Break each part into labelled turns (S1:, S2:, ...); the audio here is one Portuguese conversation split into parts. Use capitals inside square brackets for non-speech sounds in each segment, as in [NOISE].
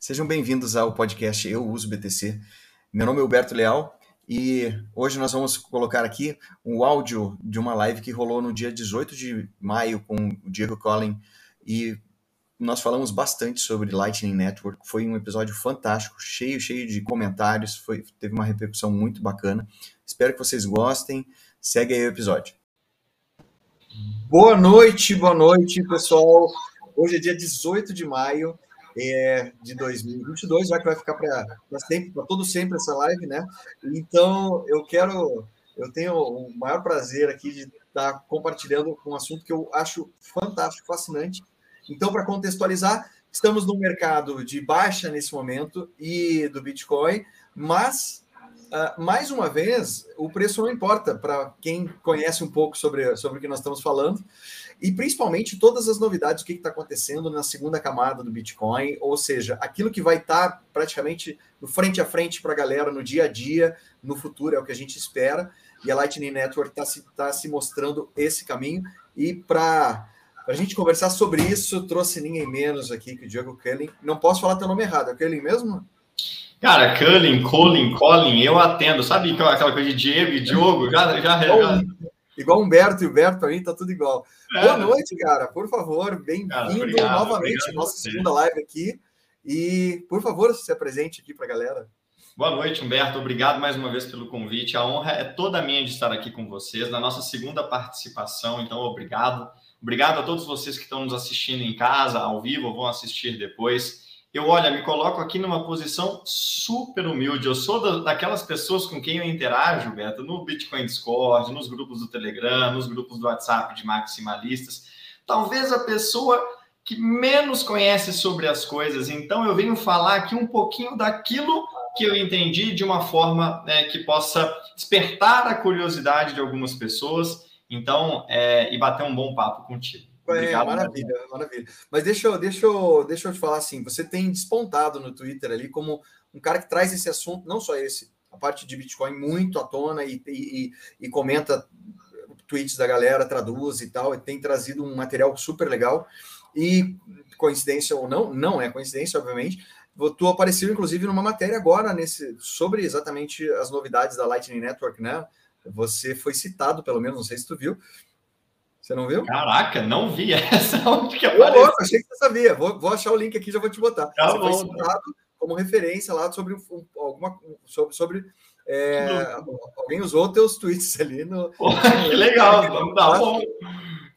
S1: Sejam bem-vindos ao podcast Eu Uso BTC. Meu nome é Huberto Leal e hoje nós vamos colocar aqui um áudio de uma live que rolou no dia 18 de maio com o Diego Collin e nós falamos bastante sobre Lightning Network. Foi um episódio fantástico, cheio, cheio de comentários, foi, teve uma repercussão muito bacana. Espero que vocês gostem. Segue aí o episódio. Boa noite, boa noite, pessoal. Hoje é dia 18 de maio é, de 2022, já que vai ficar para sempre, para todo sempre essa live, né? Então, eu quero, eu tenho o maior prazer aqui de estar compartilhando um assunto que eu acho fantástico, fascinante. Então, para contextualizar, estamos num mercado de baixa nesse momento e do Bitcoin, mas Uh, mais uma vez, o preço não importa para quem conhece um pouco sobre, sobre o que nós estamos falando e principalmente todas as novidades, o que está acontecendo na segunda camada do Bitcoin, ou seja, aquilo que vai estar tá praticamente no frente a frente para a galera no dia a dia, no futuro, é o que a gente espera, e a Lightning Network está se, tá se mostrando esse caminho. E para a gente conversar sobre isso, trouxe ninguém menos aqui que o Diego Kelly. Não posso falar teu nome errado, é Kelly mesmo?
S2: Cara, Cullen, Colin, Colin, eu atendo. Sabe aquela coisa de Diego e Diogo? Já, já, já,
S1: Igual Humberto e Humberto, para mim tá tudo igual. É. Boa noite, cara. Por favor, bem-vindo novamente à nossa segunda live aqui. E, por favor, se apresente aqui para a galera.
S2: Boa noite, Humberto. Obrigado mais uma vez pelo convite. A honra é toda minha de estar aqui com vocês na nossa segunda participação. Então, obrigado. Obrigado a todos vocês que estão nos assistindo em casa, ao vivo, ou vão assistir depois eu, olha, me coloco aqui numa posição super humilde. Eu sou da, daquelas pessoas com quem eu interajo, Beto, no Bitcoin Discord, nos grupos do Telegram, nos grupos do WhatsApp de maximalistas. Talvez a pessoa que menos conhece sobre as coisas. Então, eu venho falar aqui um pouquinho daquilo que eu entendi de uma forma né, que possa despertar a curiosidade de algumas pessoas. Então, é, e bater um bom papo contigo.
S1: É, maravilha, maravilha. Mas deixa eu, deixa, eu, deixa eu te falar assim: você tem despontado no Twitter ali como um cara que traz esse assunto, não só esse, a parte de Bitcoin muito à tona e, e, e comenta tweets da galera, traduz e tal, e tem trazido um material super legal. E coincidência ou não, não é coincidência, obviamente. Tu apareceu, inclusive, numa matéria agora nesse, sobre exatamente as novidades da Lightning Network, né? Você foi citado, pelo menos, não sei se tu viu, você não viu?
S2: Caraca, não vi [LAUGHS] essa. Onde que
S1: apareceu? Louco, achei que você sabia. Vou, vou achar o link aqui já vou te botar. Tá você bom, foi citado como referência lá sobre um, alguma sobre, sobre é, alguém usou teus tweets ali no.
S2: que legal, [LAUGHS] tá bom.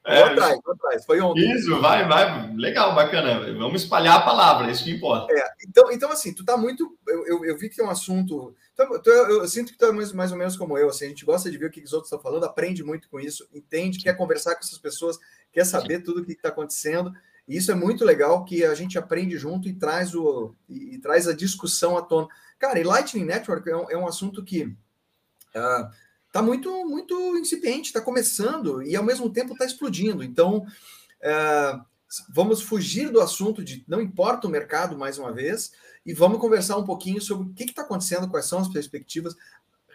S1: É, atrás, atrás. Foi ontem.
S2: Isso, vai, vai. Legal, bacana. Vamos espalhar a palavra, isso que importa.
S1: É, então, então, assim, tu tá muito. Eu, eu, eu vi que tem um assunto. Então, eu, eu, sinto que tu é mais, mais ou menos como eu. Assim, a gente gosta de ver o que os outros estão falando, aprende muito com isso, entende, quer conversar com essas pessoas, quer saber tudo o que está acontecendo. E isso é muito legal que a gente aprende junto e traz, o, e, e traz a discussão à tona. Cara, e Lightning Network é um, é um assunto que. Uh, está muito, muito incipiente, está começando e ao mesmo tempo está explodindo. Então, é, vamos fugir do assunto de não importa o mercado mais uma vez e vamos conversar um pouquinho sobre o que está acontecendo, quais são as perspectivas.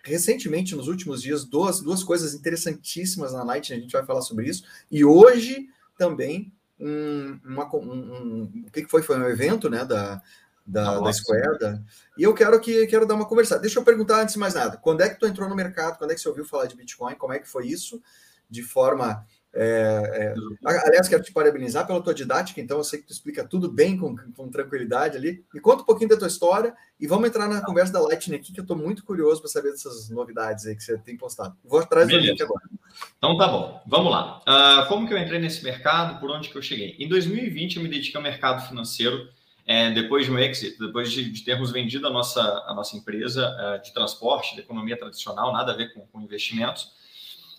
S1: Recentemente, nos últimos dias, duas, duas coisas interessantíssimas na Light, a gente vai falar sobre isso. E hoje também um, uma, um, um, o que foi? Foi um evento né, da, da, da Square. Da... E eu quero que quero dar uma conversada. Deixa eu perguntar antes de mais nada. Quando é que tu entrou no mercado? Quando é que você ouviu falar de Bitcoin? Como é que foi isso? De forma. É, é... Aliás, quero te parabenizar pela tua didática, então eu sei que tu explica tudo bem, com, com tranquilidade ali. Me conta um pouquinho da tua história e vamos entrar na conversa da Lightning aqui, que eu estou muito curioso para saber dessas novidades aí que você tem postado. Vou atrás do link agora.
S2: Então tá bom, vamos lá. Uh, como que eu entrei nesse mercado? Por onde que eu cheguei? Em 2020 eu me dediquei ao mercado financeiro é, depois de um exit, depois de, de, termos vendido a nossa, a nossa empresa é, de transporte, de economia tradicional, nada a ver com, com, investimentos.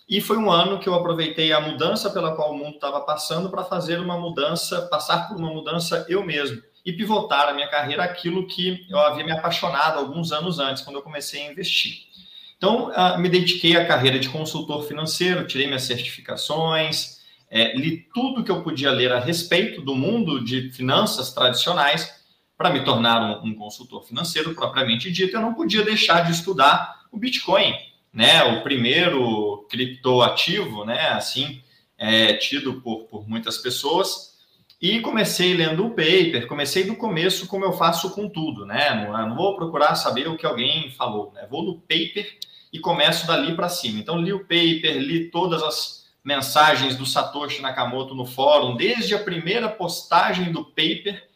S2: E foi um ano que eu aproveitei a mudança pela qual o mundo estava passando para fazer uma mudança, passar por uma mudança eu mesmo e pivotar a minha carreira aquilo que eu havia me apaixonado alguns anos antes, quando eu comecei a investir. Então, uh, me dediquei à carreira de consultor financeiro, tirei minhas certificações, é, li tudo que eu podia ler a respeito do mundo de finanças tradicionais para me tornar um, um, consultor financeiro propriamente dito. Eu não podia deixar de estudar o Bitcoin, né? O primeiro criptoativo, né? Assim, é, tido por, por muitas pessoas. E comecei lendo o paper, comecei do começo, como eu faço com tudo, né? Não, não vou procurar saber o que alguém falou, né? Vou no paper e começo dali para cima. Então, li o paper, li todas as mensagens do Satoshi Nakamoto no fórum, desde a primeira postagem do paper.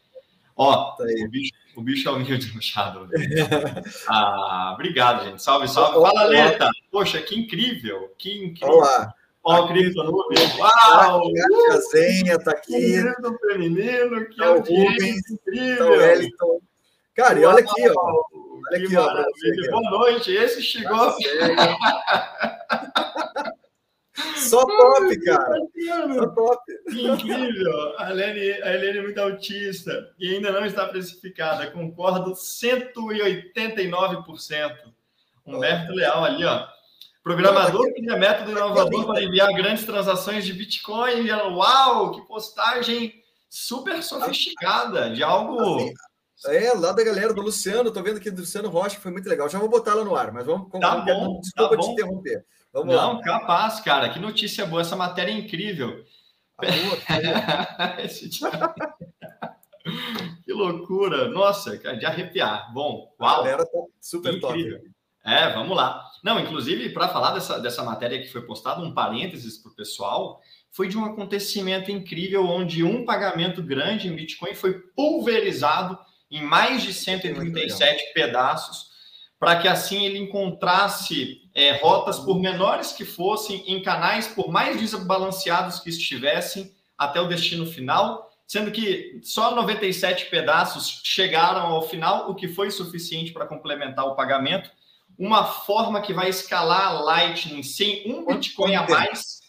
S2: Ó, tá o, bicho, o bicho é humilde no Shadow. ah, obrigado, gente. Salve, salve. Fala, Leta. Poxa, que incrível. Que incrível.
S1: Olá.
S2: Ó, o Cripto Nube.
S1: Uau! A Zenha tá aqui.
S2: Que feminino, que tá Rubens, incrível. Tá o
S1: Wellington. Cara, e olha aqui, ó. Olha aqui, ó.
S2: Boa noite. Esse chegou. [LAUGHS]
S1: Só top, cara. Só top.
S2: Que incrível. A Helene, a Helene é muito autista e ainda não está precificada. Concordo 189%. Humberto Leal ali, ó. Programador que cria método inovador para enviar grandes transações de Bitcoin. Uau, que postagem super sofisticada de algo. Assim,
S1: é, lá da galera do Luciano, tô vendo aqui do Luciano Rocha, que foi muito legal. Já vou botar lá no ar, mas vamos.
S2: Tá bom, desculpa
S1: tá te interromper.
S2: Vamos Não, lá. capaz, cara. Que notícia boa. Essa matéria é incrível. Ah, [LAUGHS] que loucura. Nossa, de arrepiar. Bom,
S1: uau. A galera tá super incrível. top.
S2: É, vamos lá. Não, inclusive, para falar dessa, dessa matéria que foi postada, um parênteses para o pessoal, foi de um acontecimento incrível onde um pagamento grande em Bitcoin foi pulverizado em mais de 137 pedaços, para que assim ele encontrasse é, rotas, por menores que fossem, em canais, por mais desbalanceados que estivessem, até o destino final, sendo que só 97 pedaços chegaram ao final, o que foi suficiente para complementar o pagamento uma forma que vai escalar a Lightning sem um Bitcoin a mais.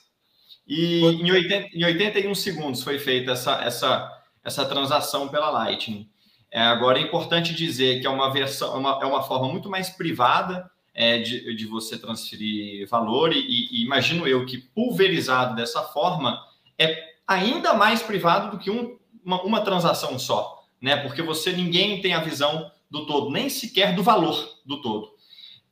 S2: E em, 80, em 81 segundos foi feita essa, essa, essa transação pela Lightning. É, agora é importante dizer que é uma versão, é uma, é uma forma muito mais privada é, de, de você transferir valor, e, e, imagino eu que pulverizado dessa forma é ainda mais privado do que um, uma, uma transação só, né? Porque você ninguém tem a visão do todo, nem sequer do valor do todo.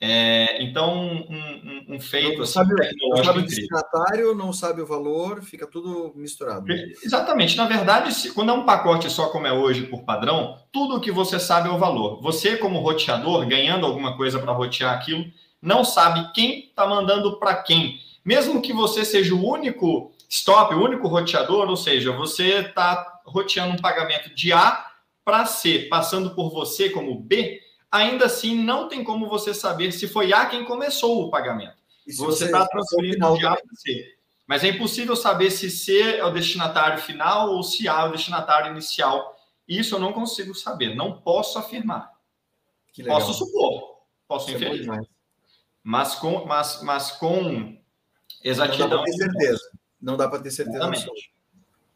S2: É, então, um, um, um feito
S1: não assim, sabe, não sabe o destinatário, não sabe o valor, fica tudo misturado.
S2: Exatamente. Na verdade, se, quando é um pacote só como é hoje por padrão, tudo o que você sabe é o valor. Você, como roteador, ganhando alguma coisa para rotear aquilo, não sabe quem está mandando para quem. Mesmo que você seja o único stop, o único roteador, ou seja, você está roteando um pagamento de A para C, passando por você como B, ainda assim não tem como você saber se foi A quem começou o pagamento. Você está transferindo de A para C. Mas é impossível saber se C é o destinatário final ou se A é o destinatário inicial. Isso eu não consigo saber, não posso afirmar. Posso supor, posso Isso é inferir. É mas com, mas, mas com exatidão.
S1: Não dá para ter certeza. Não dá para ter certeza. Exatamente.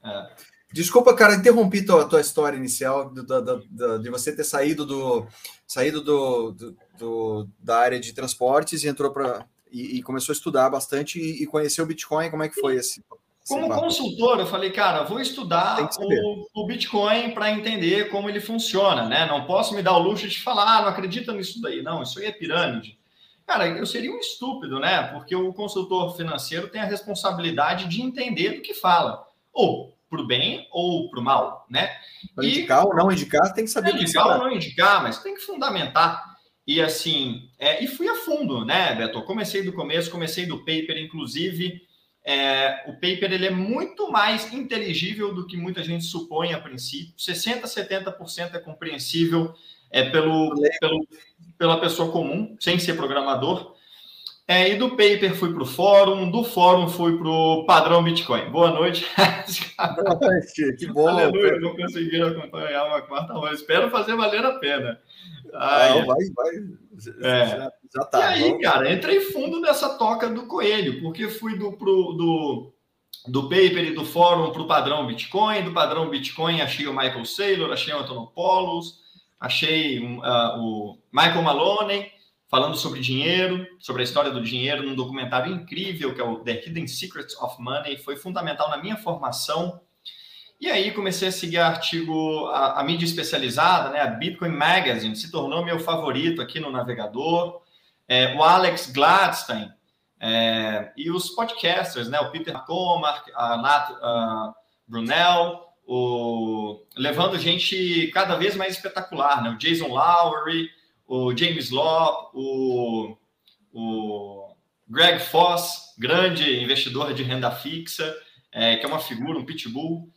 S1: É. Desculpa, cara, interrompi tua, tua história inicial do, do, do, de você ter saído do saído do, do, da área de transportes e entrou para e, e, começou a estudar bastante e, e conhecer o Bitcoin. Como é que foi esse?
S2: Como consultor, eu falei, cara, vou estudar o, o, Bitcoin para entender como ele funciona, né? Não posso me dar o luxo de falar, ah, não acredita nisso daí, não, isso aí é pirâmide. Cara, eu seria um estúpido, né? Porque o consultor financeiro tem a responsabilidade de entender do que fala. Ou para o bem ou para o mal, né?
S1: Para indicar ou não indicar, tem que saber
S2: indicar ou não indicar, mas tem que fundamentar. E assim, é, e fui a fundo, né, Beto? Comecei do começo, comecei do paper, inclusive. É, o paper ele é muito mais inteligível do que muita gente supõe a princípio. 60%, 70% é compreensível é, pelo, pelo, pela pessoa comum, sem ser programador. É, e do paper fui para o fórum, do fórum fui para o padrão Bitcoin. Boa noite.
S1: Boa noite, que [LAUGHS] bom.
S2: Aleluia, vou conseguir acompanhar uma quarta hora. Espero fazer valer a pena.
S1: Ai, Não, vai, vai.
S2: É. Já, já tá. E aí, vamos. cara, entrei fundo nessa toca do coelho, porque fui do, pro, do, do paper e do fórum para o padrão Bitcoin, do padrão Bitcoin achei o Michael Saylor, achei o Antonopoulos, achei uh, o Michael Maloney, falando sobre dinheiro, sobre a história do dinheiro, num documentário incrível que é o The Hidden Secrets of Money, foi fundamental na minha formação. E aí comecei a seguir artigo, a, a mídia especializada, né, a Bitcoin Magazine, se tornou meu favorito aqui no navegador. É, o Alex Gladstein é, e os podcasters, né, o Peter Comark, a Nat a Brunel, o, levando gente cada vez mais espetacular, né? O Jason Lowry, o James Law, o, o Greg Foss, grande investidor de renda fixa, é, que é uma figura, um pitbull.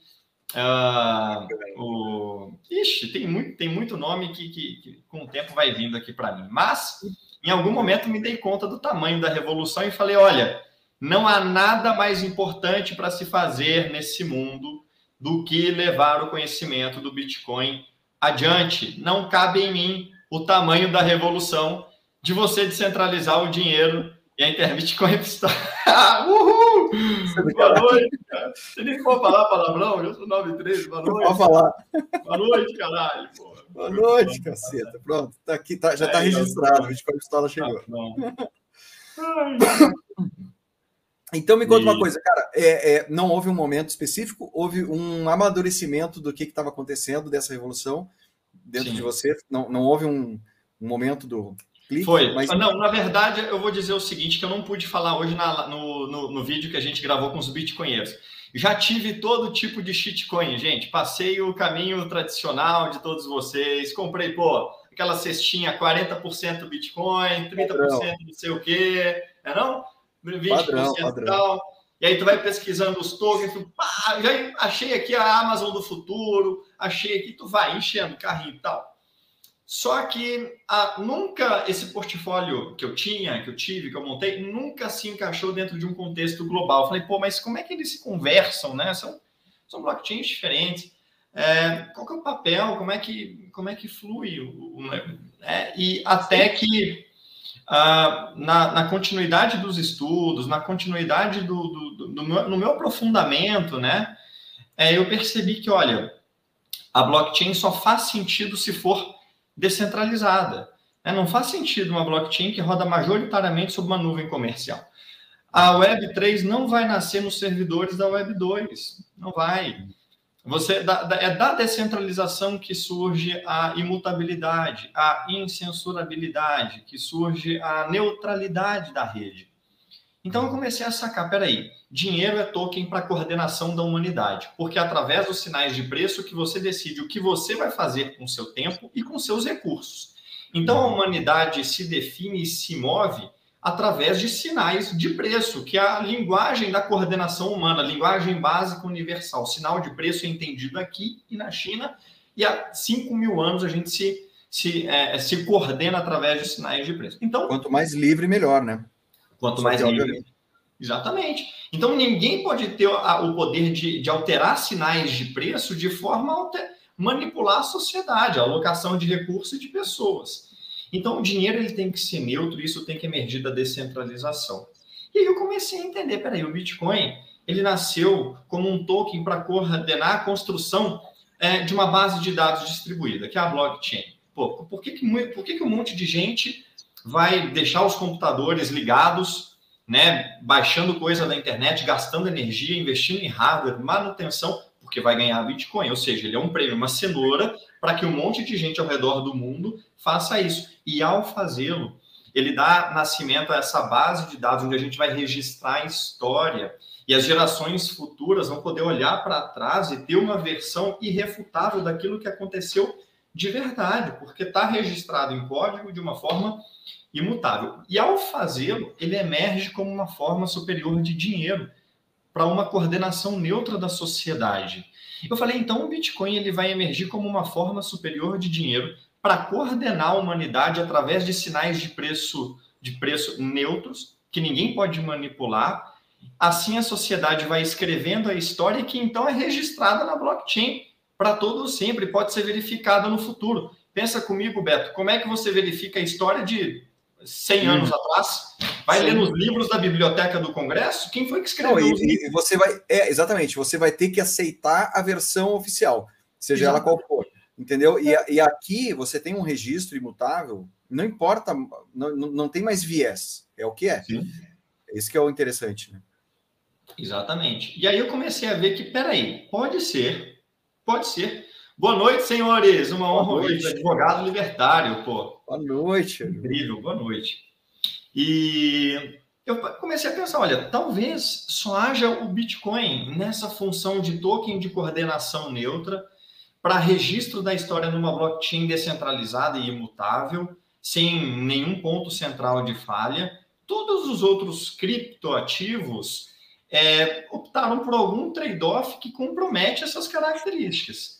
S2: Uh, o... Ixi, tem muito, tem muito nome que, que, que com o tempo vai vindo aqui para mim. Mas, em algum momento, me dei conta do tamanho da revolução e falei: olha, não há nada mais importante para se fazer nesse mundo do que levar o conhecimento do Bitcoin adiante. Não cabe em mim o tamanho da revolução de você descentralizar o dinheiro e a Interbitcoin está. [LAUGHS] Uhul! Boa noite, cara. Você nem pode falar palavrão, eu sou 93, boa noite.
S1: Pode falar.
S2: Boa noite, caralho. Porra.
S1: Boa noite, caceta. Pronto, tá aqui, tá, já está é, registrado, o Bitcoin Pistola chegou. Ah, então me conta e... uma coisa, cara. É, é, não houve um momento específico, houve um amadurecimento do que estava acontecendo dessa revolução dentro Sim. de você. Não, não houve um, um momento do
S2: clique. Foi. Mas... Não, na verdade, eu vou dizer o seguinte: que eu não pude falar hoje na, no, no, no, vídeo que a gente gravou com os bitcoinheiros. Já tive todo tipo de shitcoin, gente. Passei o caminho tradicional de todos vocês. Comprei, pô, aquela cestinha 40% Bitcoin, 30% não sei o quê. É não? 20% padrão, padrão. tal. E aí tu vai pesquisando os tokens, tu, pá, já achei aqui a Amazon do futuro, achei aqui, tu vai enchendo o carrinho e tal. Só que a, nunca esse portfólio que eu tinha, que eu tive, que eu montei, nunca se encaixou dentro de um contexto global. Eu falei, pô, mas como é que eles se conversam, né? São, são blockchains diferentes. É, qual que é o papel? Como é que, como é que flui? O, o, é, e até que ah, na, na, continuidade dos estudos, na continuidade do, do, do, do meu, no meu aprofundamento, né, é, eu percebi que, olha, a blockchain só faz sentido se for descentralizada. Né? Não faz sentido uma blockchain que roda majoritariamente sobre uma nuvem comercial. A Web3 não vai nascer nos servidores da Web2, não vai. Você é da descentralização que surge a imutabilidade, a incensurabilidade, que surge a neutralidade da rede. Então eu comecei a sacar, peraí, dinheiro é token para coordenação da humanidade, porque é através dos sinais de preço que você decide o que você vai fazer com seu tempo e com seus recursos. Então a humanidade se define e se move através de sinais de preço, que é a linguagem da coordenação humana, linguagem básica universal. Sinal de preço é entendido aqui e na China, e há 5 mil anos a gente se, se, é, se coordena através de sinais de preço.
S1: Então, quanto mais livre, melhor, né?
S2: Quanto mais livre. Obviamente. Exatamente. Então, ninguém pode ter o poder de, de alterar sinais de preço de forma a manipular a sociedade, a alocação de recursos e de pessoas. Então, o dinheiro ele tem que ser neutro, isso tem que emergir da descentralização. E aí eu comecei a entender, peraí, o Bitcoin, ele nasceu como um token para coordenar a construção é, de uma base de dados distribuída, que é a blockchain. Pô, por que, que, por que, que um monte de gente vai deixar os computadores ligados, né, baixando coisa da internet, gastando energia, investindo em hardware, manutenção, porque vai ganhar Bitcoin. Ou seja, ele é um prêmio, uma cenoura para que um monte de gente ao redor do mundo faça isso. E ao fazê-lo, ele dá nascimento a essa base de dados onde a gente vai registrar a história e as gerações futuras vão poder olhar para trás e ter uma versão irrefutável daquilo que aconteceu de verdade, porque está registrado em código de uma forma imutável. E ao fazê-lo, ele emerge como uma forma superior de dinheiro para uma coordenação neutra da sociedade. Eu falei, então o Bitcoin ele vai emergir como uma forma superior de dinheiro para coordenar a humanidade através de sinais de preço de preço neutros que ninguém pode manipular. Assim a sociedade vai escrevendo a história que então é registrada na blockchain para todo sempre, pode ser verificada no futuro. Pensa comigo, Beto, como é que você verifica a história de 100 hum. anos atrás? Vai Sim. ler nos livros da biblioteca do Congresso? Quem foi que escreveu? Não,
S1: e, e, você vai, é, exatamente, você vai ter que aceitar a versão oficial, seja Exato. ela qual for. Entendeu? E, e aqui você tem um registro imutável, não importa, não, não tem mais viés, é o que é. Sim. Esse que é o interessante, né?
S2: Exatamente. E aí eu comecei a ver que, peraí, pode ser, pode ser. Boa noite, senhores. Uma honra hoje, advogado libertário, pô.
S1: Boa noite.
S2: Incrível, boa noite. E eu comecei a pensar, olha, talvez só haja o Bitcoin nessa função de token de coordenação neutra para registro da história numa blockchain descentralizada e imutável, sem nenhum ponto central de falha. Todos os outros criptoativos é, optaram por algum trade-off que compromete essas características.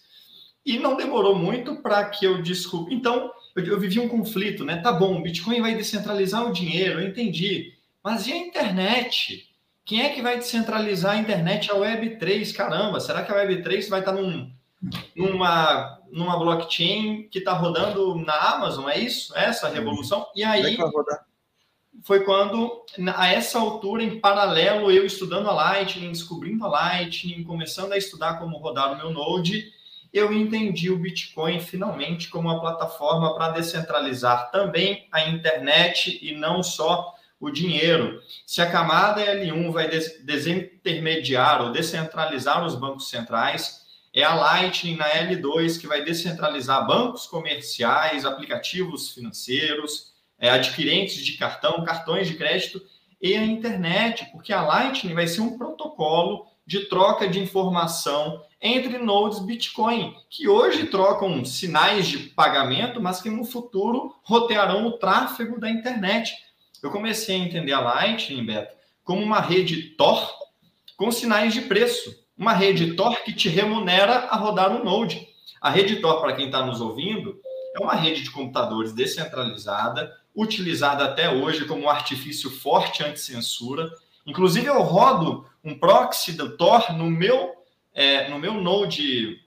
S2: E não demorou muito para que eu descobri. Então, eu, eu vivi um conflito, né? Tá bom, o Bitcoin vai descentralizar o dinheiro, eu entendi. Mas e a internet? Quem é que vai descentralizar a internet? A Web3? Caramba, será que a Web3 vai estar num, numa, numa blockchain que está rodando na Amazon? É isso? É essa a revolução? E aí. Foi quando, a essa altura, em paralelo, eu estudando a Lightning, descobrindo a Lightning, começando a estudar como rodar o meu Node, eu entendi o Bitcoin finalmente como uma plataforma para descentralizar também a internet e não só o dinheiro. Se a camada L1 vai desintermediar ou descentralizar os bancos centrais, é a Lightning na L2 que vai descentralizar bancos comerciais, aplicativos financeiros, é, adquirentes de cartão, cartões de crédito e a internet, porque a Lightning vai ser um protocolo de troca de informação entre nodes Bitcoin, que hoje trocam sinais de pagamento, mas que no futuro rotearão o tráfego da internet. Eu comecei a entender a Lightning, Beto, como uma rede Tor com sinais de preço. Uma rede Tor que te remunera a rodar um node. A rede Tor, para quem está nos ouvindo, é uma rede de computadores descentralizada, utilizada até hoje como um artifício forte anti-censura, Inclusive, eu rodo um proxy do Tor no meu, é, no meu node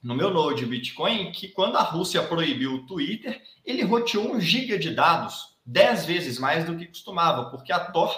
S2: no meu node Bitcoin, que quando a Rússia proibiu o Twitter, ele roteou um giga de dados, 10 vezes mais do que costumava, porque a Tor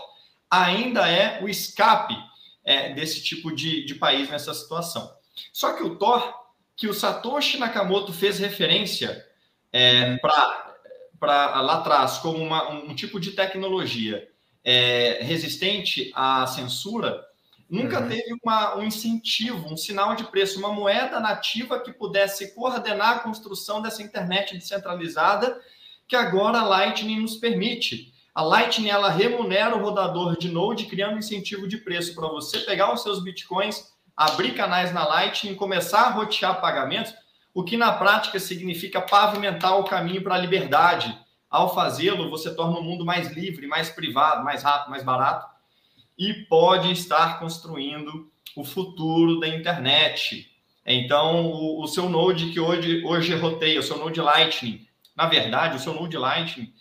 S2: ainda é o escape é, desse tipo de, de país nessa situação. Só que o Tor, que o Satoshi Nakamoto fez referência é, para lá atrás como uma, um tipo de tecnologia é, resistente à censura, nunca uhum. teve uma, um incentivo, um sinal de preço, uma moeda nativa que pudesse coordenar a construção dessa internet descentralizada que agora a Lightning nos permite. A Lightning ela remunera o rodador de Node, criando incentivo de preço para você pegar os seus bitcoins, abrir canais na Lightning, começar a rotear pagamentos, o que na prática significa pavimentar o caminho para a liberdade, ao fazê-lo, você torna o mundo mais livre, mais privado, mais rápido, mais barato e pode estar construindo o futuro da internet. Então, o, o seu Node que hoje, hoje roteia, o seu Node Lightning, na verdade, o seu Node Lightning,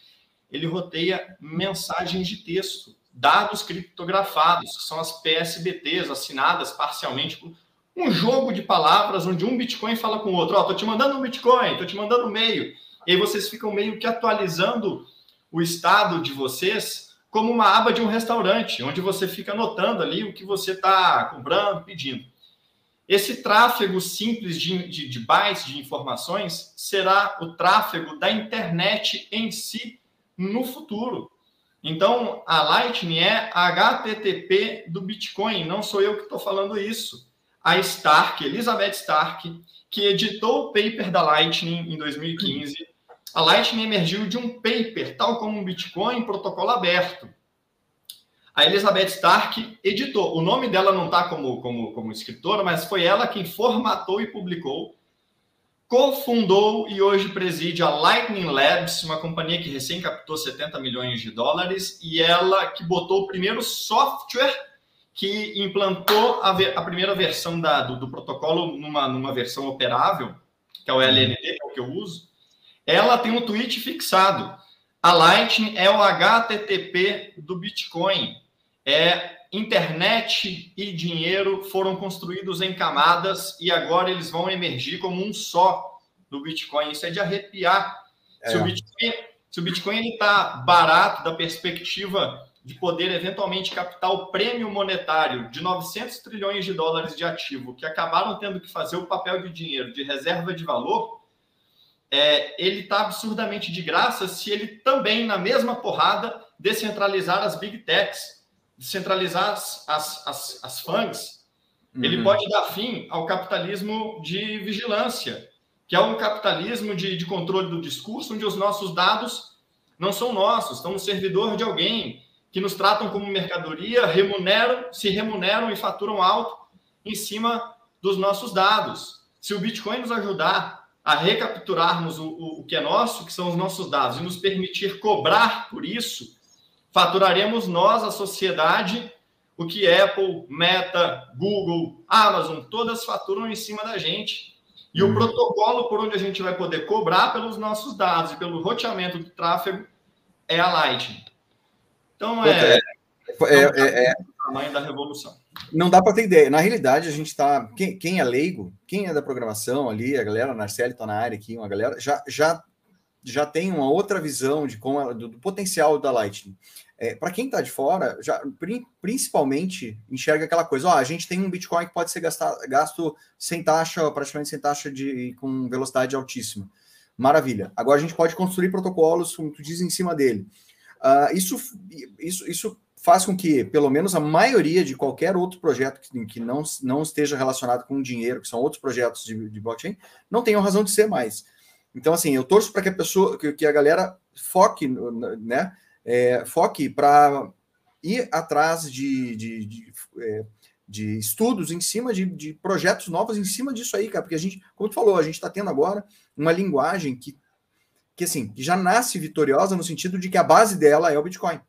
S2: ele roteia mensagens de texto, dados criptografados, que são as PSBTs assinadas parcialmente por um jogo de palavras onde um Bitcoin fala com o outro. Ó, oh, tô te mandando um Bitcoin, tô te mandando um meio. E aí vocês ficam meio que atualizando o estado de vocês como uma aba de um restaurante, onde você fica anotando ali o que você está comprando, pedindo. Esse tráfego simples de, de, de bytes de informações será o tráfego da internet em si no futuro. Então, a Lightning é HTTP do Bitcoin, não sou eu que estou falando isso. A Stark, Elizabeth Stark, que editou o paper da Lightning em 2015, a Lightning emergiu de um paper, tal como um Bitcoin, protocolo aberto. A Elizabeth Stark editou. O nome dela não está como, como, como escritora, mas foi ela quem formatou e publicou. Cofundou e hoje preside a Lightning Labs, uma companhia que recém captou 70 milhões de dólares, e ela que botou o primeiro software que implantou a, a primeira versão da, do, do, protocolo numa, numa versão operável, que é o LND, que é o que eu uso ela tem um tweet fixado. A Lightning é o HTTP do Bitcoin. É internet e dinheiro foram construídos em camadas e agora eles vão emergir como um só do Bitcoin. Isso é de arrepiar. É. Se o Bitcoin se o Bitcoin está barato da perspectiva de poder eventualmente captar o prêmio monetário de 900 trilhões de dólares de ativo, que acabaram tendo que fazer o papel de dinheiro de reserva de valor, é, ele está absurdamente de graça se ele também, na mesma porrada, descentralizar as big techs, descentralizar as, as, as, as FANGs. Uhum. Ele pode dar fim ao capitalismo de vigilância, que é um capitalismo de, de controle do discurso, onde os nossos dados não são nossos, estão no servidor de alguém, que nos tratam como mercadoria, remuneram, se remuneram e faturam alto em cima dos nossos dados. Se o Bitcoin nos ajudar a recapturarmos o, o, o que é nosso, que são os nossos dados, e nos permitir cobrar por isso, faturaremos nós, a sociedade, o que Apple, Meta, Google, Amazon, todas faturam em cima da gente. E o protocolo por onde a gente vai poder cobrar pelos nossos dados e pelo roteamento do tráfego é a Lightning. Então, é, é, é, é, é o tamanho da revolução.
S1: Não dá para ter ideia. Na realidade, a gente está. Quem, quem, é leigo, quem é da programação ali, a galera, a Narcele está na área aqui, uma galera, já, já, já tem uma outra visão de como do, do potencial da Lightning. É, para quem está de fora, já principalmente enxerga aquela coisa: ó, a gente tem um Bitcoin que pode ser gastar, gasto sem taxa, praticamente sem taxa de com velocidade altíssima. Maravilha. Agora a gente pode construir protocolos, como tu diz, em cima dele. Uh, isso, isso, isso faz com que, pelo menos, a maioria de qualquer outro projeto que, que não, não esteja relacionado com dinheiro, que são outros projetos de, de blockchain, não tenham razão de ser mais. Então, assim, eu torço para que a pessoa, que, que a galera foque, né? É, foque para ir atrás de, de, de, é, de, estudos em cima de, de projetos novos em cima disso aí, cara, porque a gente, como tu falou, a gente está tendo agora uma linguagem que, que assim, que já nasce vitoriosa no sentido de que a base dela é o Bitcoin.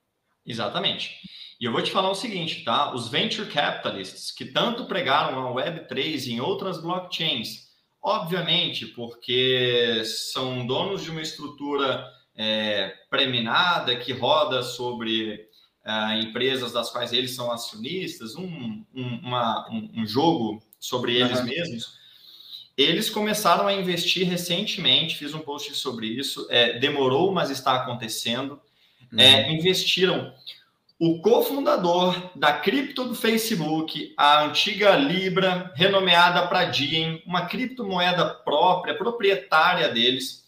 S2: Exatamente. E eu vou te falar o seguinte, tá? Os venture capitalists que tanto pregaram a Web3 e em outras blockchains, obviamente, porque são donos de uma estrutura é, preminada que roda sobre é, empresas das quais eles são acionistas, um, um, uma, um, um jogo sobre eles uhum. mesmos. Eles começaram a investir recentemente, fiz um post sobre isso, é, demorou, mas está acontecendo é, uhum. investiram o cofundador da cripto do Facebook, a antiga Libra, renomeada para Diem, uma criptomoeda própria, proprietária deles,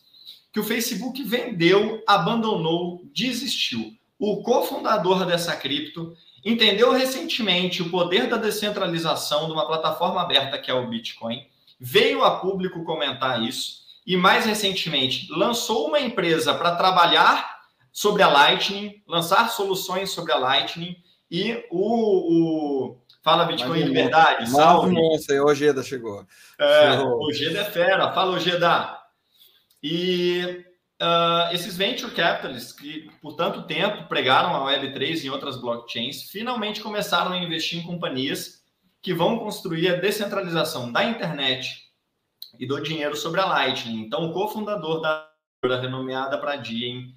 S2: que o Facebook vendeu, abandonou, desistiu. O cofundador dessa cripto entendeu recentemente o poder da descentralização de uma plataforma aberta que é o Bitcoin, veio a público comentar isso e mais recentemente lançou uma empresa para trabalhar sobre a Lightning, lançar soluções sobre a Lightning e o, o Fala Bitcoin em Liberdade, salve.
S1: Nossa, o Ojeda chegou.
S2: É, o Ojeda é fera, fala Ojeda. E uh, esses venture capitalists que por tanto tempo pregaram a Web3 em outras blockchains, finalmente começaram a investir em companhias que vão construir a descentralização da internet e do dinheiro sobre a Lightning. Então, o cofundador da renomeada para Diem,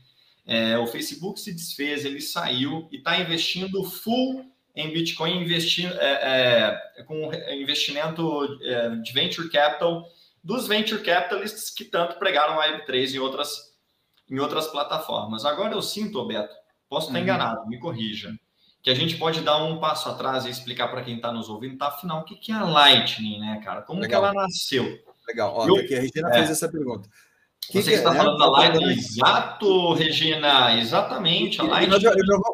S2: é, o Facebook se desfez, ele saiu e está investindo full em Bitcoin, investindo, é, é, com investimento é, de venture capital dos venture capitalists que tanto pregaram a Web3 em outras, em outras plataformas. Agora eu sinto, Beto, posso estar uhum. enganado, me corrija, que a gente pode dar um passo atrás e explicar para quem está nos ouvindo, tá? Afinal, o que é a Lightning, né, cara? Como Legal. que ela nasceu?
S1: Legal, ó, eu, aqui a Regina fez é. essa pergunta.
S2: Que Você que está é? falando da live exato, Regina, exatamente. A live... Nós,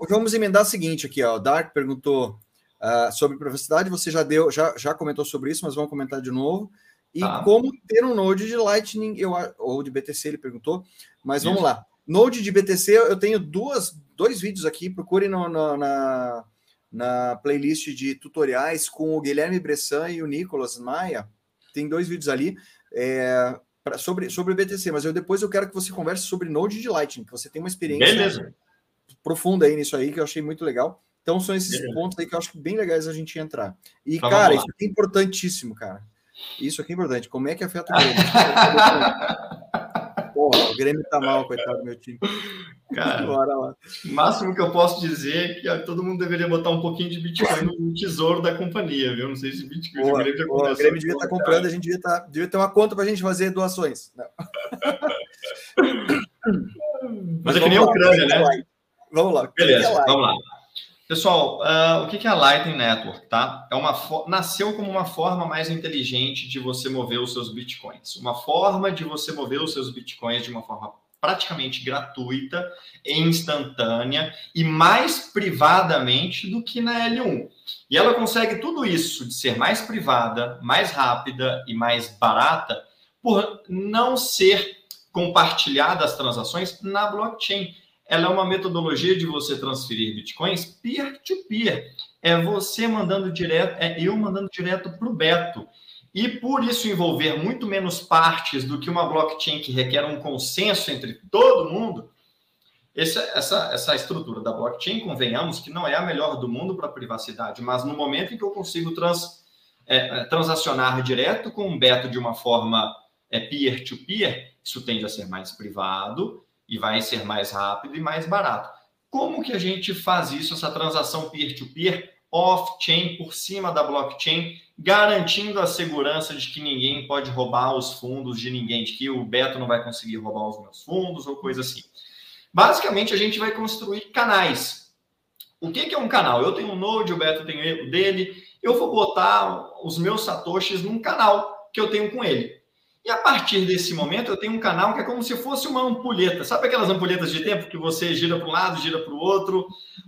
S1: vamos emendar o seguinte aqui, ó. O Dark perguntou uh, sobre privacidade, você já deu, já, já comentou sobre isso, mas vamos comentar de novo. E tá. como ter um Node de Lightning, eu, ou de BTC, ele perguntou. Mas vamos lá. Node de BTC, eu tenho duas, dois vídeos aqui, procure no, no, na, na playlist de tutoriais com o Guilherme Bressan e o Nicolas Maia. Tem dois vídeos ali. É, pra, sobre, sobre o BTC, mas eu depois eu quero que você converse sobre Node de Lightning, que você tem uma experiência
S2: Beleza.
S1: profunda aí nisso aí, que eu achei muito legal. Então são esses Beleza. pontos aí que eu acho bem legais a gente entrar. E, tá, cara, isso aqui é importantíssimo, cara. Isso aqui é importante. Como é que afeta o? [LAUGHS] Porra, o Grêmio tá mal, coitado do meu time.
S2: Cara, Bora lá. o máximo que eu posso dizer é que todo mundo deveria botar um pouquinho de Bitcoin no tesouro da companhia, viu? Não sei se Bitcoin
S1: boa, o Grêmio, boa, o Grêmio devia estar tá comprando, a gente devia, tá, devia ter uma conta para a gente fazer doações.
S2: Mas, Mas é que nem a Ucrânia, né?
S1: Vamos lá.
S2: Beleza, vamos lá. Pessoal, uh, o que é a Lightning Network, tá? É uma nasceu como uma forma mais inteligente de você mover os seus bitcoins, uma forma de você mover os seus bitcoins de uma forma praticamente gratuita, instantânea e mais privadamente do que na L1. E ela consegue tudo isso de ser mais privada, mais rápida e mais barata por não ser compartilhada as transações na blockchain. Ela é uma metodologia de você transferir bitcoins peer-to-peer. -peer. É você mandando direto, é eu mandando direto para o Beto. E por isso envolver muito menos partes do que uma blockchain que requer um consenso entre todo mundo, essa, essa, essa estrutura da blockchain, convenhamos que não é a melhor do mundo para privacidade, mas no momento em que eu consigo trans, é, é transacionar direto com um Beto de uma forma é, peer-to-peer, -peer, isso tende a ser mais privado e vai ser mais rápido e mais barato. Como que a gente faz isso, essa transação peer-to-peer, off-chain, por cima da blockchain, garantindo a segurança de que ninguém pode roubar os fundos de ninguém, de que o Beto não vai conseguir roubar os meus fundos ou coisa assim. Basicamente, a gente vai construir canais. O que, que é um canal? Eu tenho um Node, o Beto tem o dele. Eu vou botar os meus satoshis num canal que eu tenho com ele. E a partir desse momento, eu tenho um canal que é como se fosse uma ampulheta. Sabe aquelas ampulhetas de tempo que você gira para um lado, gira para o outro?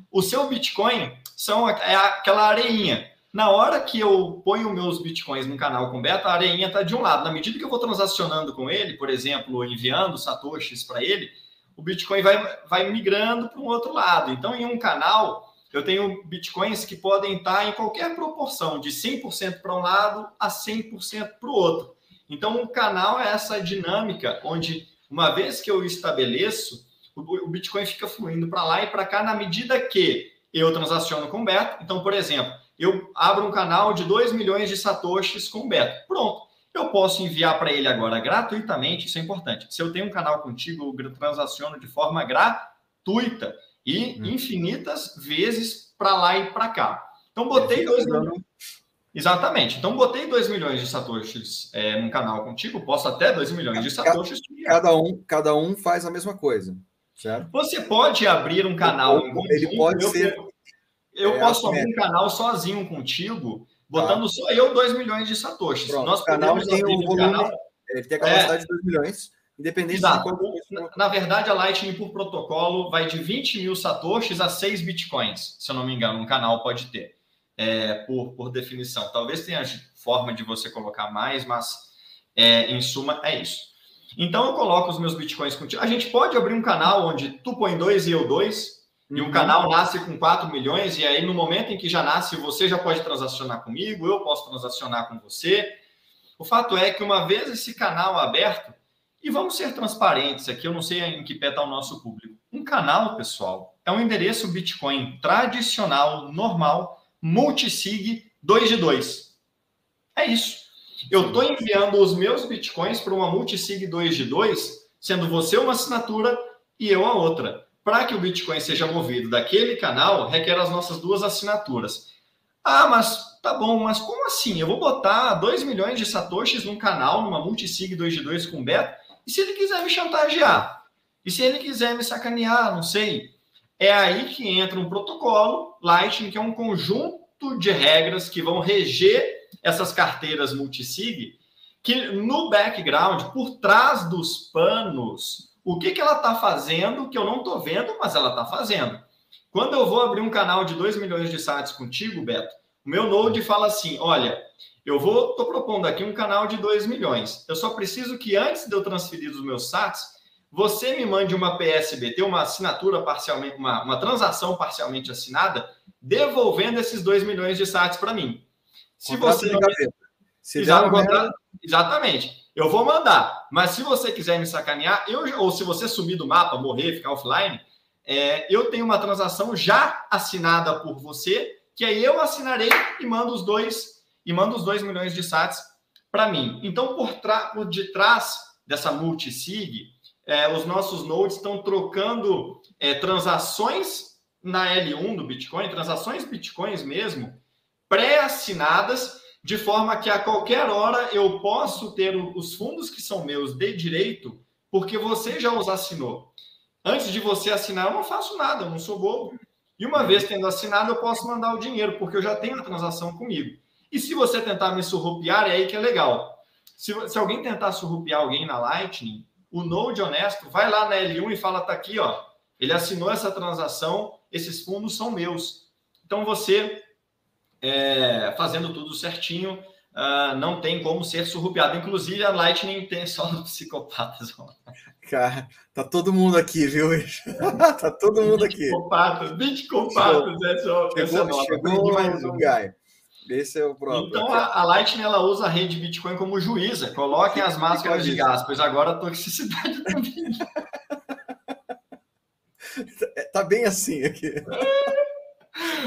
S2: O seu Bitcoin são, é aquela areinha. Na hora que eu ponho meus bitcoins no canal com beta, a areinha está de um lado. Na medida que eu vou transacionando com ele, por exemplo, enviando satoshis para ele, o Bitcoin vai, vai migrando para um outro lado. Então, em um canal, eu tenho bitcoins que podem estar em qualquer proporção, de 100% para um lado a 100% para o outro. Então, o canal é essa dinâmica onde, uma vez que eu estabeleço, o Bitcoin fica fluindo para lá e para cá na medida que eu transaciono com o Beto. Então, por exemplo, eu abro um canal de 2 milhões de satoshis com o Beto. Pronto. Eu posso enviar para ele agora gratuitamente, isso é importante. Se eu tenho um canal contigo, eu transaciono de forma gratuita e hum. infinitas vezes para lá e para cá. Então, botei 2 milhões. Exatamente. Então, botei 2 milhões de satoshis é, num canal contigo, posso até 2 milhões de satoshis.
S1: Cada um, cada um faz a mesma coisa, certo?
S2: Você pode abrir um canal.
S1: Ele pode
S2: eu,
S1: ser.
S2: Eu, é, posso abrir um canal sozinho contigo botando tá. só eu 2 milhões de satoshis.
S1: Pronto, Nós o canal tem o volume, canal... ele tem a capacidade é... de 2 milhões, independente
S2: Exato. de quanto... Na, na verdade, a Lightning por protocolo vai de 20 mil satoshis a 6 bitcoins, se eu não me engano, um canal pode ter, é, por, por definição. Talvez tenha forma de você colocar mais, mas é, em suma é isso. Então eu coloco os meus bitcoins contigo. A gente pode abrir um canal onde tu põe dois e eu dois, e o canal nasce com 4 milhões, e aí no momento em que já nasce, você já pode transacionar comigo, eu posso transacionar com você. O fato é que uma vez esse canal aberto, e vamos ser transparentes aqui, eu não sei em que pé está o nosso público. Um canal, pessoal, é um endereço Bitcoin tradicional, normal, multisig 2 de 2. É isso. Eu estou enviando os meus Bitcoins para uma multisig 2 de 2, sendo você uma assinatura e eu a outra para que o Bitcoin seja movido daquele canal, requer as nossas duas assinaturas. Ah, mas tá bom, mas como assim? Eu vou botar 2 milhões de satoshis num canal, numa multisig 2 de 2 com beta, e se ele quiser me chantagear? E se ele quiser me sacanear? Não sei. É aí que entra um protocolo Lightning, que é um conjunto de regras que vão reger essas carteiras multisig, que no background, por trás dos panos, o que, que ela está fazendo que eu não estou vendo, mas ela está fazendo. Quando eu vou abrir um canal de 2 milhões de sites contigo, Beto, o meu Node fala assim: olha, eu vou, estou propondo aqui um canal de 2 milhões. Eu só preciso que antes de eu transferir os meus SATs, você me mande uma PSBT, uma assinatura parcialmente, uma, uma transação parcialmente assinada, devolvendo esses 2 milhões de SATs para mim. Se contrato você não. Se Exato, Exatamente. Eu vou mandar. Mas se você quiser me sacanear, eu, ou se você sumir do mapa, morrer, ficar offline, é, eu tenho uma transação já assinada por você, que aí eu assinarei e mando os dois e mando os dois milhões de sats para mim. Então, por, por detrás dessa multisig, é, os nossos nodes estão trocando é, transações na L1 do Bitcoin, transações Bitcoins mesmo, pré-assinadas de forma que a qualquer hora eu posso ter os fundos que são meus de direito, porque você já os assinou. Antes de você assinar, eu não faço nada, eu não sou bobo. E uma vez tendo assinado, eu posso mandar o dinheiro, porque eu já tenho a transação comigo. E se você tentar me surrupiar, é aí que é legal. Se, se alguém tentar surrupiar alguém na Lightning, o Node honesto vai lá na L1 e fala: tá aqui, ó. Ele assinou essa transação, esses fundos são meus. Então você é, fazendo tudo certinho, uh, não tem como ser surrupiado. Inclusive, a Lightning tem só [LAUGHS] psicopatas.
S1: Cara, tá todo mundo aqui, viu? [LAUGHS] tá todo mundo aqui.
S2: Psicopatas, 20 compatas. Chegou, essa, essa
S1: chegou mais um guy. Esse é o próprio.
S2: Então a, a, Lightning ela usa a rede Bitcoin como juíza. Coloquem as máscaras de gás, pois agora a toxicidade também. [LAUGHS]
S1: tá bem assim aqui.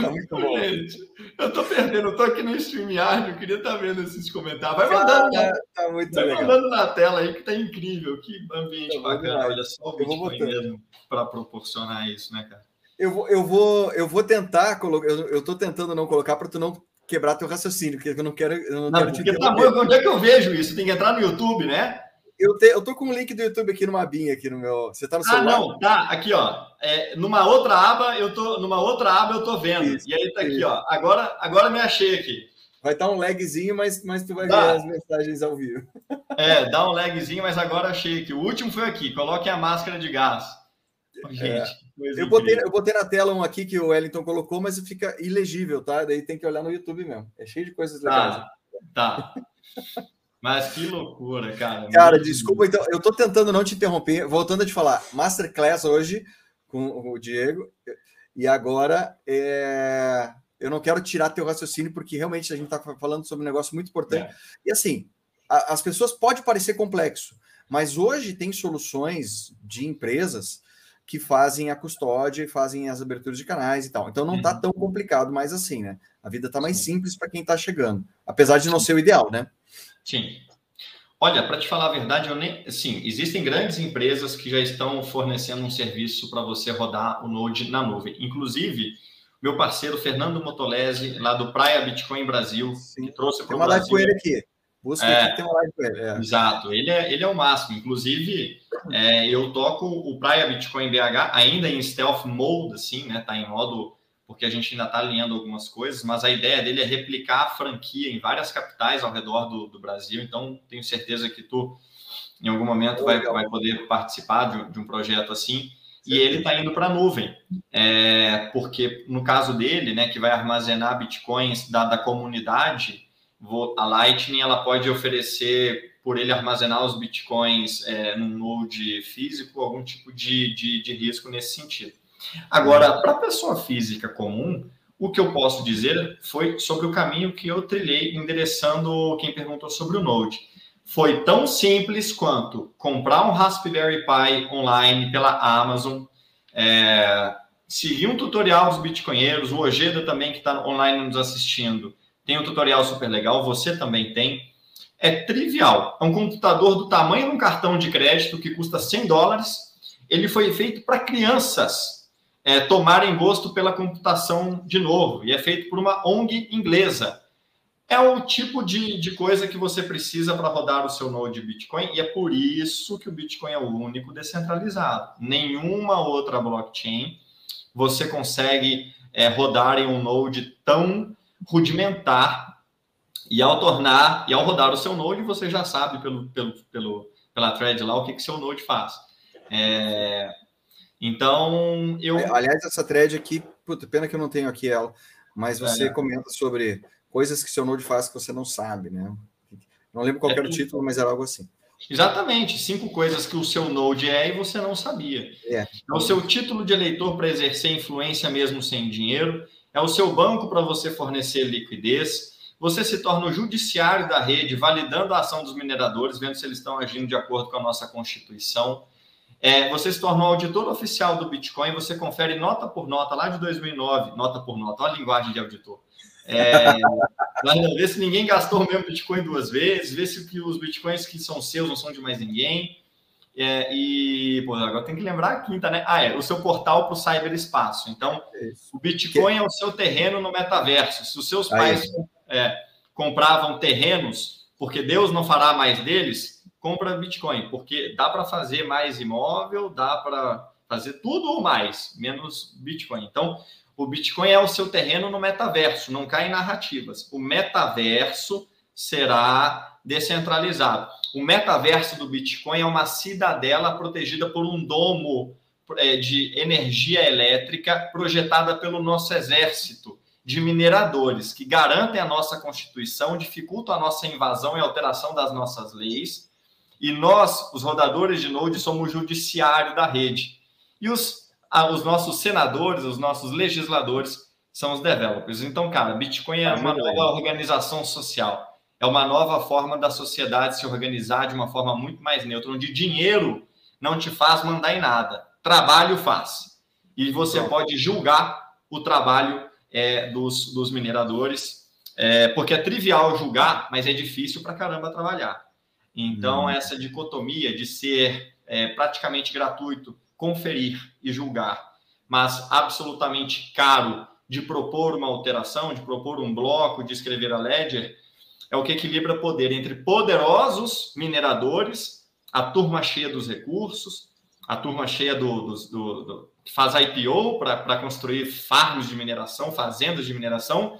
S1: Tá muito bom.
S2: Gente, eu tô perdendo, eu tô aqui no StreamYard, eu queria estar tá vendo esses comentários. Vai mandando, Cara,
S1: tá muito
S2: vai
S1: legal.
S2: mandando na tela aí que tá incrível. Que ambiente tá bacana. Olha só o Bitcoin mesmo para proporcionar isso, né, cara?
S1: Eu vou, eu vou, eu vou tentar colocar. Eu, eu tô tentando não colocar para tu não quebrar teu raciocínio, porque eu não quero. Eu não,
S2: não
S1: quero
S2: porque tá bom, onde é que eu vejo isso? Tem que entrar no YouTube, né?
S1: Eu, te, eu tô com o um link do YouTube aqui numa abinha aqui no meu. Você tá no celular?
S2: Ah, não, tá. Aqui, ó. É, numa outra aba, eu tô. Numa outra aba eu tô vendo. Isso, e aí tá aqui, isso. ó. Agora, agora me achei aqui.
S1: Vai dar um lagzinho, mas, mas tu vai tá. ver as mensagens ao vivo.
S2: É, dá um lagzinho, mas agora achei aqui. O último foi aqui. Coloquem a máscara de gás.
S1: Gente, é. Eu, botei, eu botei na tela um aqui que o Wellington colocou, mas fica ilegível, tá? Daí tem que olhar no YouTube mesmo. É cheio de coisas legais.
S2: Tá. tá. Mas que loucura, cara.
S1: Cara, Muito desculpa, então, eu tô tentando não te interromper, voltando a te falar, Masterclass hoje com o Diego, e agora é... eu não quero tirar teu raciocínio, porque realmente a gente tá falando sobre um negócio muito importante. É. E assim, a, as pessoas pode parecer complexo, mas hoje tem soluções de empresas que fazem a custódia e fazem as aberturas de canais e tal. Então não está uhum. tão complicado mais assim, né? A vida está mais simples para quem está chegando, apesar de não ser o ideal, né?
S2: Sim. Olha, para te falar a verdade, eu nem, sim, existem grandes empresas que já estão fornecendo um serviço para você rodar o Node na nuvem. Inclusive, meu parceiro Fernando Motolese, lá do Praia Bitcoin Brasil, sim. que trouxe para o Brasil.
S1: Tem uma live com ele aqui. Busca é, tem live. É.
S2: Exato, ele é, ele é o máximo. Inclusive, é, eu toco o Praia Bitcoin BH ainda em stealth mode, assim, né? Tá em modo, porque a gente ainda está alinhando algumas coisas, mas a ideia dele é replicar a franquia em várias capitais ao redor do, do Brasil. Então, tenho certeza que tu, em algum momento, vai, vai poder participar de, de um projeto assim e ele está indo para a nuvem, é, porque no caso dele, né, que vai armazenar bitcoins da, da comunidade, a Lightning ela pode oferecer, por ele armazenar os bitcoins é, num node físico, algum tipo de, de, de risco nesse sentido. Agora, para a pessoa física comum, o que eu posso dizer foi sobre o caminho que eu trilhei endereçando quem perguntou sobre o Node. Foi tão simples quanto comprar um Raspberry Pi online pela Amazon, é, seguir um tutorial dos bitcoinheiros, o Ojeda também que está online nos assistindo, tem um tutorial super legal, você também tem. É trivial. É um computador do tamanho de um cartão de crédito que custa 100 dólares. Ele foi feito para crianças é, tomarem gosto pela computação de novo. E é feito por uma ONG inglesa. É o tipo de, de coisa que você precisa para rodar o seu node Bitcoin. E é por isso que o Bitcoin é o único descentralizado. Nenhuma outra blockchain você consegue é, rodar em um node tão rudimentar e ao tornar e ao rodar o seu Node, você já sabe pelo, pelo, pelo pela thread lá o que que seu Node faz. É, então eu
S1: é, aliás essa thread aqui, puta, pena que eu não tenho aqui ela, mas você é. comenta sobre coisas que seu Node faz que você não sabe, né? Não lembro qual é era o título, mas era algo assim.
S2: Exatamente, cinco coisas que o seu Node é e você não sabia. É. é o seu título de eleitor para exercer influência mesmo sem dinheiro é o seu banco para você fornecer liquidez. Você se torna o judiciário da rede, validando a ação dos mineradores, vendo se eles estão agindo de acordo com a nossa Constituição. É, você se torna o auditor oficial do Bitcoin, você confere nota por nota, lá de 2009, nota por nota, olha a linguagem de auditor. É, [LAUGHS] ver se ninguém gastou o mesmo Bitcoin duas vezes, ver se os Bitcoins que são seus não são de mais ninguém. É, e, pô, agora tem que lembrar a quinta, né? Ah, é, o seu portal para o cyberespaço. Então, Isso. o Bitcoin que... é o seu terreno no metaverso. Se os seus pais é, compravam terrenos, porque Deus não fará mais deles, compra Bitcoin, porque dá para fazer mais imóvel, dá para fazer tudo ou mais, menos Bitcoin. Então, o Bitcoin é o seu terreno no metaverso, não cai em narrativas. O metaverso será descentralizado. O metaverso do Bitcoin é uma cidadela protegida por um domo é, de energia elétrica projetada pelo nosso exército, de mineradores que garantem a nossa Constituição, dificultam a nossa invasão e alteração das nossas leis. E nós, os rodadores de Node, somos o judiciário da rede. E os, os nossos senadores, os nossos legisladores, são os developers. Então, cara, Bitcoin é uma nova organização social. É uma nova forma da sociedade se organizar de uma forma muito mais neutra, onde dinheiro não te faz mandar em nada. Trabalho faz. E você pode julgar o trabalho é, dos, dos mineradores, é, porque é trivial julgar, mas é difícil para caramba trabalhar. Então, hum. essa dicotomia de ser é, praticamente gratuito, conferir e julgar, mas absolutamente caro de propor uma alteração, de propor um bloco, de escrever a ledger, é o que equilibra poder entre poderosos mineradores, a turma cheia dos recursos, a turma cheia do, do, do, do que faz IPO para construir farms de mineração, fazendas de mineração,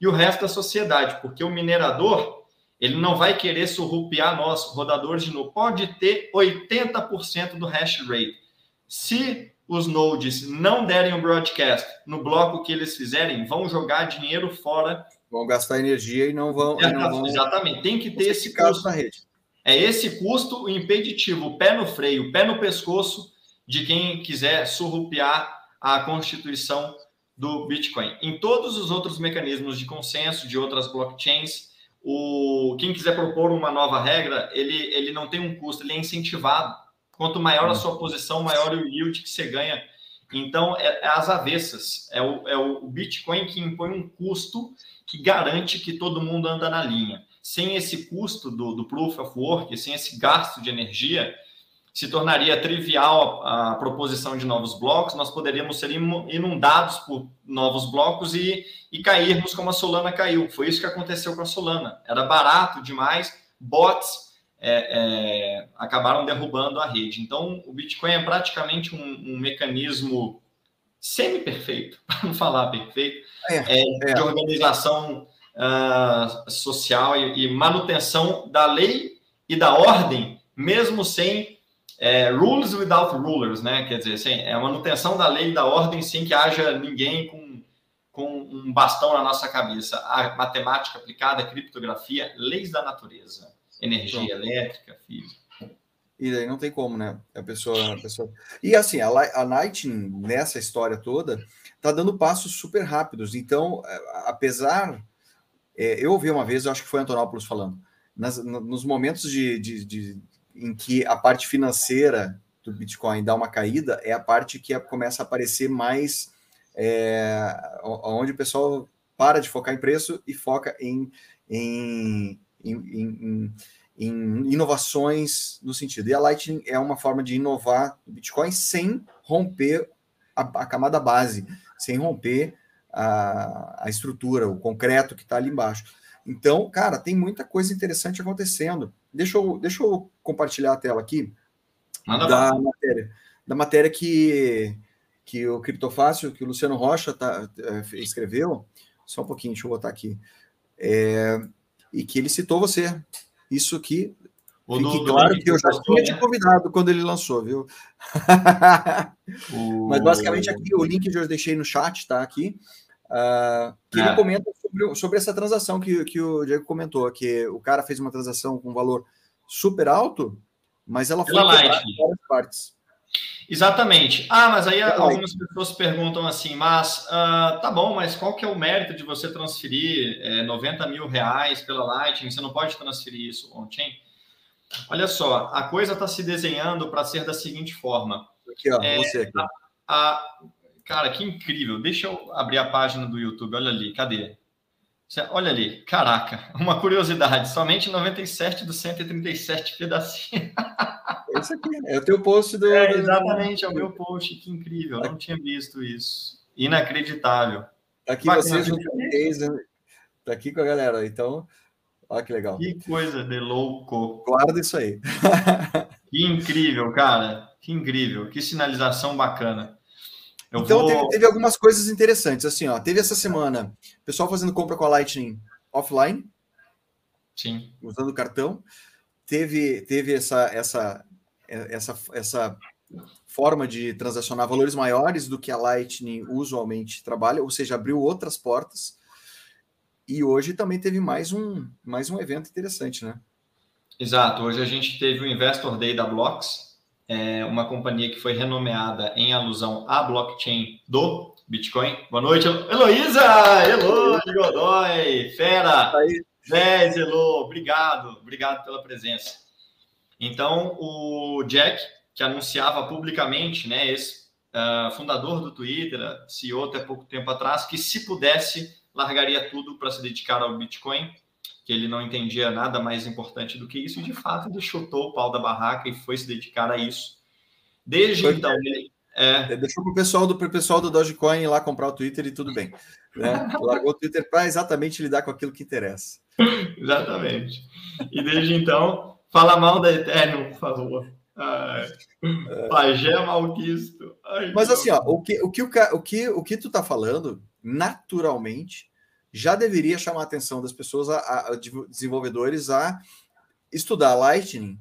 S2: e o resto da sociedade, porque o minerador ele não vai querer surrupiar nós, rodadores de novo. Pode ter 80% do hash rate. Se os nodes não derem o broadcast no bloco que eles fizerem, vão jogar dinheiro fora.
S1: Vão gastar energia e não vão.
S2: É,
S1: não vão
S2: exatamente, tem que ter esse custo.
S1: Na rede.
S2: É esse custo impeditivo, pé no freio, pé no pescoço de quem quiser surrupiar a constituição do Bitcoin. Em todos os outros mecanismos de consenso de outras blockchains, o quem quiser propor uma nova regra, ele, ele não tem um custo, ele é incentivado. Quanto maior a sua posição, maior o yield que você ganha. Então, é, é as avessas. É o, é o Bitcoin que impõe um custo que garante que todo mundo anda na linha. Sem esse custo do, do Proof of Work, sem esse gasto de energia, se tornaria trivial a proposição de novos blocos, nós poderíamos ser inundados por novos blocos e, e cairmos como a Solana caiu. Foi isso que aconteceu com a Solana. Era barato demais, bots é, é, acabaram derrubando a rede. Então, o Bitcoin é praticamente um, um mecanismo semi-perfeito, [LAUGHS] para não falar perfeito, é, é, é. de organização uh, social e, e manutenção da lei e da ordem, mesmo sem é, rules without rulers, né? Quer dizer, assim, é a manutenção da lei e da ordem sem que haja ninguém com, com um bastão na nossa cabeça. A matemática aplicada, a criptografia, leis da natureza, energia elétrica, física.
S1: E daí não tem como, né? A pessoa, a pessoa... E assim, a, a Lightning, nessa história toda, tá dando passos super rápidos. Então, é, apesar. É, eu ouvi uma vez, eu acho que foi Antonopoulos falando, nas, nos momentos de, de, de em que a parte financeira do Bitcoin dá uma caída, é a parte que começa a aparecer mais é, onde o pessoal para de focar em preço e foca em, em, em, em, em inovações no sentido. E a Lightning é uma forma de inovar o Bitcoin sem romper a, a camada base, sem romper a, a estrutura, o concreto que está ali embaixo. Então, cara, tem muita coisa interessante acontecendo. Deixa eu, deixa eu compartilhar a tela aqui Manda da matéria. Da matéria que, que o Criptofácil, que o Luciano Rocha tá, é, escreveu. Só um pouquinho, deixa eu botar aqui. É, e que ele citou você. Isso aqui. O Fique do, claro do que eu já tinha te convidado quando ele lançou, viu? o... Mas basicamente aqui o link eu deixei no chat, tá? Aqui. Uh, que é. ele comenta sobre, sobre, essa transação que, que o Diego comentou, que o cara fez uma transação com um valor super alto, mas ela foi em várias partes.
S2: Exatamente. Ah, mas aí algumas pessoas perguntam assim, mas uh, tá bom, mas qual que é o mérito de você transferir é, 90 mil reais pela Lightning? Você não pode transferir isso on-chain? Olha só, a coisa está se desenhando para ser da seguinte forma.
S1: Aqui, ó, é, você aqui.
S2: A, a, Cara, que incrível. Deixa eu abrir a página do YouTube. Olha ali, cadê? Olha ali, caraca, [LAUGHS] uma curiosidade. Somente 97 dos 137 pedacinhos. [LAUGHS]
S1: Esse aqui, é o teu post do.
S2: É, exatamente, é o meu post. Que incrível, eu não tinha visto isso. Inacreditável.
S1: Tá aqui vocês junto Tá aqui com a galera, então. Olha que legal.
S2: Que coisa de louco.
S1: Guarda isso aí. [LAUGHS]
S2: Que incrível, cara. Que incrível. Que sinalização bacana.
S1: Eu então, vou... teve, teve, algumas coisas interessantes. Assim, ó, teve essa semana pessoal fazendo compra com a Lightning offline.
S2: Sim.
S1: Usando o cartão. Teve, teve essa, essa, essa, essa forma de transacionar valores maiores do que a Lightning usualmente trabalha, ou seja, abriu outras portas. E hoje também teve mais um, mais um evento interessante, né?
S2: Exato. Hoje a gente teve o Investor Day da Blocks, é uma companhia que foi renomeada em alusão à blockchain do Bitcoin. Boa noite, Heloísa! Elo, Godoy! Fera! 10, Elo! Obrigado, obrigado pela presença. Então, o Jack, que anunciava publicamente, né, esse uh, fundador do Twitter, CEO até pouco tempo atrás, que se pudesse, largaria tudo para se dedicar ao Bitcoin, que ele não entendia nada mais importante do que isso, e de fato ele chutou o pau da barraca e foi se dedicar a isso. Desde foi então, ele,
S1: é... Deixou para o pessoal do pro pessoal do Dogecoin ir lá comprar o Twitter e tudo bem. Né? [LAUGHS] Largou o Twitter para exatamente lidar com aquilo que interessa.
S2: exatamente. E desde então, fala mal da Ethereum, por favor. Ai, pajé malquisto.
S1: Ai, Mas assim, ó, o que, o, que, o, que, o que tu tá falando, naturalmente, já deveria chamar a atenção das pessoas, a, a desenvolvedores, a estudar Lightning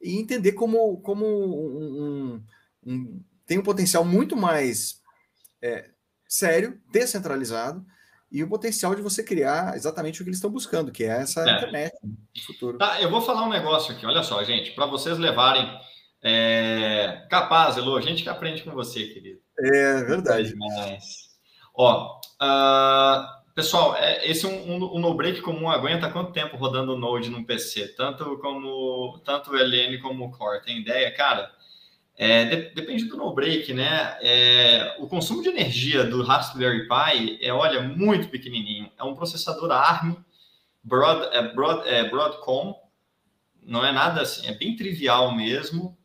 S1: e entender como, como um, um, tem um potencial muito mais é, sério, descentralizado, e o potencial de você criar exatamente o que eles estão buscando, que é essa é. internet no
S2: futuro. Tá, eu vou falar um negócio aqui, olha só, gente, para vocês levarem. É... Capaz, Elô, gente que aprende com você, querido.
S1: É verdade.
S2: Mas, ó, uh, pessoal, é, esse um, um, um no-break comum aguenta quanto tempo rodando o Node no PC? Tanto como tanto o LN como o Core, tem ideia? Cara, é, de, depende do no-break, né? É, o consumo de energia do Raspberry Pi é, olha, muito pequenininho. É um processador ARM, Broad, é, Broad, é, Broadcom, não é nada assim, é bem trivial mesmo.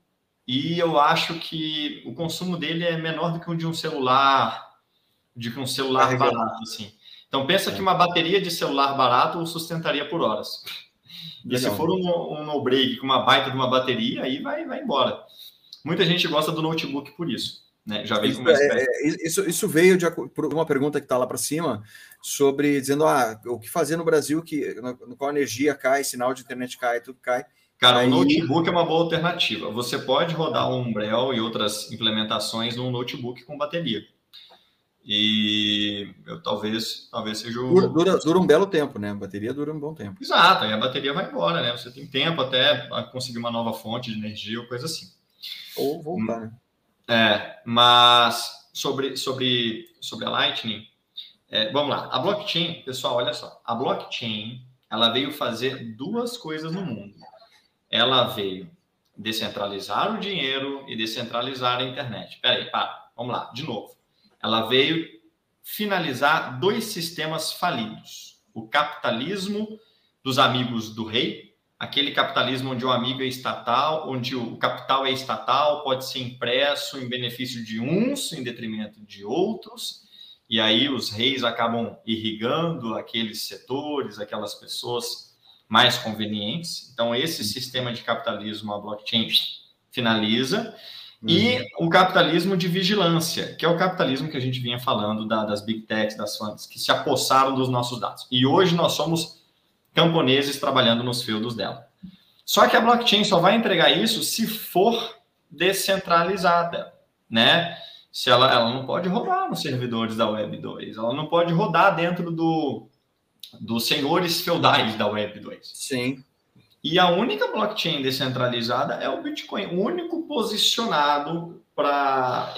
S2: E eu acho que o consumo dele é menor do que o de um celular, de um celular barato, assim. Então pensa é. que uma bateria de celular barato o sustentaria por horas. E Legal. se for um, um no-break com uma baita de uma bateria, aí vai, vai embora. Muita gente gosta do notebook por isso. Né? Já veio
S1: isso, com uma é, é isso, isso veio de por uma pergunta que está lá para cima sobre dizendo ah, o que fazer no Brasil que no, qual energia cai, sinal de internet cai, tudo cai.
S2: Cara, Aí... o notebook é uma boa alternativa. Você pode rodar um Umbrel e outras implementações num notebook com bateria. E eu talvez, talvez seja o.
S1: Dura, dura, dura, um belo tempo, né? A bateria dura um bom tempo.
S2: Exato, aí a bateria vai embora, né? Você tem tempo até conseguir uma nova fonte de energia ou coisa assim.
S1: Ou voltar, né?
S2: É, mas sobre, sobre, sobre a Lightning, é, vamos lá. A blockchain, pessoal, olha só. A blockchain, ela veio fazer duas coisas no mundo. Ela veio descentralizar o dinheiro e descentralizar a internet. Peraí, para. Vamos lá, de novo. Ela veio finalizar dois sistemas falidos. O capitalismo dos amigos do rei, aquele capitalismo onde o amigo é estatal, onde o capital é estatal, pode ser impresso em benefício de uns, em detrimento de outros, e aí os reis acabam irrigando aqueles setores, aquelas pessoas mais convenientes. Então, esse sistema de capitalismo, a blockchain finaliza. Uhum. E o capitalismo de vigilância, que é o capitalismo que a gente vinha falando da, das big techs, das funds, que se apossaram dos nossos dados. E hoje nós somos camponeses trabalhando nos feudos dela. Só que a blockchain só vai entregar isso se for descentralizada, né? Se ela, ela não pode rodar nos servidores da Web 2, ela não pode rodar dentro do, dos senhores feudais da Web 2.
S1: Sim.
S2: E a única blockchain descentralizada é o Bitcoin, o único posicionado para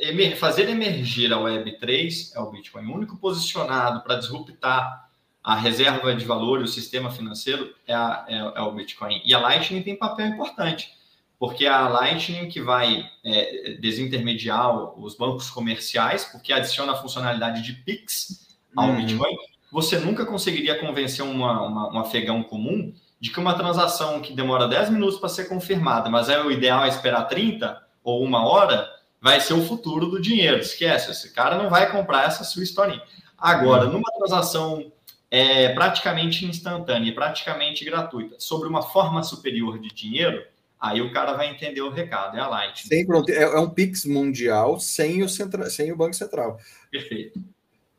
S2: emer, fazer emergir a Web 3 é o Bitcoin, o único posicionado para disruptar a reserva de valor e o sistema financeiro é, a, é, é, o Bitcoin. E a Lightning tem papel importante, porque a Lightning que vai é, desintermediar os bancos comerciais, porque adiciona a funcionalidade de PIX ao uhum. Bitcoin, você nunca conseguiria convencer uma, uma, um afegão comum de que uma transação que demora 10 minutos para ser confirmada, mas é o ideal é esperar 30 ou uma hora, vai ser o futuro do dinheiro. Esquece, esse cara não vai comprar essa sua historinha. Agora, uhum. numa transação é, praticamente instantânea e praticamente gratuita sobre uma forma superior de dinheiro, aí o cara vai entender o recado, é a Light.
S1: Pronto. É, é um Pix mundial sem o, centra, sem o Banco Central.
S2: Perfeito.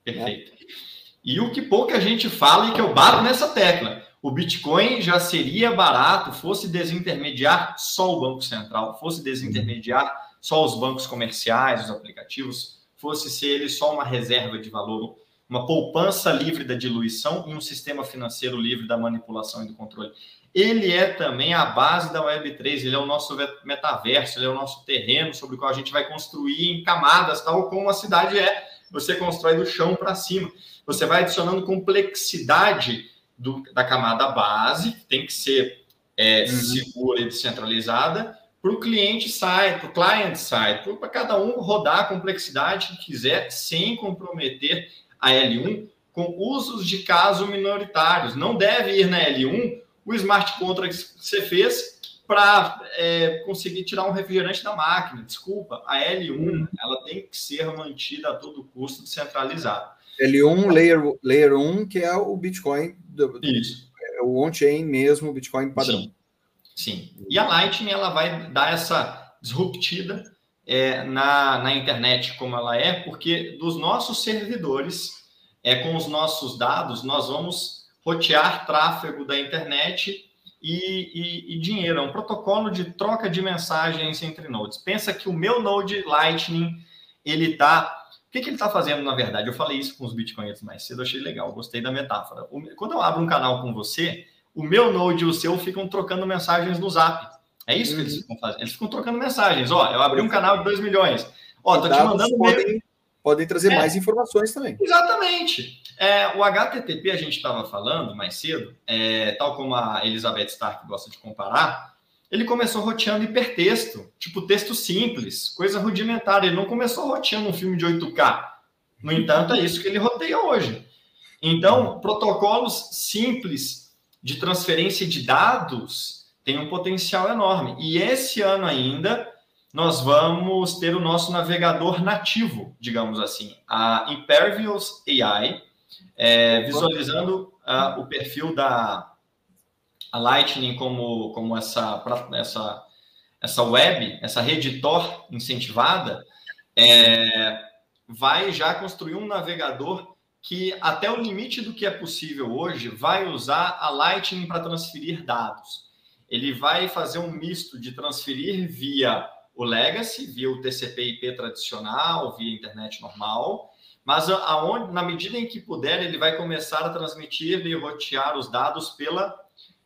S2: Perfeito. É. E o que pouca gente fala e que eu bato nessa tecla. O Bitcoin já seria barato fosse desintermediar só o Banco Central, fosse desintermediar só os bancos comerciais, os aplicativos, fosse ser ele só uma reserva de valor, uma poupança livre da diluição e um sistema financeiro livre da manipulação e do controle. Ele é também a base da Web3, ele é o nosso metaverso, ele é o nosso terreno sobre o qual a gente vai construir em camadas, tal como a cidade é. Você constrói do chão para cima. Você vai adicionando complexidade do, da camada base, que tem que ser é, uhum. segura e descentralizada, para o cliente side, para o client side, para cada um rodar a complexidade que quiser, sem comprometer a L1 com usos de caso minoritários. Não deve ir na L1 o smart contract que você fez para é, conseguir tirar um refrigerante da máquina. Desculpa, a L1 ela tem que ser mantida a todo custo descentralizada.
S1: L1, layer, layer 1, que é o Bitcoin, do, Isso. É o on-chain mesmo, o Bitcoin padrão.
S2: Sim. Sim. E a Lightning ela vai dar essa disruptida é, na, na internet como ela é, porque dos nossos servidores, é, com os nossos dados, nós vamos rotear tráfego da internet e, e, e, dinheiro. É um protocolo de troca de mensagens entre nodes. Pensa que o meu node Lightning, ele está... O que, que ele está fazendo, na verdade? Eu falei isso com os bitcoins mais cedo, achei legal, gostei da metáfora. Quando eu abro um canal com você, o meu node e o seu ficam trocando mensagens no zap. É isso que eles uhum. ficam fazendo. Eles ficam trocando mensagens. Ó, eu abri um canal de 2 milhões. Ó, tô te mandando
S1: podem, podem trazer é, mais informações também.
S2: Exatamente. É, o HTTP a gente estava falando mais cedo, é, tal como a Elizabeth Stark gosta de comparar, ele começou roteando hipertexto, tipo texto simples, coisa rudimentar. Ele não começou roteando um filme de 8K. No entanto, é isso que ele roteia hoje. Então, protocolos simples de transferência de dados têm um potencial enorme. E esse ano ainda, nós vamos ter o nosso navegador nativo, digamos assim, a Impervious AI, é, visualizando uh, o perfil da Lightning como, como essa, essa, essa web, essa rede Tor incentivada, é, vai já construir um navegador que, até o limite do que é possível hoje, vai usar a Lightning para transferir dados. Ele vai fazer um misto de transferir via o Legacy, via o TCP/IP tradicional, via internet normal, mas aonde, na medida em que puder, ele vai começar a transmitir e rotear os dados pela,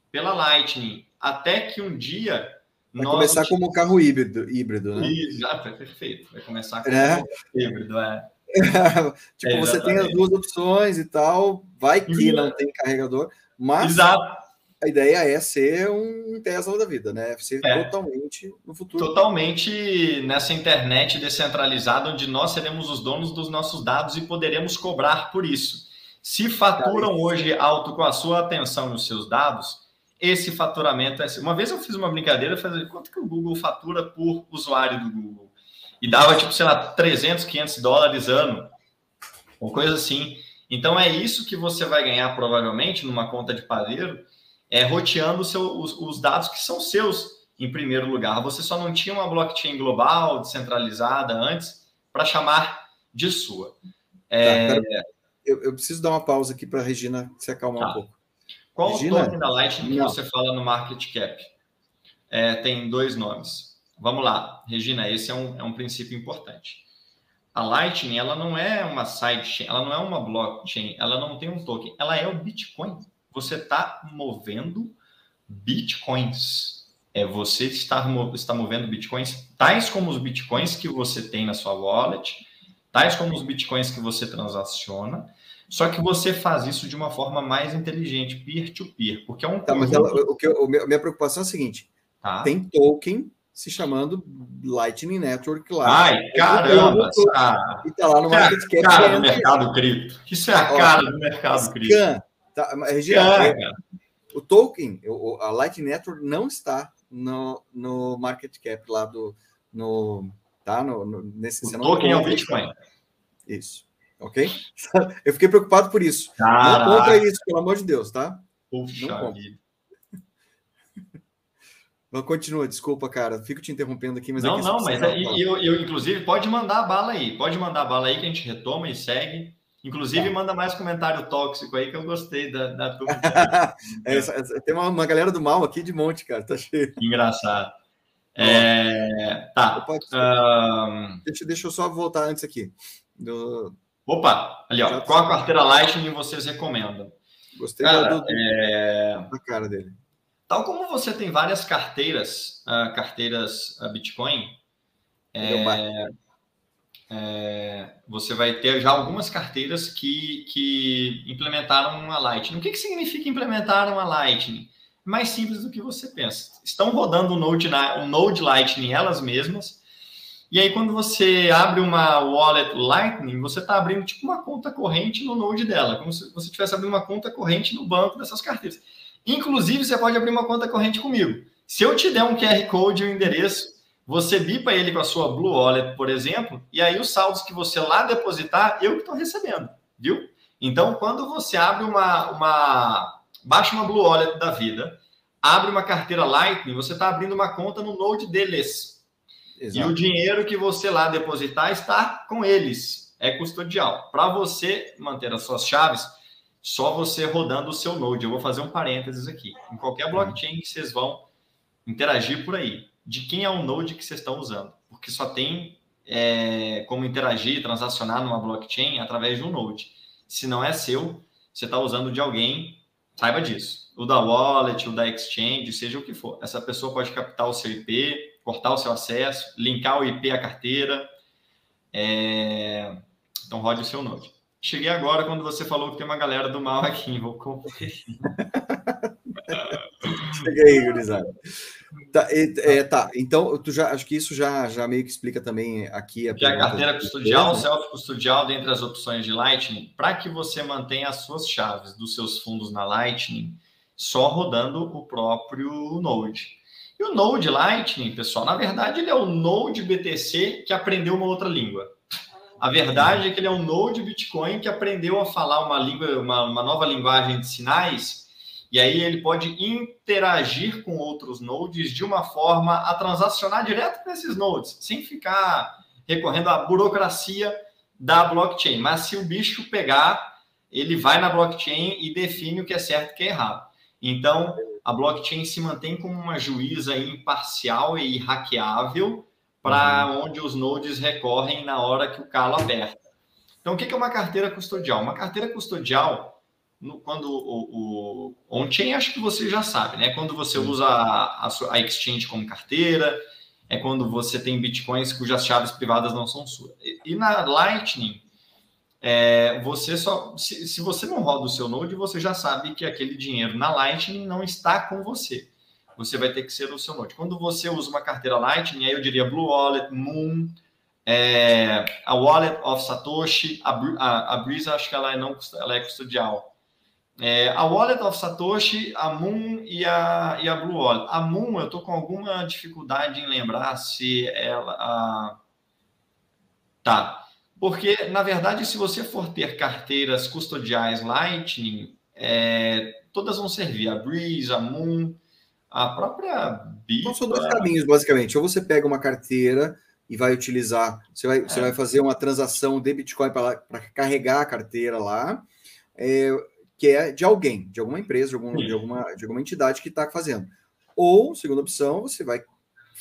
S2: pela Lightning, até que um dia
S1: Vai começar como carro híbrido, híbrido né?
S2: Exato, é perfeito. Vai começar como é. híbrido, é. [LAUGHS]
S1: tipo, é, você tem as duas opções e tal, vai que não tem carregador, mas
S2: Exato
S1: a ideia é ser um Tesla da vida, né? Ser é. totalmente no futuro.
S2: Totalmente nessa internet descentralizada, onde nós seremos os donos dos nossos dados e poderemos cobrar por isso. Se faturam Cara, hoje alto com a sua atenção nos seus dados, esse faturamento é. Assim. Uma vez eu fiz uma brincadeira, falei, quanto que o Google fatura por usuário do Google? E dava, tipo, sei lá, 300, 500 dólares ano, ou coisa assim. Então é isso que você vai ganhar provavelmente numa conta de padeiro é, roteando seu, os, os, dados que são seus em primeiro lugar. Você só não tinha uma blockchain global, descentralizada antes, para chamar de sua.
S1: É... Tá, eu, eu, preciso dar uma pausa aqui para a Regina se acalmar tá. um pouco.
S2: Qual Regina? o token da Lightning que você fala no market cap? É, tem dois nomes. Vamos lá, Regina, esse é um, é um princípio importante. A Lightning, ela não é uma sidechain, ela não é uma blockchain, ela não tem um token, ela é o Bitcoin você está movendo bitcoins. É você está, está movendo bitcoins, tais como os bitcoins que você tem na sua wallet, tais como os bitcoins que você transaciona, só que você faz isso de uma forma mais inteligente, peer-to-peer, -peer, porque é um.
S1: Tá, mas ela, o que eu, a minha preocupação é a seguinte: tá. tem token se chamando Lightning Network
S2: lá. Ai, caramba! E tá lá no market cap. Cara do mercado cripto. Isso é a cara do mercado cripto.
S1: Tá, Regina, é, o token, a Light Network não está no, no market cap lá do. No, tá? No, no nesse,
S2: o token é o Bitcoin.
S1: Isso. Ok? [LAUGHS] Eu fiquei preocupado por isso. Caraca. Não compra isso, pelo amor de Deus, tá?
S2: Puxa não compra. [LAUGHS]
S1: Mas continua, desculpa, cara. Fico te interrompendo aqui, mas
S2: não, não, mas é, eu, eu, inclusive, pode mandar a bala aí, pode mandar a bala aí que a gente retoma e segue. Inclusive, tá. manda mais comentário tóxico aí que eu gostei da, da tua. [LAUGHS]
S1: é, tem uma, uma, galera do mal aqui de monte, cara, tá cheio.
S2: Engraçado. É, tá.
S1: Um... Deixa, deixa eu só voltar antes aqui. Do...
S2: Opa, ali, ó. Qual a carteira Lightning vocês recomendam?
S1: Gostei cara, do, é... da cara dele.
S2: Tal como você tem várias carteiras, uh, carteiras uh, Bitcoin, é, é, você vai ter já algumas carteiras que, que implementaram uma Lightning. O que, que significa implementar uma Lightning? Mais simples do que você pensa. Estão rodando o Node, o Node Lightning elas mesmas, e aí, quando você abre uma wallet Lightning, você está abrindo tipo uma conta corrente no Node dela, como se você estivesse abrindo uma conta corrente no banco dessas carteiras. Inclusive, você pode abrir uma conta corrente comigo. Se eu te der um QR Code e um endereço, você bipa ele com a sua Blue Wallet, por exemplo, e aí os saldos que você lá depositar, eu que estou recebendo, viu? Então, quando você abre uma, uma. baixa uma Blue Wallet da vida, abre uma carteira Lightning, você está abrindo uma conta no Node deles. Exato. E o dinheiro que você lá depositar está com eles, é custodial. Para você manter as suas chaves, só você rodando o seu Node. Eu vou fazer um parênteses aqui. Em qualquer blockchain que vocês vão interagir por aí, de quem é o Node que vocês estão usando? Porque só tem é, como interagir, transacionar numa blockchain através de um Node. Se não é seu, você está usando de alguém, saiba disso. O da wallet, o da exchange, seja o que for. Essa pessoa pode captar o seu IP, cortar o seu acesso, linkar o IP à carteira. É... Então, rode o seu Node. Cheguei agora quando você falou que tem uma galera do mal aqui. Vou conferir. [LAUGHS]
S1: Cheguei, gurizada. Tá, é, tá, então tu já acho que isso já, já meio que explica também aqui
S2: a, que a carteira custodial, self-custodial, dentre as opções de Lightning, para que você mantenha as suas chaves dos seus fundos na Lightning só rodando o próprio Node. E o Node Lightning, pessoal, na verdade, ele é o Node BTC que aprendeu uma outra língua. A verdade é que ele é um Node Bitcoin que aprendeu a falar uma língua, uma, uma nova linguagem de sinais, e aí ele pode interagir com outros nodes de uma forma a transacionar direto nesses nodes, sem ficar recorrendo à burocracia da blockchain. Mas se o bicho pegar, ele vai na blockchain e define o que é certo e o que é errado. Então, a blockchain se mantém como uma juíza imparcial e hackeável para uhum. onde os nodes recorrem na hora que o calo aperta. Então, o que é uma carteira custodial? Uma carteira custodial, no, quando o, o on-chain, acho que você já sabe, né? Quando você usa a, a, exchange como carteira, é quando você tem bitcoins cujas chaves privadas não são suas. E, e na Lightning, é, você só. Se, se, você não roda o seu Node, você já sabe que aquele dinheiro na Lightning não está com você. Você vai ter que ser o seu Node. Quando você usa uma carteira Lightning, aí eu diria Blue Wallet, Moon, é, a Wallet of Satoshi, a, a, a Breeze, acho que ela é, não, ela é custodial. É, a Wallet of Satoshi, a Moon e a, e a Blue Wallet. A Moon, eu estou com alguma dificuldade em lembrar se ela. A... Tá. Porque, na verdade, se você for ter carteiras custodiais Lightning, é, todas vão servir. A Breeze, a Moon, a própria
S1: BIP. Então, são dois caminhos, basicamente. Ou você pega uma carteira e vai utilizar, você vai, é. você vai fazer uma transação de Bitcoin para carregar a carteira lá, é, que é de alguém, de alguma empresa, de, algum, de alguma, de alguma entidade que está fazendo. Ou, segunda opção, você vai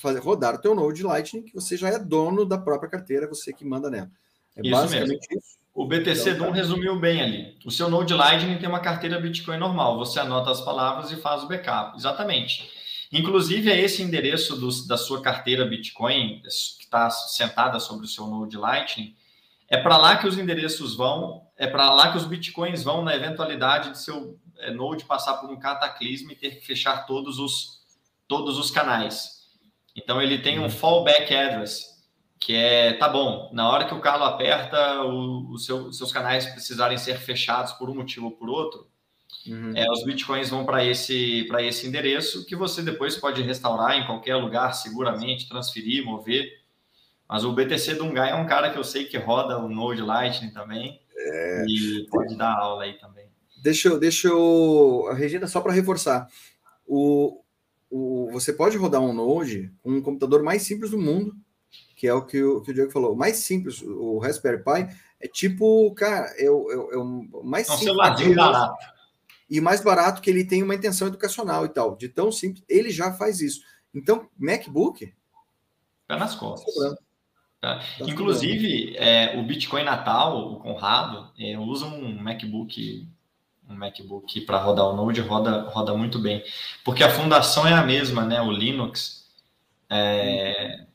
S1: fazer, rodar o teu Node Lightning, que você já é dono da própria carteira, você que manda nela.
S2: É isso basicamente mesmo. isso. O BTC então, Doom tá. resumiu bem ali. O seu Node Lightning tem uma carteira Bitcoin normal. Você anota as palavras e faz o backup. Exatamente. Inclusive, é esse endereço do, da sua carteira Bitcoin, que está sentada sobre o seu Node Lightning, é para lá que os endereços vão, é para lá que os Bitcoins vão na eventualidade de seu é, Node passar por um cataclismo e ter que fechar todos os, todos os canais. Então, ele tem um uhum. fallback address que é, tá bom, na hora que o calo aperta, o, o seu, os seus canais precisarem ser fechados por um motivo ou por outro, uhum. é, os bitcoins vão para esse, esse endereço que você depois pode restaurar em qualquer lugar seguramente, transferir, mover. Mas o BTC Dungai é um cara que eu sei que roda o Node Lightning também é... e pode dar aula aí também.
S1: Deixa eu, deixa eu, Regina, só para reforçar, o, o, você pode rodar um Node com um computador mais simples do mundo, que é o que o, que o Diego falou. O mais simples, o Raspberry Pi, é tipo, cara, é o, é o, é o mais é um simples. barato. E mais barato que ele tem uma intenção educacional e tal. De tão simples, ele já faz isso. Então, MacBook,
S2: Pé nas costas. Tá? Tá Inclusive, é, o Bitcoin Natal, o Conrado, é, usa um MacBook um MacBook para rodar o Node roda, roda muito bem. Porque a fundação é a mesma, né? O Linux é,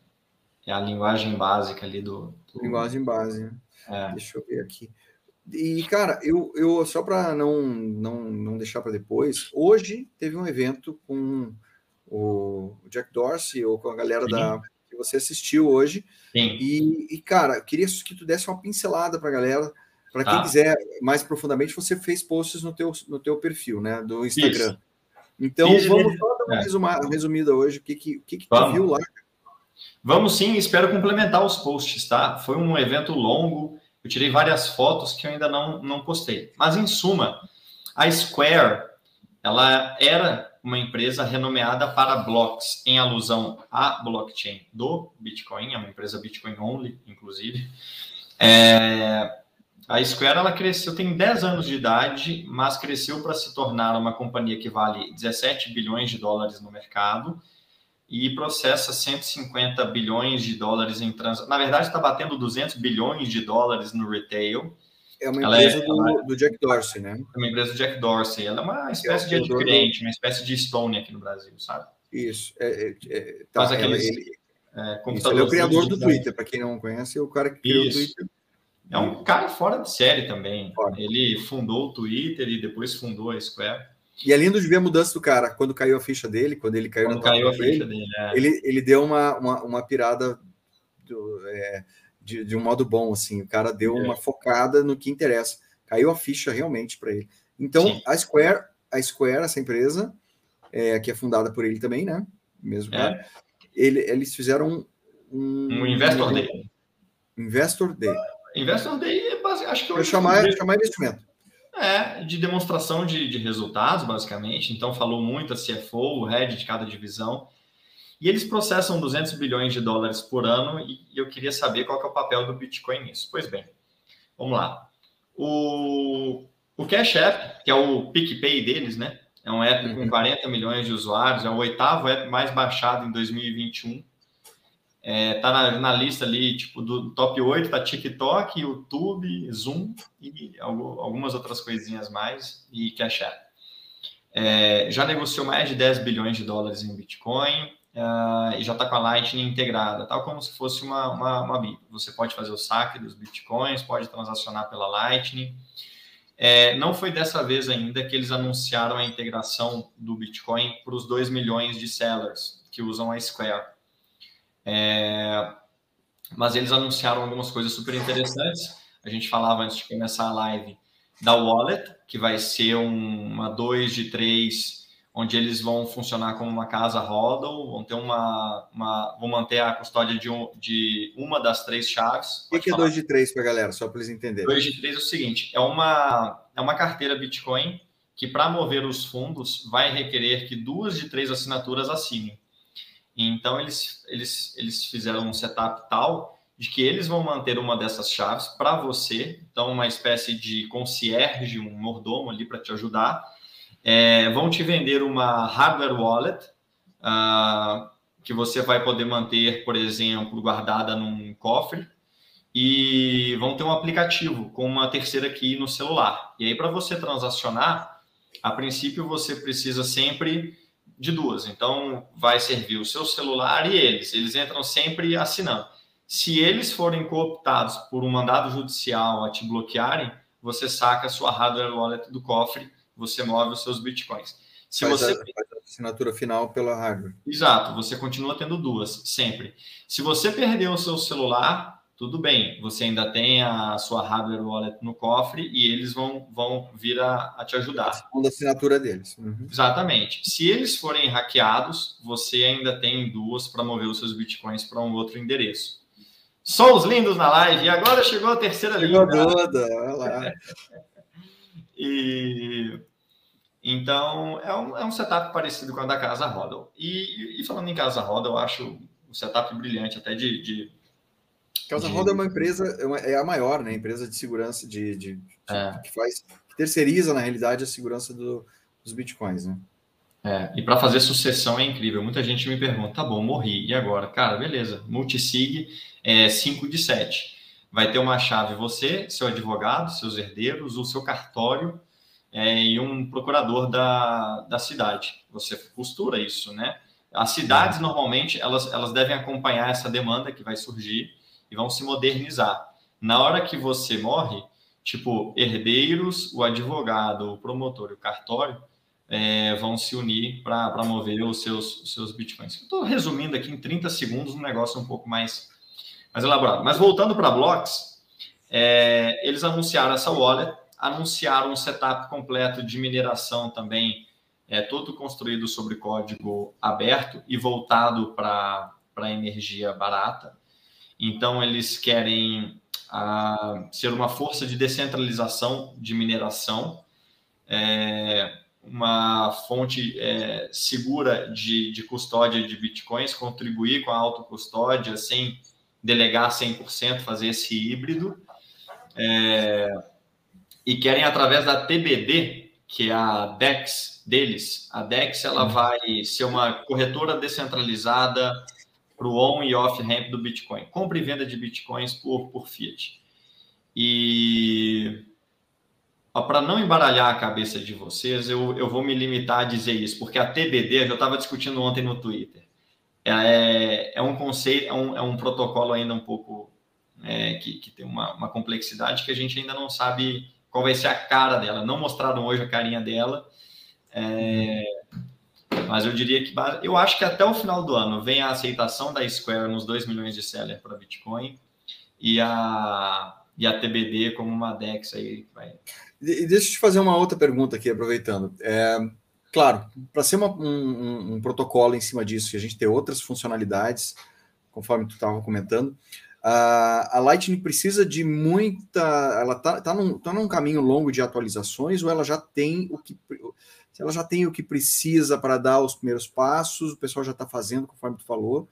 S2: é a linguagem básica ali do. do...
S1: Linguagem base, né? É. Deixa eu ver aqui. E, cara, eu, eu só para não, não, não deixar para depois, hoje teve um evento com o Jack Dorsey ou com a galera Sim. da você assistiu hoje. Sim. E, e, cara, eu queria que tu desse uma pincelada para a galera. Para quem ah. quiser mais profundamente, você fez posts no teu, no teu perfil, né, do Instagram. Isso. Então, vamos só dar uma é. resumida, hoje. O que, que, que, que tu viu lá?
S2: Vamos sim, espero complementar os posts, tá? Foi um evento longo, eu tirei várias fotos que eu ainda não, não postei. Mas, em suma, a Square, ela era uma empresa renomeada para blocks, em alusão à blockchain do Bitcoin, é uma empresa Bitcoin only, inclusive. É, a Square ela cresceu, tem 10 anos de idade, mas cresceu para se tornar uma companhia que vale 17 bilhões de dólares no mercado e processa 150 bilhões de dólares em transações. Na verdade, está batendo 200 bilhões de dólares no retail.
S1: É uma empresa é, do, é, do, Jack Dorsey, né?
S2: É uma empresa do Jack Dorsey. Ela é uma espécie é de adquirente, uma espécie de Stone aqui no Brasil, sabe?
S1: Isso. É, é, é tá, Faz aqueles, ele, ele é o criador do Twitter, para quem não conhece, é o cara que criou
S2: isso.
S1: o Twitter.
S2: É um cara fora de série também. Fora. Ele fundou o Twitter e depois fundou a Square.
S1: E é lindo de ver a mudança do cara. Quando caiu a ficha dele, quando ele caiu quando
S2: caiu a ficha dele,
S1: é. ele, ele deu uma, uma, uma pirada do, é, de, de, um modo bom, assim. O cara deu é. uma focada no que interessa. Caiu a ficha realmente para ele. Então, Sim. a Square, a Square, essa empresa, é, que é fundada por ele também, né? Mesmo cara, ele, eles fizeram
S2: um, um Investor um, Day.
S1: Investor Day.
S2: Investor Day é acho que
S1: eu chamar, chamar investimento.
S2: É, de demonstração de, de resultados, basicamente. Então, falou muito a CFO, o head de cada divisão. E eles processam 200 bilhões de dólares por ano e eu queria saber qual que é o papel do Bitcoin nisso. Pois bem, vamos lá. O, o Cash App, que é o PicPay deles, né? É um app com 40 uhum. milhões de usuários, é o oitavo app mais baixado em 2021. É, tá na, na, lista ali, tipo, do top 8, tá TikTok, YouTube, Zoom e algumas outras coisinhas mais e Cash App. É, já negociou mais de 10 bilhões de dólares em Bitcoin uh, e já está com a Lightning integrada, tal como se fosse uma, uma, uma. Você pode fazer o saque dos Bitcoins, pode transacionar pela Lightning. É, não foi dessa vez ainda que eles anunciaram a integração do Bitcoin para os 2 milhões de sellers que usam a Square. É, mas eles anunciaram algumas coisas super interessantes. A gente falava antes de começar a live da Wallet, que vai ser uma 2 de 3, onde eles vão funcionar como uma casa Hodl, vão ter uma, uma vão manter a custódia de, um, de uma das três chaves.
S1: O que, é 2 de 3 para a galera, só para eles entenderem?
S2: 2 de 3 é o seguinte, é uma, é uma carteira Bitcoin que para mover os fundos vai requerer que duas de três assinaturas assinem. Então, eles, eles, eles fizeram um setup tal de que eles vão manter uma dessas chaves para você, então, uma espécie de concierge, um mordomo ali para te ajudar. É, vão te vender uma hardware wallet, uh, que você vai poder manter, por exemplo, guardada num cofre, e vão ter um aplicativo com uma terceira key no celular. E aí, para você transacionar, a princípio você precisa sempre de duas. Então, vai servir o seu celular e eles. Eles entram sempre assinando. Se eles forem cooptados por um mandado judicial a te bloquearem, você saca a sua hardware wallet do cofre, você move os seus bitcoins. Se
S1: faz
S2: você
S1: a, faz a assinatura final pela hardware.
S2: Exato, você continua tendo duas, sempre. Se você perder o seu celular, tudo bem, você ainda tem a sua hardware wallet no cofre e eles vão, vão vir a, a te ajudar. A
S1: segunda assinatura deles. Uhum.
S2: Exatamente. Se eles forem hackeados, você ainda tem duas para mover os seus bitcoins para um outro endereço. Só os lindos na live. E agora chegou a terceira chegou linda.
S1: toda, olha lá. [LAUGHS]
S2: e então é um, é um setup parecido com a da Casa Roda. E, e falando em Casa Roda, eu acho um setup brilhante até de, de
S1: Casa de... Roda é uma empresa, é, é, a maior, né? Empresa de segurança de, de, de é. que faz, que terceiriza na realidade a segurança do, dos bitcoins, né?
S2: É, e para fazer sucessão é incrível. Muita gente me pergunta, tá bom, morri, e agora? Cara, beleza, multisig é 5 de 7. Vai ter uma chave você, seu advogado, seus herdeiros, o seu cartório é, e um procurador da, da cidade. Você costura isso, né? As cidades, normalmente, elas, elas devem acompanhar essa demanda que vai surgir e vão se modernizar. Na hora que você morre, tipo, herdeiros, o advogado, o promotor e o cartório é, vão se unir para mover os seus, os seus bitcoins. Estou resumindo aqui em 30 segundos um negócio um pouco mais, mais elaborado. Mas voltando para Blocks, é, eles anunciaram essa wallet, anunciaram um setup completo de mineração também, é, todo construído sobre código aberto e voltado para energia barata. Então, eles querem a ser uma força de descentralização de mineração, é, uma fonte é, segura de, de custódia de bitcoins, contribuir com a autocustódia sem delegar 100%, fazer esse híbrido. É, e querem, através da TBD, que é a DEX deles, a DEX ela uhum. vai ser uma corretora descentralizada para o on e off ramp do Bitcoin. Compra e venda de Bitcoins por, por Fiat. E para não embaralhar a cabeça de vocês, eu, eu vou me limitar a dizer isso, porque a TBD, eu já estava discutindo ontem no Twitter, é, é um conceito, é um, é um protocolo ainda um pouco é, que, que tem uma, uma complexidade que a gente ainda não sabe qual vai ser a cara dela. Não mostraram hoje a carinha dela. É, mas eu diria que eu acho que até o final do ano vem a aceitação da Square nos 2 milhões de seller para Bitcoin e a, e a TBD como uma DEX aí. Vai...
S1: E deixa eu te fazer uma outra pergunta aqui, aproveitando. É, claro, para ser uma, um, um, protocolo em cima disso, que a gente tem outras funcionalidades, conforme tu estava comentando, a, a Lightning precisa de muita. Ela está tá num, tá num caminho longo de atualizações, ou ela já tem o que se ela já tem o que precisa para dar os primeiros passos, o pessoal já está fazendo, conforme tu falou.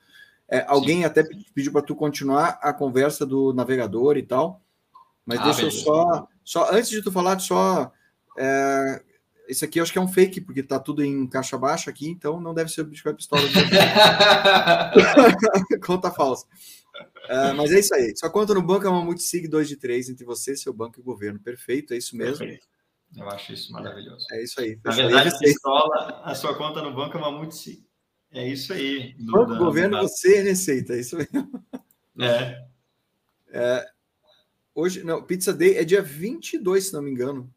S1: É, alguém Sim. até pediu para tu continuar a conversa do navegador e tal, mas ah, deixa beleza. eu só, só, antes de tu falar, só é, esse aqui eu acho que é um fake, porque está tudo em caixa baixa aqui, então não deve ser o Bitcoin Pistola. [LAUGHS] [LAUGHS] Conta falsa. É, mas é isso aí. Sua conta no banco é uma multisig 2 de 3 entre você, seu banco e o governo. Perfeito, é isso mesmo. Perfeito.
S2: Eu acho isso maravilhoso.
S1: É isso aí.
S2: Na verdade, a pistola, a sua conta no banco é uma multisig. É isso aí.
S1: Do, banco, da, governo, da... você é receita, é isso mesmo.
S2: É.
S1: é. Hoje, não, Pizza Day é dia 22, se não me engano.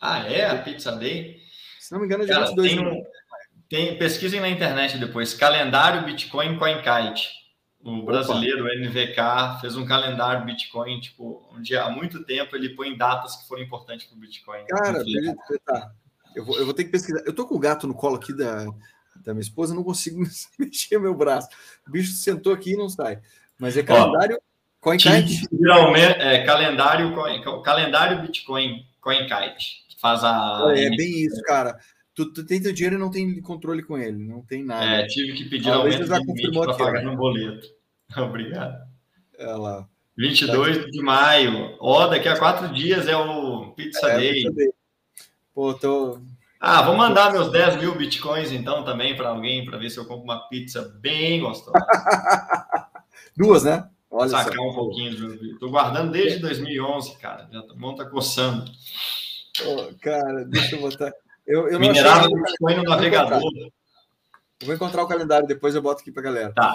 S2: Ah, é? A Pizza Day?
S1: Se não me engano, é dia Cara, 22. Tem,
S2: tem, pesquisem na internet depois. Calendário Bitcoin CoinKite. O brasileiro, o NVK, fez um calendário Bitcoin, tipo, onde há muito tempo ele põe datas que foram importantes para o Bitcoin.
S1: Cara, tá. Eu vou, eu vou ter que pesquisar. Eu tô com o gato no colo aqui da, da minha esposa, não consigo [LAUGHS] mexer meu braço. O bicho sentou aqui e não sai. Mas é calendário
S2: Ó, CoinKite. Geralmente, é calendário, calendário Bitcoin CoinKite. Faz a.
S1: É, é bem isso, cara. Tu, tu, tem teu dinheiro e não tem controle com ele, não tem nada.
S2: É, tive que pedir aumento de limite para pagar no boleto. [LAUGHS] Obrigado.
S1: É lá.
S2: 22 tá de maio. Ó, oh, daqui a quatro dias é o Pizza é, Day. Pizza Day.
S1: Pô, tô...
S2: Ah, vou mandar meus 10 mil bitcoins então também para alguém, para ver se eu compro uma pizza bem gostosa. [LAUGHS]
S1: Duas, né?
S2: Olha Sacar só. um pouquinho. Tô guardando desde 2011, cara. Já a mão tá coçando.
S1: Oh, cara, deixa eu botar. Eu, eu
S2: Minerava achei... Bitcoin no navegador.
S1: Eu vou encontrar o calendário, depois eu boto aqui para galera.
S2: Tá.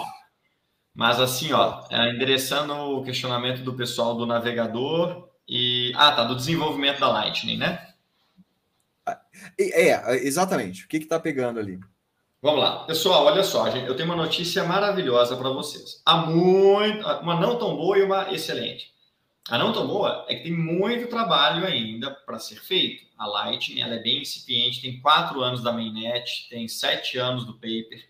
S2: Mas assim, ó, é, endereçando o questionamento do pessoal do navegador e. Ah, tá, do desenvolvimento da Lightning, né?
S1: É, exatamente. O que está pegando ali?
S2: Vamos lá. Pessoal, olha só, gente, eu tenho uma notícia maravilhosa para vocês. Há muito, uma não tão boa e uma excelente. A não tão boa é que tem muito trabalho ainda para ser feito. A Lightning ela é bem incipiente, tem quatro anos da mainnet, tem sete anos do paper.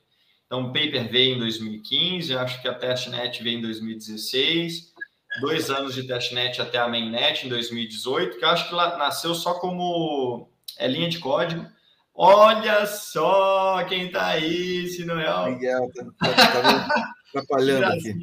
S2: Então, o paper veio em 2015, acho que a testnet veio em 2016, dois anos de testnet até a mainnet em 2018, que eu acho que ela nasceu só como é, linha de código. Olha só quem está aí, se não é
S1: Miguel, tá, tá, tá atrapalhando [LAUGHS] aqui.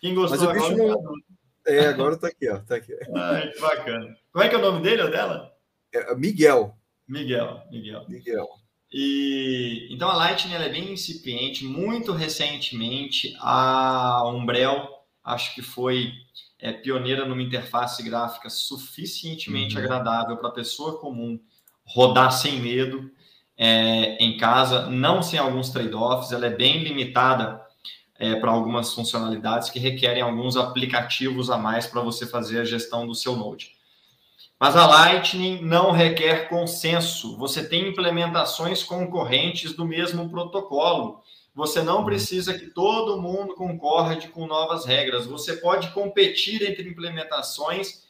S2: Quem gostou
S1: Mas o bicho não... É, agora tá aqui, ó. Tá aqui.
S2: Ai, que bacana. Como é que é o nome dele ou dela?
S1: É Miguel.
S2: Miguel, Miguel.
S1: Miguel.
S2: E, então a Lightning é bem incipiente. Muito recentemente, a Umbrel, acho que foi é, pioneira numa interface gráfica suficientemente uhum. agradável para a pessoa comum rodar sem medo é, em casa, não sem alguns trade-offs. Ela é bem limitada é, para algumas funcionalidades que requerem alguns aplicativos a mais para você fazer a gestão do seu Node. Mas a Lightning não requer consenso. Você tem implementações concorrentes do mesmo protocolo. Você não precisa que todo mundo concorde com novas regras. Você pode competir entre implementações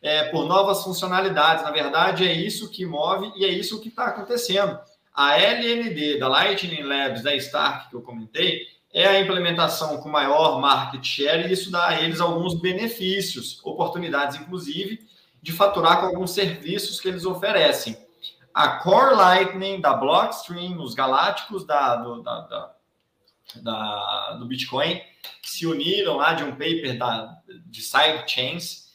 S2: é, por novas funcionalidades. Na verdade, é isso que move e é isso que está acontecendo. A LND da Lightning Labs da Stark que eu comentei é a implementação com maior market share e isso dá a eles alguns benefícios, oportunidades, inclusive, de faturar com alguns serviços que eles oferecem. A Core Lightning da Blockstream, os galácticos da, do, da, da, da, do Bitcoin, que se uniram lá de um paper da, de sidechains,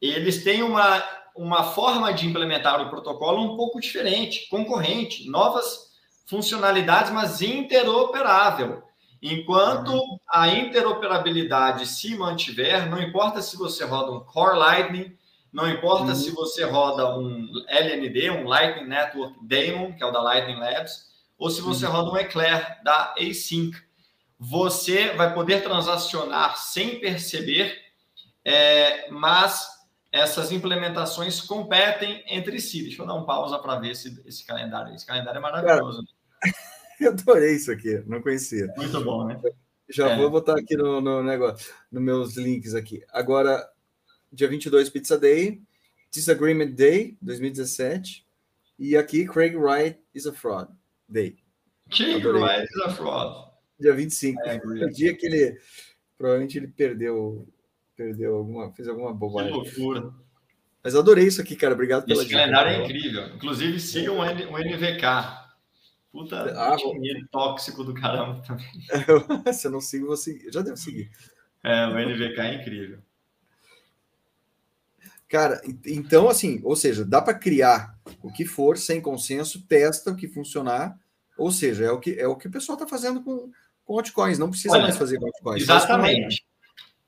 S2: eles têm uma, uma forma de implementar o protocolo um pouco diferente, concorrente, novas funcionalidades, mas interoperável. Enquanto a interoperabilidade se mantiver, não importa se você roda um Core Lightning, não importa uhum. se você roda um LND, um Lightning Network Daemon, que é o da Lightning Labs, ou se você uhum. roda um Eclair da Async. Você vai poder transacionar sem perceber, é, mas essas implementações competem entre si. Deixa eu dar um pausa para ver esse, esse calendário. Esse calendário é maravilhoso.
S1: Cara, [LAUGHS] eu [LAUGHS] adorei isso aqui, não conhecia.
S2: Muito bom, né?
S1: Já é. vou botar aqui no, no negócio, nos meus links aqui. Agora, dia 22, Pizza Day, Disagreement Day, 2017, e aqui Craig Wright is a Fraud Day.
S2: Craig Wright is a Fraud.
S1: Dia 25, é, o dia que ele, provavelmente ele perdeu, perdeu alguma, fez alguma bobagem.
S2: Que loucura.
S1: Mas adorei isso aqui, cara, obrigado
S2: pela Esse dica, calendário é incrível, inclusive sigam o NVK. Puta, ah, tóxico do caramba também. [LAUGHS]
S1: Se eu não sigo, vou seguir. Eu já devo seguir.
S2: É, o NVK é incrível.
S1: Cara, então assim, ou seja, dá para criar o que for sem consenso, testa o que funcionar, ou seja, é o que é o que o pessoal está fazendo com, com altcoins, não precisa Olha, mais fazer com altcoins.
S2: Exatamente.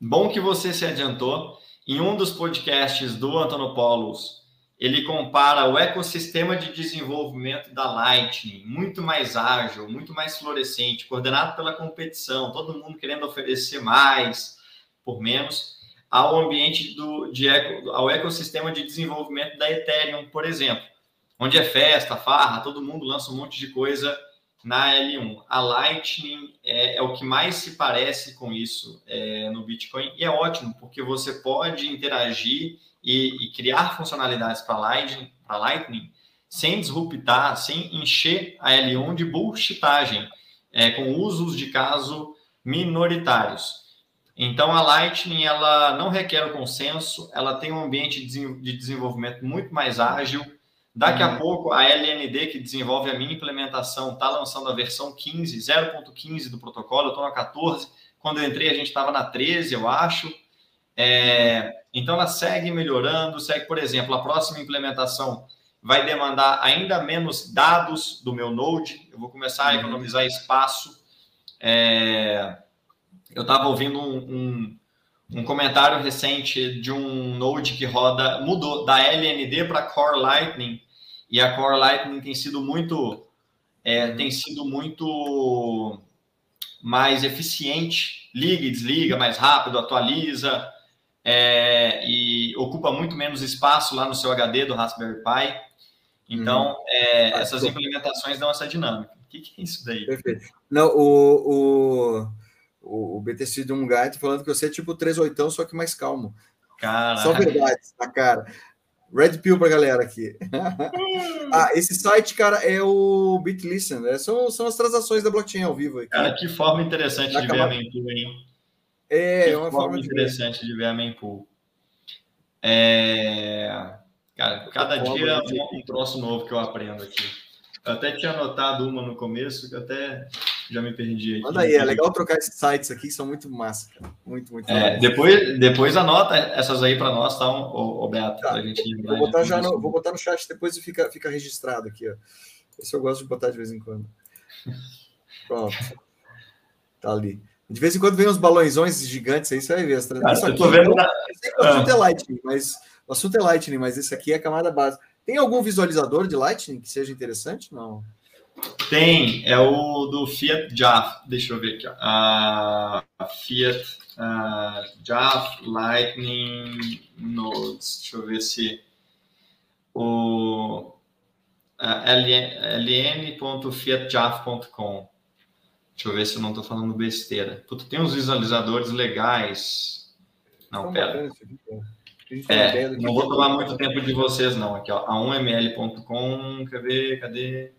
S2: Bom que você se adiantou. Em um dos podcasts do Antonopoulos, ele compara o ecossistema de desenvolvimento da Lightning, muito mais ágil, muito mais florescente, coordenado pela competição, todo mundo querendo oferecer mais por menos ao ambiente do, de eco, ao ecossistema de desenvolvimento da Ethereum, por exemplo, onde é festa, farra, todo mundo lança um monte de coisa na L1. A Lightning é, é o que mais se parece com isso é, no Bitcoin e é ótimo porque você pode interagir e, e criar funcionalidades para Lightning, Lightning sem disruptar, sem encher a L1 de bullshitagem, é, com usos de caso minoritários. Então, a Lightning ela não requer o consenso, ela tem um ambiente de desenvolvimento muito mais ágil. Daqui uhum. a pouco, a LND, que desenvolve a minha implementação, está lançando a versão 15, 0.15 do protocolo, eu estou na 14. Quando eu entrei, a gente estava na 13, eu acho. É, então, ela segue melhorando, segue, por exemplo, a próxima implementação vai demandar ainda menos dados do meu Node, eu vou começar a uhum. economizar espaço. É, eu estava ouvindo um, um, um, comentário recente de um Node que roda, mudou da LND para Core Lightning, e a Core Lightning tem sido muito, é, tem sido muito mais eficiente, liga e desliga mais rápido, atualiza, é, e ocupa muito menos espaço lá no seu HD do Raspberry Pi. Então, uhum. é, essas implementações dão essa dinâmica. O que, que é isso daí?
S1: Perfeito. Não, o, o o, BTC de um gato falando que você é tipo 38, só que mais calmo.
S2: Cara.
S1: Só verdade, na cara. Red Pill pra galera aqui. [LAUGHS] ah, esse site, cara, é o BitListen. Né? São, são as transações da blockchain ao vivo. Aqui.
S2: Cara, que forma interessante de ver a mempool, hein?
S1: É,
S2: que
S1: é uma forma,
S2: forma interessante de ver, de ver a mempool. É... Cara, cada dia é um, um troço novo que eu aprendo aqui. Eu até tinha anotado uma no começo, que até já me perdi aqui.
S1: Manda aí, é legal trocar esses sites aqui, são muito massa, cara. Muito, muito
S2: é, depois, depois anota essas aí para nós, tá, o, o Beto?
S1: Tá. gente vou botar, já no, vou botar no chat depois e fica, fica registrado aqui, ó. Esse eu gosto de botar de vez em quando. [LAUGHS] Pronto. Tá ali. De vez em quando vem uns balõezões gigantes aí, você vai ver. Cara, isso aqui, eu tô vendo eu, na... eu sei que o assunto é Lightning, mas o assunto é Lightning, mas esse aqui é a camada base. Tem algum visualizador de Lightning que seja interessante? Não.
S2: Tem, é o do Fiat JAF. Deixa eu ver aqui. A Fiat uh, JAF Lightning Nodes. Deixa eu ver se o uh, ln.fiatjaf.com. Deixa eu ver se eu não estou falando besteira. Puta, tem uns visualizadores legais. Não, pera. É, não vou tomar muito tempo de vocês, não. Aqui, ó, a1ml.com. Cadê? Cadê?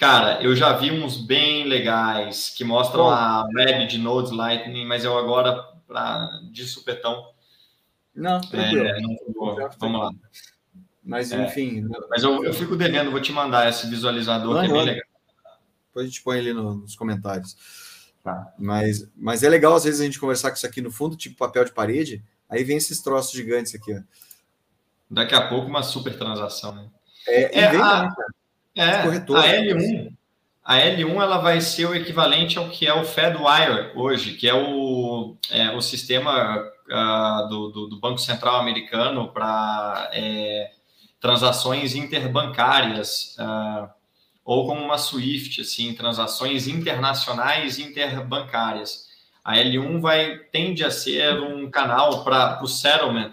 S2: Cara, eu já vi uns bem legais que mostram Bom, a web de Nodes Lightning, mas eu agora, pra, de supetão.
S1: Não, tranquilo. É, não
S2: vou, vamos lá.
S1: Mas, é, enfim.
S2: Mas eu, eu fico devendo, vou te mandar esse visualizador não, que é bem legal.
S1: Depois a gente põe ali no, nos comentários. Tá. Mas, mas é legal, às vezes, a gente conversar com isso aqui no fundo, tipo papel de parede, aí vem esses troços gigantes aqui. Ó.
S2: Daqui a pouco, uma super transação. Né?
S1: É, é, vem, a, né,
S2: é a L1. A L1 ela vai ser o equivalente ao que é o FedWire hoje, que é o, é, o sistema uh, do, do, do, Banco Central americano para é, transações interbancárias. Uh, ou como uma SWIFT, assim, transações internacionais interbancárias. A L1 vai tende a ser um canal para o settlement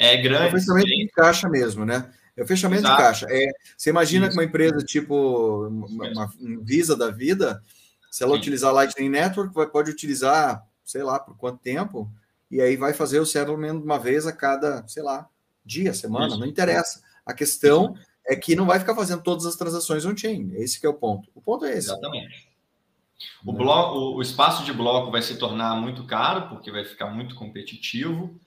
S2: é grande.
S1: Fechamento de caixa mesmo, né? É o fechamento Exato. de caixa. É, você imagina Isso. que uma empresa tipo uma, uma Visa da vida, se ela Sim. utilizar Lightning Network, vai, pode utilizar, sei lá, por quanto tempo, e aí vai fazer o settlement uma vez a cada, sei lá, dia, semana, Isso. não interessa. A questão Isso é que não vai ficar fazendo todas as transações on-chain. Esse que é o ponto. O ponto é esse.
S2: Exatamente. O, bloco, o espaço de bloco vai se tornar muito caro, porque vai ficar muito competitivo,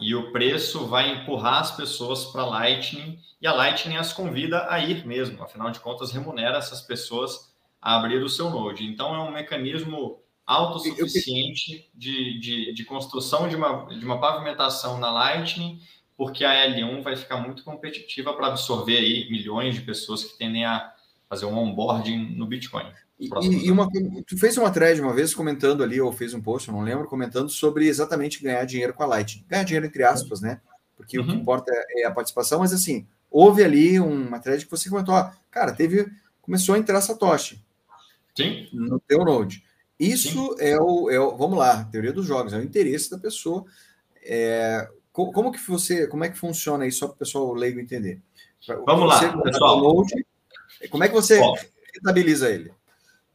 S2: e o preço vai empurrar as pessoas para Lightning, e a Lightning as convida a ir mesmo, afinal de contas, remunera essas pessoas a abrir o seu node. Então, é um mecanismo autossuficiente de, de, de construção de uma, de uma pavimentação na Lightning porque a L1 vai ficar muito competitiva para absorver aí milhões de pessoas que tendem a fazer um onboarding no Bitcoin.
S1: E, e uma, tu fez uma thread uma vez comentando ali, ou fez um post, eu não lembro, comentando sobre exatamente ganhar dinheiro com a Lightning. Ganhar dinheiro entre aspas, né? Porque uhum. o que uhum. importa é a participação, mas assim, houve ali uma thread que você comentou, ó, cara, teve, começou a entrar Satoshi
S2: Sim.
S1: no teu node. Isso é o, é o, vamos lá, teoria dos jogos, é o interesse da pessoa. É, como, como, que você, como é que funciona isso, só para o pessoal leigo entender?
S2: Vamos lá, pessoal. Node,
S1: como é que você estabiliza ele?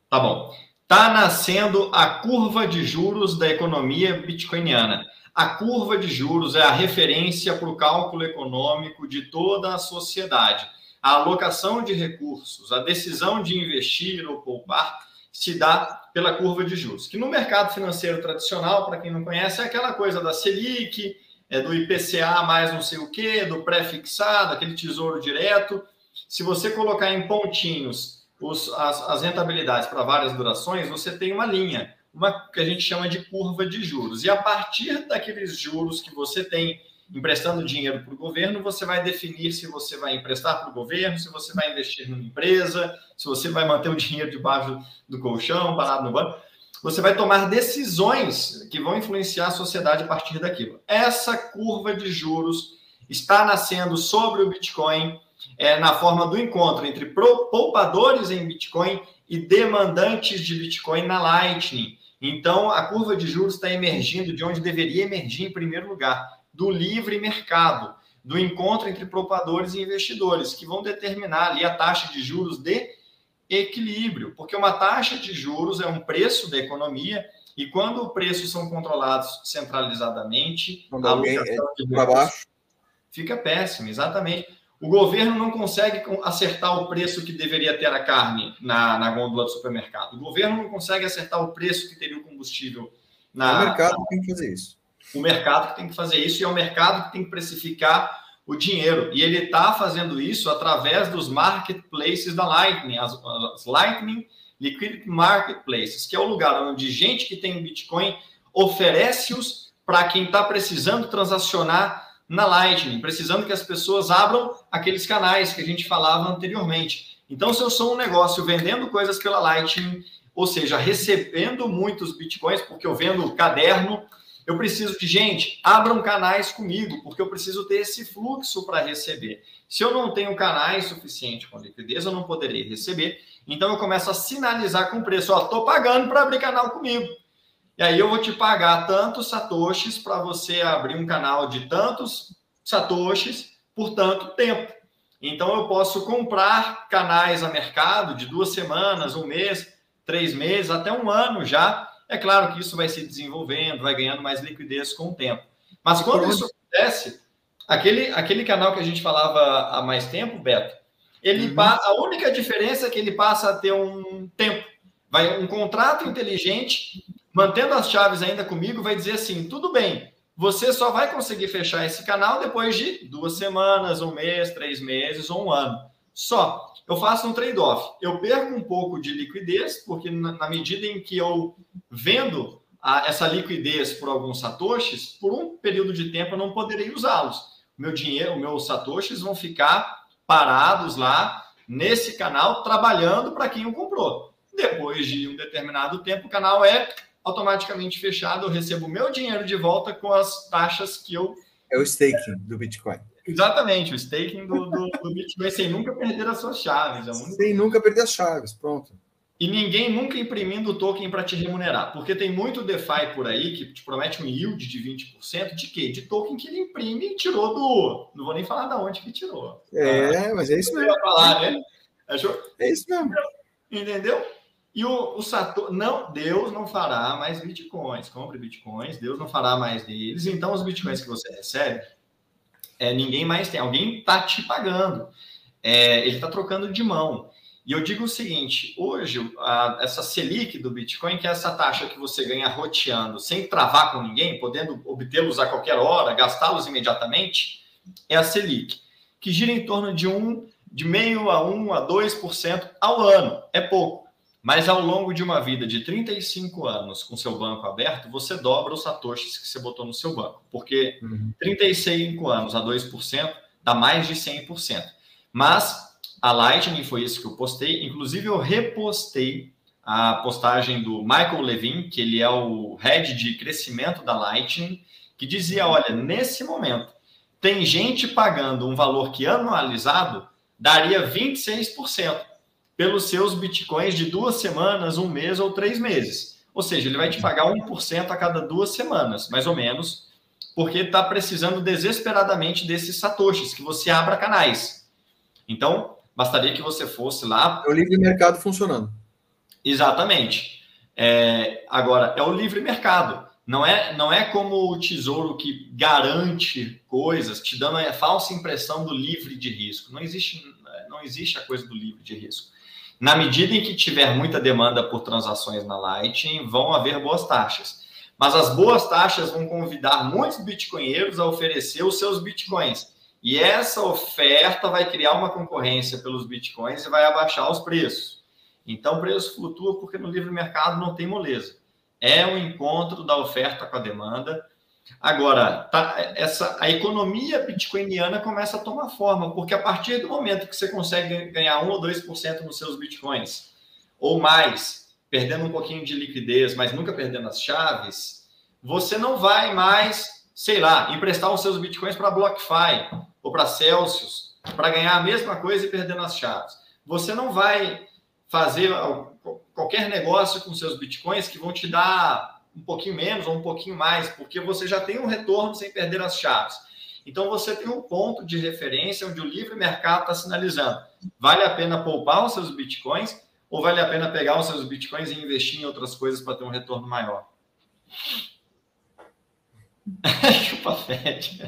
S2: Tá bom. Está nascendo a curva de juros da economia bitcoiniana. A curva de juros é a referência para o cálculo econômico de toda a sociedade. A alocação de recursos, a decisão de investir ou poupar se dá pela curva de juros, que no mercado financeiro tradicional, para quem não conhece, é aquela coisa da Selic, é do IPCA mais não sei o quê, do pré-fixado, aquele tesouro direto. Se você colocar em pontinhos os, as, as rentabilidades para várias durações, você tem uma linha, uma que a gente chama de curva de juros. E a partir daqueles juros que você tem emprestando dinheiro para o governo, você vai definir se você vai emprestar para o governo, se você vai investir numa empresa, se você vai manter o dinheiro debaixo do colchão, parado no banco você vai tomar decisões que vão influenciar a sociedade a partir daquilo. Essa curva de juros está nascendo sobre o Bitcoin é, na forma do encontro entre poupadores em Bitcoin e demandantes de Bitcoin na Lightning. Então, a curva de juros está emergindo de onde deveria emergir em primeiro lugar, do livre mercado, do encontro entre poupadores e investidores, que vão determinar ali a taxa de juros de equilíbrio, porque uma taxa de juros é um preço da economia e quando os preços são controlados centralizadamente,
S1: quando a alguém é para baixo
S2: fica péssimo, exatamente. O governo não consegue acertar o preço que deveria ter a carne na, na gôndola do supermercado. O governo não consegue acertar o preço que teria o combustível na.
S1: O mercado que tem que fazer isso.
S2: O mercado que tem que fazer isso e é o mercado que tem que precificar o dinheiro. E ele está fazendo isso através dos marketplaces da Lightning, as, as, Lightning Liquidity Marketplaces, que é o lugar onde gente que tem Bitcoin oferece-os para quem está precisando transacionar na Lightning, precisando que as pessoas abram aqueles canais que a gente falava anteriormente. Então, se eu sou um negócio vendendo coisas pela Lightning, ou seja, recebendo muitos bitcoins, porque eu vendo caderno, eu preciso de gente, abram canais comigo, porque eu preciso ter esse fluxo para receber. Se eu não tenho canais suficientes com liquidez, eu não poderei receber. Então eu começo a sinalizar com preço, ó, tô pagando para abrir canal comigo. E aí eu vou te pagar tantos satoshis para você abrir um canal de tantos satoshis por tanto tempo. Então eu posso comprar canais a mercado de duas semanas, um mês, três meses, até um ano já é claro que isso vai se desenvolvendo, vai ganhando mais liquidez com o tempo. Mas quando isso acontece, aquele, aquele canal que a gente falava há mais tempo, Beto, ele uhum. a única diferença é que ele passa a ter um tempo. Vai um contrato inteligente, mantendo as chaves ainda comigo, vai dizer assim: tudo bem, você só vai conseguir fechar esse canal depois de duas semanas, um mês, três meses ou um ano. Só eu faço um trade-off. Eu perco um pouco de liquidez, porque na, medida em que eu vendo a, essa liquidez por alguns satoshis, por um período de tempo eu não poderei usá-los. Meu dinheiro, meus satoshis vão ficar parados lá nesse canal trabalhando para quem o comprou. Depois de um determinado tempo, o canal é automaticamente fechado, eu recebo meu dinheiro de volta com as taxas que eu.
S1: É o staking do Bitcoin.
S2: Exatamente, o staking do, do, do Bitcoin sem nunca perder as suas chaves. É
S1: único... Sem nunca perder as chaves, pronto.
S2: E ninguém nunca imprimindo o token para te remunerar. Porque tem muito DeFi por aí que te promete um yield de 20%. De quê? De token que ele imprime e tirou do. Não vou nem falar de onde que tirou.
S1: É, mas é isso mesmo.
S2: Falar, né? Achou?
S1: É isso mesmo.
S2: Entendeu? E o, o Satoshi, não, Deus não fará mais bitcoins. Compre bitcoins, Deus não fará mais deles. Então, os bitcoins que você recebe, é, ninguém mais tem, alguém está te pagando, é, ele está trocando de mão. E eu digo o seguinte: hoje, a, essa Selic do Bitcoin, que é essa taxa que você ganha roteando, sem travar com ninguém, podendo obtê-los a qualquer hora, gastá-los imediatamente, é a Selic, que gira em torno de um, de meio a 1 a 2% ao ano. É pouco. Mas ao longo de uma vida de 35 anos com seu banco aberto, você dobra os satoshis que você botou no seu banco. Porque uhum. 35 anos a 2% dá mais de 100%. Mas a Lightning foi isso que eu postei. Inclusive, eu repostei a postagem do Michael Levin, que ele é o head de crescimento da Lightning, que dizia: olha, nesse momento, tem gente pagando um valor que anualizado daria 26% pelos seus bitcoins de duas semanas, um mês ou três meses. Ou seja, ele vai te pagar 1% a cada duas semanas, mais ou menos, porque está precisando desesperadamente desses satoshis, que você abra canais. Então, bastaria que você fosse lá.
S1: É o livre mercado funcionando.
S2: Exatamente. É, agora, é o livre mercado. Não é, não é como o tesouro que garante coisas, te dando a falsa impressão do livre de risco. Não existe, não existe a coisa do livre de risco. Na medida em que tiver muita demanda por transações na Lightning, vão haver boas taxas. Mas as boas taxas vão convidar muitos bitcoinheiros a oferecer os seus bitcoins. E essa oferta vai criar uma concorrência pelos bitcoins e vai abaixar os preços. Então, o preço flutua porque no livre mercado não tem moleza. É um encontro da oferta com a demanda Agora, tá, essa, a economia bitcoiniana começa a tomar forma, porque a partir do momento que você consegue ganhar 1 ou 2% nos seus bitcoins, ou mais, perdendo um pouquinho de liquidez, mas nunca perdendo as chaves, você não vai mais, sei lá, emprestar os seus bitcoins para BlockFi ou para Celsius para ganhar a mesma coisa e perdendo as chaves. Você não vai fazer qualquer negócio com seus bitcoins que vão te dar um pouquinho menos ou um pouquinho mais, porque você já tem um retorno sem perder as chaves. Então você tem um ponto de referência onde o livre mercado está sinalizando: vale a pena poupar os seus bitcoins ou vale a pena pegar os seus bitcoins e investir em outras coisas para ter um retorno maior? [LAUGHS] Chupa fede.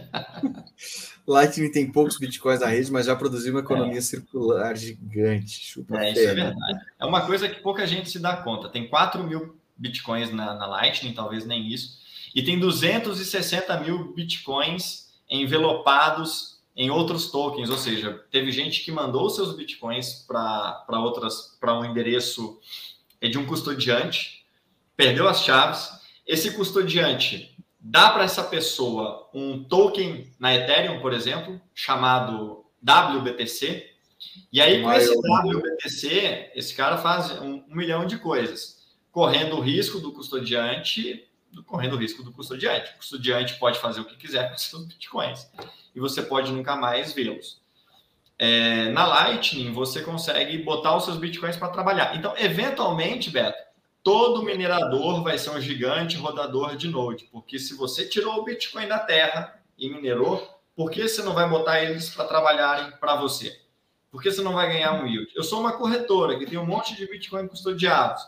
S1: Lightning tem poucos bitcoins na rede, mas já produziu uma economia é. circular gigante.
S2: Chupa é, isso é verdade. É uma coisa que pouca gente se dá conta. Tem 4 mil bitcoins na, na Lightning, talvez nem isso. E tem 260 mil bitcoins envelopados em outros tokens, ou seja, teve gente que mandou seus bitcoins para outras para um endereço de um custodiante, perdeu as chaves. Esse custodiante dá para essa pessoa um token na Ethereum, por exemplo, chamado WBTC. E aí, com esse WBTC, esse cara faz um, um milhão de coisas, correndo o risco do custodiante, correndo o risco do custodiante. O custodiante pode fazer o que quiser [LAUGHS] com seus bitcoins e você pode nunca mais vê-los. É, na Lightning, você consegue botar os seus bitcoins para trabalhar. Então, eventualmente, Beto, todo minerador vai ser um gigante rodador de node, porque se você tirou o Bitcoin da terra e minerou, por que você não vai botar eles para trabalharem para você? Por que você não vai ganhar um yield? Eu sou uma corretora que tem um monte de Bitcoin custodiados.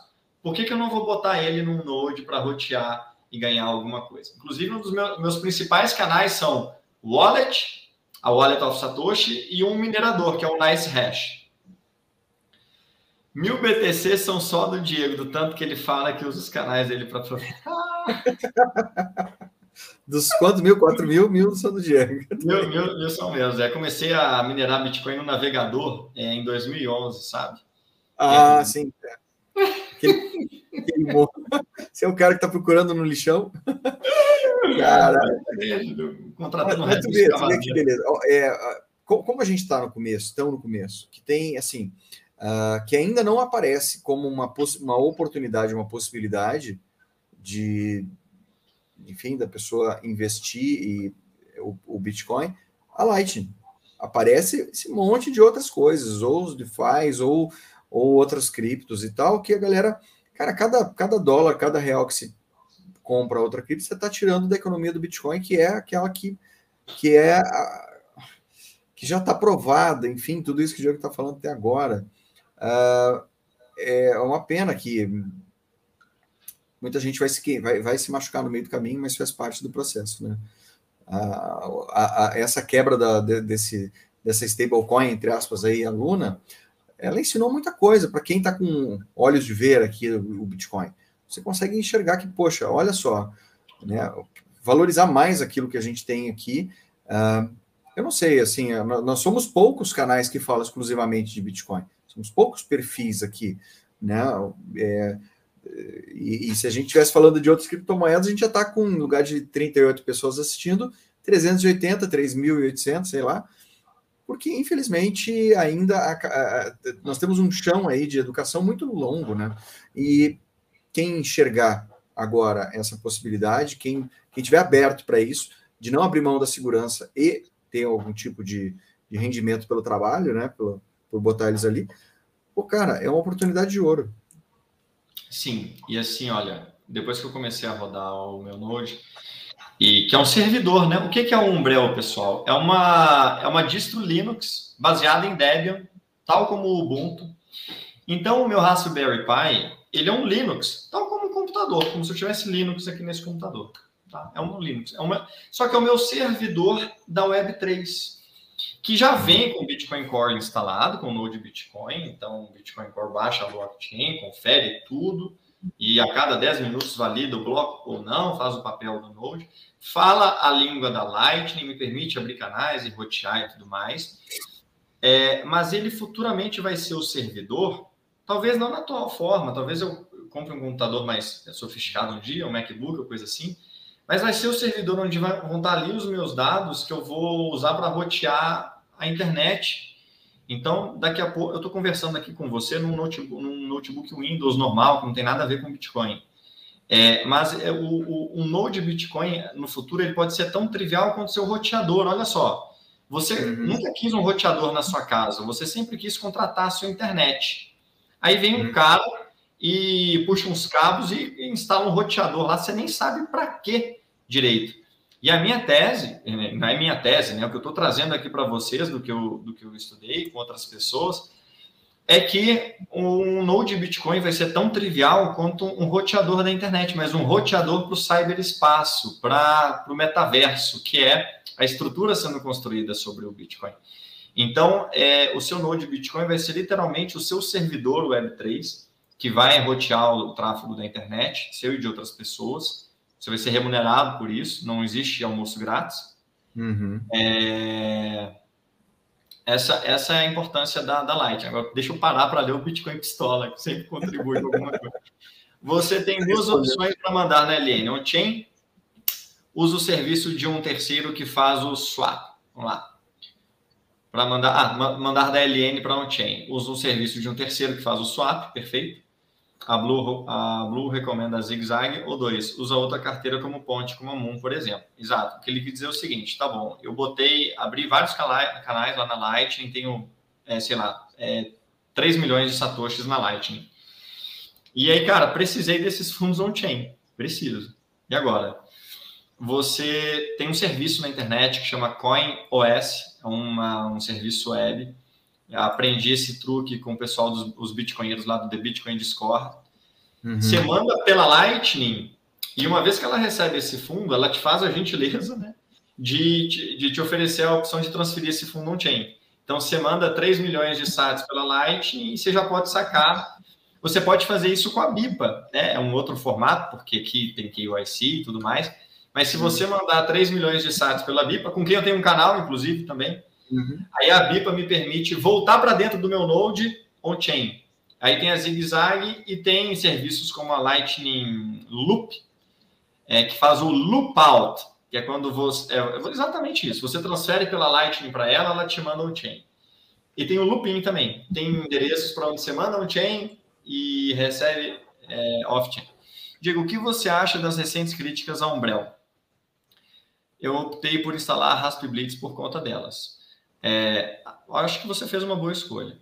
S2: Por que, que eu não vou botar ele num node para rotear e ganhar alguma coisa? Inclusive, um dos meus, meus principais canais são Wallet, a Wallet of Satoshi e um minerador, que é o Nice Hash. Mil BTC são só do Diego, do tanto que ele fala que usa os canais dele para [LAUGHS]
S1: Dos quantos mil? Quatro mil? Mil são do Diego.
S2: Mil, mil, mil são meus. É, comecei a minerar Bitcoin no navegador é, em 2011, sabe?
S1: Ah, é, sim. [LAUGHS] Aquele, aquele Você é o cara que está procurando no lixão?
S2: Cara, contratando
S1: mas, mas tu vê, tu vê que beleza. É, como a gente está no começo, tão no começo, que tem assim uh, que ainda não aparece como uma, uma oportunidade, uma possibilidade de, enfim, da pessoa investir e, o, o Bitcoin, a Lightning. Aparece esse monte de outras coisas, ou os DeFi, ou, ou outras criptos e tal, que a galera, cara, cada, cada dólar, cada real que se compra outra cripto, você está tirando da economia do Bitcoin, que é aquela que, que é a, que já está provada, enfim, tudo isso que o Diego está falando até agora. Uh, é uma pena que muita gente vai se, vai, vai se machucar no meio do caminho, mas faz parte do processo, né? Uh, a, a, essa quebra da, de, desse, dessa stablecoin, entre aspas, aí, a Luna, ela ensinou muita coisa para quem está com olhos de ver aqui o Bitcoin. Você consegue enxergar que, poxa, olha só, né, valorizar mais aquilo que a gente tem aqui. Uh, eu não sei, assim, nós somos poucos canais que falam exclusivamente de Bitcoin. Somos poucos perfis aqui, né? É, e, e, se a gente estivesse falando de outras criptomoedas, a gente já está com, lugar de 38 pessoas assistindo, 380, 3.800, sei lá, porque infelizmente ainda a, a, nós temos um chão aí de educação muito longo, né? E quem enxergar agora essa possibilidade, quem, quem tiver aberto para isso, de não abrir mão da segurança e ter algum tipo de, de rendimento pelo trabalho, né? Pelo, por botar eles ali. Pô, cara, é uma oportunidade de ouro.
S2: Sim, e assim, olha, depois que eu comecei a rodar o meu Node, e que é um servidor, né? O que é o Umbrel, pessoal? É uma, é uma distro Linux baseada em Debian, tal como o Ubuntu. Então, o meu Raspberry Pi, ele é um Linux, tal como um computador, como se eu tivesse Linux aqui nesse computador. Tá? É um Linux. É uma... Só que é o meu servidor da Web3 que já vem com o Bitcoin Core instalado, com o Node Bitcoin. Então, o Bitcoin Core baixa a blockchain, confere tudo, e a cada 10 minutos valida o bloco ou não, faz o papel do Node. Fala a língua da Lightning, me permite abrir canais e rotear e tudo mais. É, mas ele futuramente vai ser o servidor, talvez não na atual forma, talvez eu compre um computador mais sofisticado um dia, um MacBook ou coisa assim, mas vai ser o servidor onde vão estar ali os meus dados que eu vou usar para rotear a internet. Então, daqui a pouco, eu estou conversando aqui com você num notebook, num notebook Windows normal, que não tem nada a ver com Bitcoin. É, mas é, o, o, um node Bitcoin, no futuro, ele pode ser tão trivial quanto seu roteador. Olha só, você uhum. nunca quis um roteador na sua casa, você sempre quis contratar a sua internet. Aí vem um uhum. cara e puxa uns cabos e instala um roteador lá, você nem sabe para que direito. E a minha tese, né, não é minha tese, né? O que eu estou trazendo aqui para vocês do que, eu, do que eu estudei com outras pessoas, é que um node Bitcoin vai ser tão trivial quanto um roteador da internet, mas um roteador para o cyberespaço, para o metaverso, que é a estrutura sendo construída sobre o Bitcoin. Então, é, o seu node Bitcoin vai ser literalmente o seu servidor Web3, que vai rotear o tráfego da internet, seu e de outras pessoas. Você vai ser remunerado por isso, não existe almoço grátis. Uhum. É... Essa, essa é a importância da, da Light. Agora, deixa eu parar para ler o Bitcoin Pistola, que sempre contribui com alguma coisa. Você tem duas opções para mandar na LN: on-chain usa o serviço de um terceiro que faz o swap. Vamos lá. Para mandar, ah, mandar da LN para on-chain. Usa um serviço de um terceiro que faz o swap, perfeito. A Blue, a Blue recomenda a ZigZag. Ou dois, usa outra carteira como ponte, como a Moon, por exemplo. Exato. O que ele quer dizer é o seguinte: tá bom, eu botei, abri vários canais lá na Lightning, tenho, é, sei lá, é, 3 milhões de satoshis na Lightning. E aí, cara, precisei desses fundos on-chain. Preciso. E agora? Você tem um serviço na internet que chama CoinOS, é uma, um serviço web aprendi esse truque com o pessoal dos os bitcoinheiros lá do The Bitcoin Discord. Uhum. Você manda pela Lightning e uma vez que ela recebe esse fundo, ela te faz a gentileza né, de, de, de te oferecer a opção de transferir esse fundo on-chain. Então, você manda 3 milhões de sats pela Lightning e você já pode sacar. Você pode fazer isso com a BIPA, né? É um outro formato, porque aqui tem KYC e tudo mais. Mas se você mandar 3 milhões de sats pela BIPA, com quem eu tenho um canal, inclusive, também, Uhum. Aí a BIPA me permite voltar para dentro do meu Node on-chain. Aí tem a ZigZag e tem serviços como a Lightning Loop, é, que faz o loop out, que é quando você. É, exatamente isso. Você transfere pela Lightning para ela, ela te manda on-chain. E tem o looping também. Tem endereços para onde você manda on-chain e recebe é, off-chain. Diego, o que você acha das recentes críticas a Umbrel? Eu optei por instalar a Raspblitz por conta delas. É, acho que você fez uma boa escolha.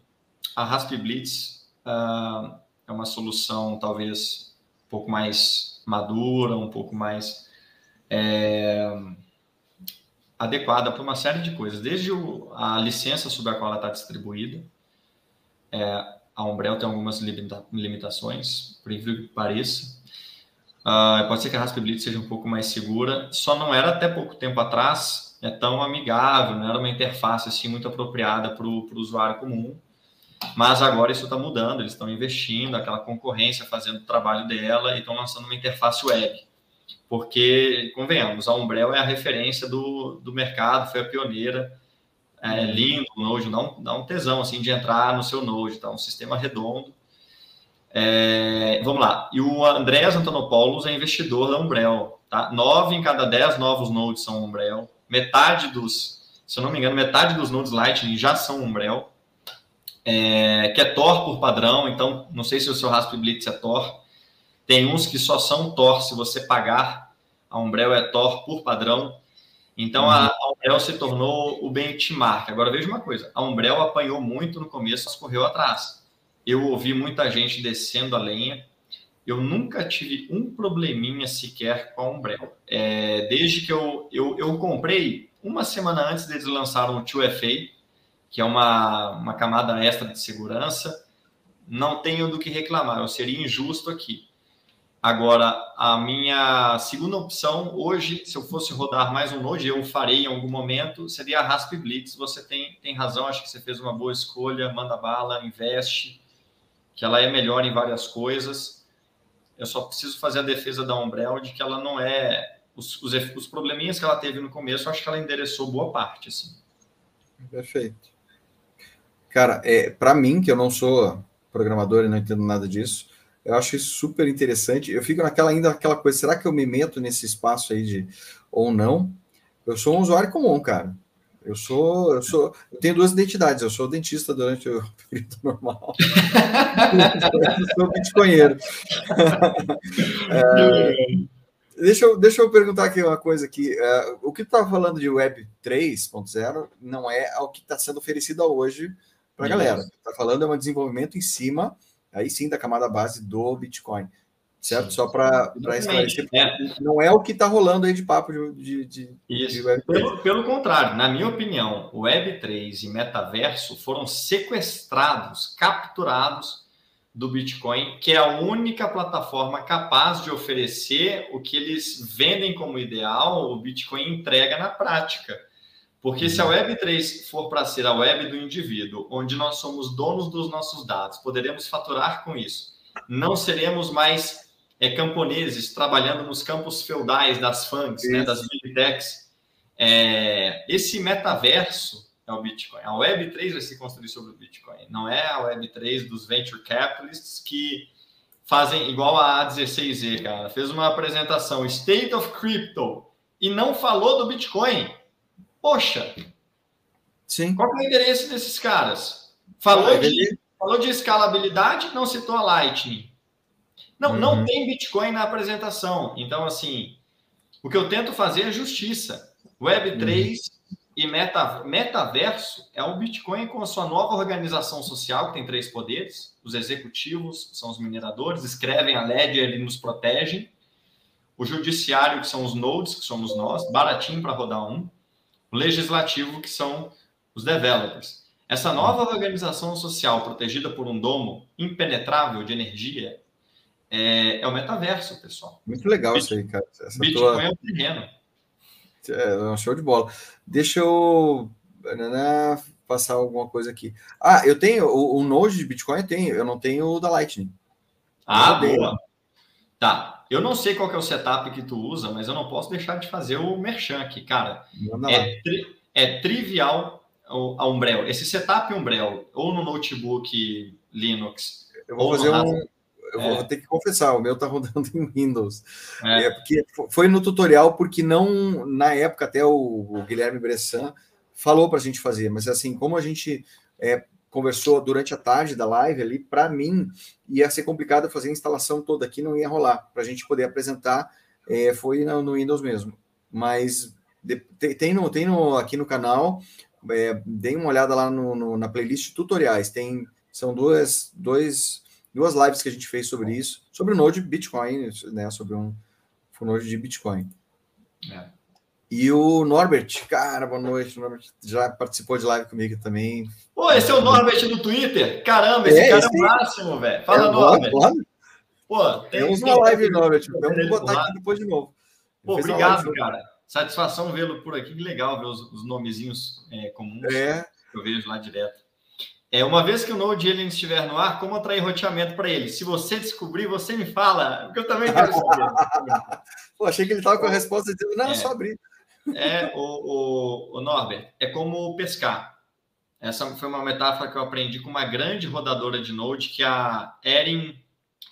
S2: A Rasp Blitz uh, é uma solução talvez um pouco mais madura, um pouco mais é, adequada para uma série de coisas, desde o, a licença sobre a qual ela está distribuída. É, a Umbrel tem algumas limita limitações, por incrível que pareça. Uh, pode ser que a Raspberry seja um pouco mais segura, só não era até pouco tempo atrás é tão amigável, não era uma interface assim muito apropriada para o usuário comum. Mas agora isso está mudando, eles estão investindo, aquela concorrência fazendo o trabalho dela e estão lançando uma interface web. Porque, convenhamos, a Umbrel é a referência do, do mercado, foi a pioneira. É lindo o Node, dá um, dá um tesão assim, de entrar no seu Node, tá? um sistema redondo. É, vamos lá. E o Andrés Antonopoulos é investidor da Umbrel. Tá? Nove em cada dez novos nodes são Umbrel metade dos, se eu não me engano, metade dos nodes Lightning já são Umbrel, é, que é Tor por padrão, então não sei se o seu Raspberry Blitz é Tor. Tem uns que só são Tor se você pagar. A Umbrel é Tor por padrão. Então uhum. a, a Umbrel se tornou o benchmark. Agora veja uma coisa: a Umbrel apanhou muito no começo, mas correu atrás. Eu ouvi muita gente descendo a lenha eu nunca tive um probleminha sequer com a Umbrella. É, desde que eu, eu, eu comprei, uma semana antes deles lançaram o 2FA, que é uma, uma camada extra de segurança, não tenho do que reclamar, eu seria injusto aqui. Agora, a minha segunda opção, hoje, se eu fosse rodar mais um Node, eu farei em algum momento, seria a Rasp Blitz. Você tem, tem razão, acho que você fez uma boa escolha, manda bala, investe, que ela é melhor em várias coisas eu só preciso fazer a defesa da Umbrella de que ela não é. Os, os, os probleminhas que ela teve no começo, acho que ela endereçou boa parte. Assim.
S1: Perfeito. Cara, é, para mim, que eu não sou programador e não entendo nada disso, eu acho isso super interessante. Eu fico naquela ainda aquela coisa, será que eu me meto nesse espaço aí de ou não? Eu sou um usuário comum, cara. Eu sou, eu sou, eu tenho duas identidades. Eu sou dentista durante o [LAUGHS] período normal. eu sou bitcoinheiro. [LAUGHS] é, deixa, eu, deixa eu perguntar aqui uma coisa aqui. É, o que tu estava falando de Web 3.0 não é o que está sendo oferecido hoje para a galera. Está falando é um desenvolvimento em cima, aí sim, da camada base do Bitcoin certo? Sim. Só para esclarecer, é. não é o que está rolando aí de papo de, de,
S2: Isso. de Web3. Pelo, pelo, contrário, na minha opinião, o Web3 e metaverso foram sequestrados, capturados do Bitcoin, que é a única plataforma capaz de oferecer o que eles vendem como ideal, o Bitcoin entrega na prática. Porque se a uhum. Web3 for para ser a web do indivíduo, onde nós somos donos dos nossos dados, poderemos faturar com isso. Não seremos mais é, camponeses trabalhando nos campos feudais das FANGs, né, das Big Techs. É, esse metaverso é o Bitcoin. A Web3 vai se construir sobre o Bitcoin. Não é a Web3 dos venture capitalists que fazem igual a A16Z, cara. Fez uma apresentação State of Crypto. e não falou do Bitcoin. Poxa,
S1: Sim.
S2: qual é o interesse desses caras? Falou, de, falou de escalabilidade, não citou a Lightning. Não, uhum. não tem Bitcoin na apresentação. Então, assim, o que eu tento fazer é justiça. Web3 uhum. e meta, metaverso é o Bitcoin com a sua nova organização social, que tem três poderes. Os executivos, que são os mineradores, escrevem a ledger e nos protegem. O judiciário, que são os nodes, que somos nós, baratinho para rodar um. O legislativo, que são os developers. Essa nova organização social protegida por um domo impenetrável de energia é, é o metaverso, pessoal.
S1: Muito legal isso aí, cara.
S2: Essa Bitcoin tua... é o terreno.
S1: É, é um show de bola. Deixa eu né, passar alguma coisa aqui. Ah, eu tenho o, o Node de Bitcoin, eu tenho, eu não tenho o da Lightning.
S2: Ah, boa. Tá. Eu não sei qual é o setup que tu usa, mas eu não posso deixar de fazer o merchan aqui, cara. É, tri, é, trivial a Umbrel. Esse setup Umbrel, ou no notebook Linux.
S1: Eu vou fazer um, eu é. vou ter que confessar, o meu tá rodando em Windows. É. é. porque foi no tutorial, porque não, na época, até o, o Guilherme Bressan falou para a gente fazer, mas assim, como a gente é, conversou durante a tarde da live ali, para mim ia ser complicado fazer a instalação toda aqui, não ia rolar, para a gente poder apresentar, é, foi no, no, Windows mesmo. Mas de, tem, no, tem no, aqui no canal, é, deem uma olhada lá no, no, na playlist tutoriais, tem, são duas, dois duas lives que a gente fez sobre isso, sobre o Node Bitcoin, né? Sobre um, um Node de Bitcoin. É. E o Norbert, cara, boa noite. Norbert já participou de live comigo também.
S2: Pô, esse é o Norbert do Twitter? Caramba, esse é, cara esse... é o máximo, velho. Fala, é, Norbert. Claro.
S1: Pô, tem, Temos uma live, Norbert. Vamos botar aqui depois de novo.
S2: Pô, obrigado, cara. Satisfação vê-lo por aqui. Que legal ver os, os nomezinhos é, comuns
S1: é.
S2: que eu vejo lá direto. É, uma vez que o Node ele estiver no ar, como atrair roteamento para ele? Se você descobrir, você me fala, porque eu também quero saber. [LAUGHS]
S1: Pô, achei que ele estava com a resposta dizendo, não, é, só abrir.
S2: É, o, o, o Norbert, é como pescar. Essa foi uma metáfora que eu aprendi com uma grande rodadora de Node, que é a Erin,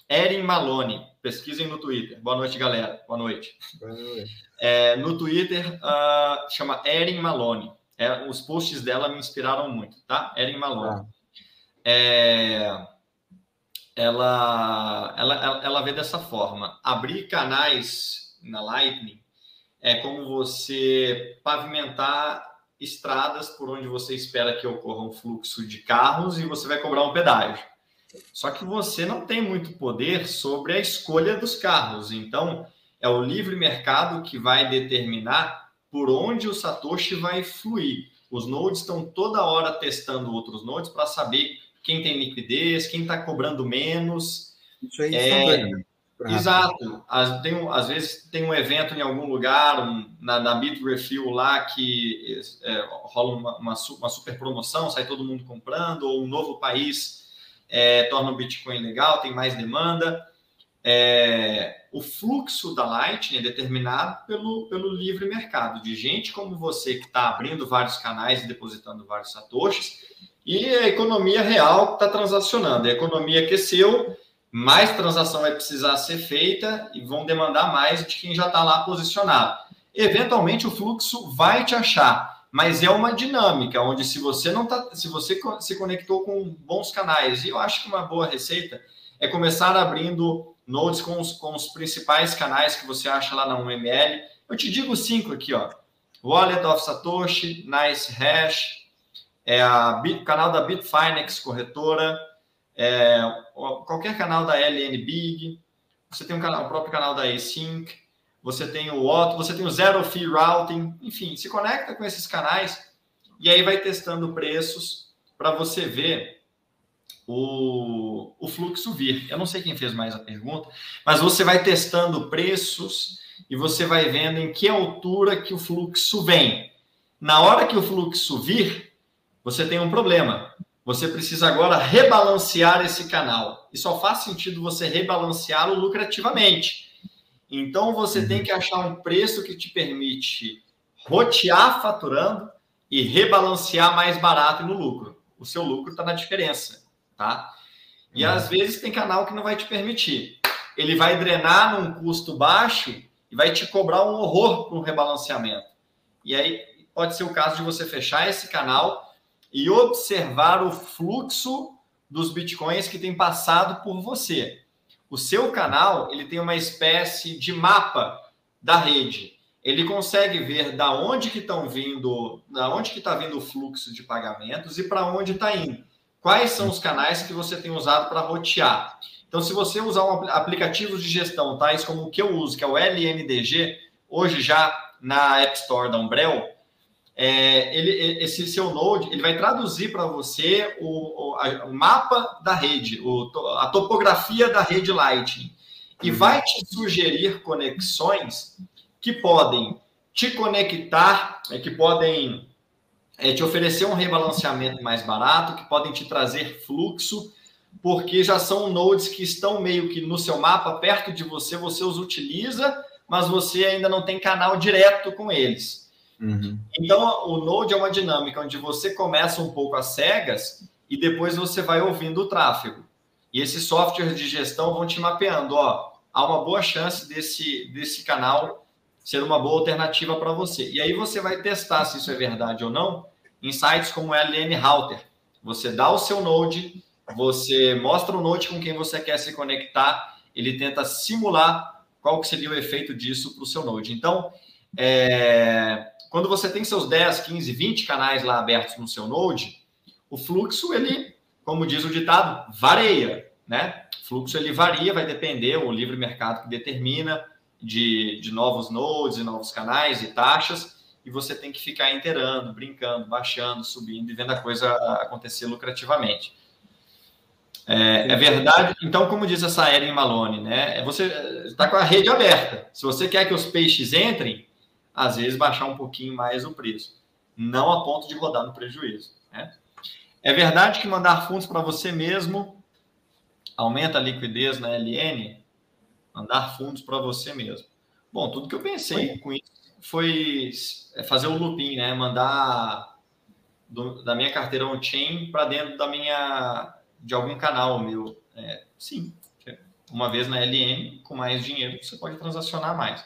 S2: Erin Malone. Pesquisem no Twitter. Boa noite, galera. Boa noite. Boa noite. É, no Twitter, uh, chama Erin Malone. É, os posts dela me inspiraram muito, tá? Erin Malone. Ah. É, ela, ela, ela vê dessa forma: abrir canais na Lightning é como você pavimentar estradas por onde você espera que ocorra um fluxo de carros e você vai cobrar um pedágio. Só que você não tem muito poder sobre a escolha dos carros. Então, é o livre mercado que vai determinar por onde o Satoshi vai fluir. Os nodes estão toda hora testando outros nodes para saber quem tem liquidez, quem está cobrando menos.
S1: Isso aí é,
S2: Exato. Às, tem, às vezes tem um evento em algum lugar, um, na, na Bitrefill lá, que é, rola uma, uma, uma, super promoção, sai todo mundo comprando, ou um novo país é, torna o Bitcoin legal, tem mais demanda. É, o fluxo da Lightning é determinado pelo, pelo livre mercado, de gente como você que está abrindo vários canais e depositando vários satoshis, e a economia real está transacionando. A economia aqueceu, mais transação vai precisar ser feita e vão demandar mais de quem já está lá posicionado. Eventualmente o fluxo vai te achar, mas é uma dinâmica onde se você não tá, se você se conectou com bons canais, e eu acho que uma boa receita é começar abrindo nodes com os, com os principais canais que você acha lá na UML. Eu te digo cinco aqui, ó. Wallet of Satoshi, Nice Hash, é a Bit, canal da Bitfinex corretora, é, qualquer canal da LN Big, você tem um canal, o próprio canal da Async, você tem o Otto, você tem o Zero Fee Routing, enfim, se conecta com esses canais e aí vai testando preços para você ver o, o fluxo vir. Eu não sei quem fez mais a pergunta, mas você vai testando preços e você vai vendo em que altura que o fluxo vem. Na hora que o fluxo vir, você tem um problema. Você precisa agora rebalancear esse canal. E só faz sentido você rebalanceá-lo lucrativamente. Então você tem que achar um preço que te permite rotear faturando e rebalancear mais barato no lucro. O seu lucro está na diferença tá? E às vezes tem canal que não vai te permitir. Ele vai drenar num custo baixo e vai te cobrar um horror para um rebalanceamento. E aí pode ser o caso de você fechar esse canal e observar o fluxo dos bitcoins que tem passado por você. O seu canal ele tem uma espécie de mapa da rede. Ele consegue ver da onde que estão vindo, da onde que está vindo o fluxo de pagamentos e para onde está indo. Quais são os canais que você tem usado para rotear? Então, se você usar um aplicativo de gestão, tais como o que eu uso, que é o LNDG, hoje já na App Store da Umbrel, é, ele, esse seu Node ele vai traduzir para você o, o, a, o, mapa da rede, o, a topografia da rede Lightning e uhum. vai te sugerir conexões que podem te conectar, é, que podem é, te oferecer um rebalanceamento mais barato, que podem te trazer fluxo, porque já são nodes que estão meio que no seu mapa, perto de você, você os utiliza, mas você ainda não tem canal direto com eles. Uhum. Então, o Node é uma dinâmica onde você começa um pouco às cegas e depois você vai ouvindo o tráfego. E esses softwares de gestão vão te mapeando, ó, há uma boa chance desse, desse canal ser uma boa alternativa para você. E aí você vai testar se isso é verdade ou não em sites como LN Router. Você dá o seu Node, você mostra o Node com quem você quer se conectar, ele tenta simular qual que seria o efeito disso para o seu Node. Então, é, quando você tem seus 10, 15, 20 canais lá abertos no seu Node, o fluxo, ele, como diz o ditado, varia, né? O fluxo ele varia, vai depender, o livre mercado que determina de, de novos nodes e novos canais e taxas, e você tem que ficar inteirando, brincando, baixando, subindo e vendo a coisa acontecer lucrativamente. É, é, verdade. Então, como diz essa Erin Malone, né? É você está com a rede aberta. Se você quer que os peixes entrem, às vezes baixar um pouquinho mais o preço, não a ponto de rodar no prejuízo. Né? É verdade que mandar fundos para você mesmo aumenta a liquidez na LN? Mandar fundos para você mesmo. Bom, tudo que eu pensei com isso foi fazer o looping, né? Mandar do, da minha carteira on-chain para dentro da minha de algum canal meu. É, sim, uma vez na LN, com mais dinheiro, você pode transacionar mais.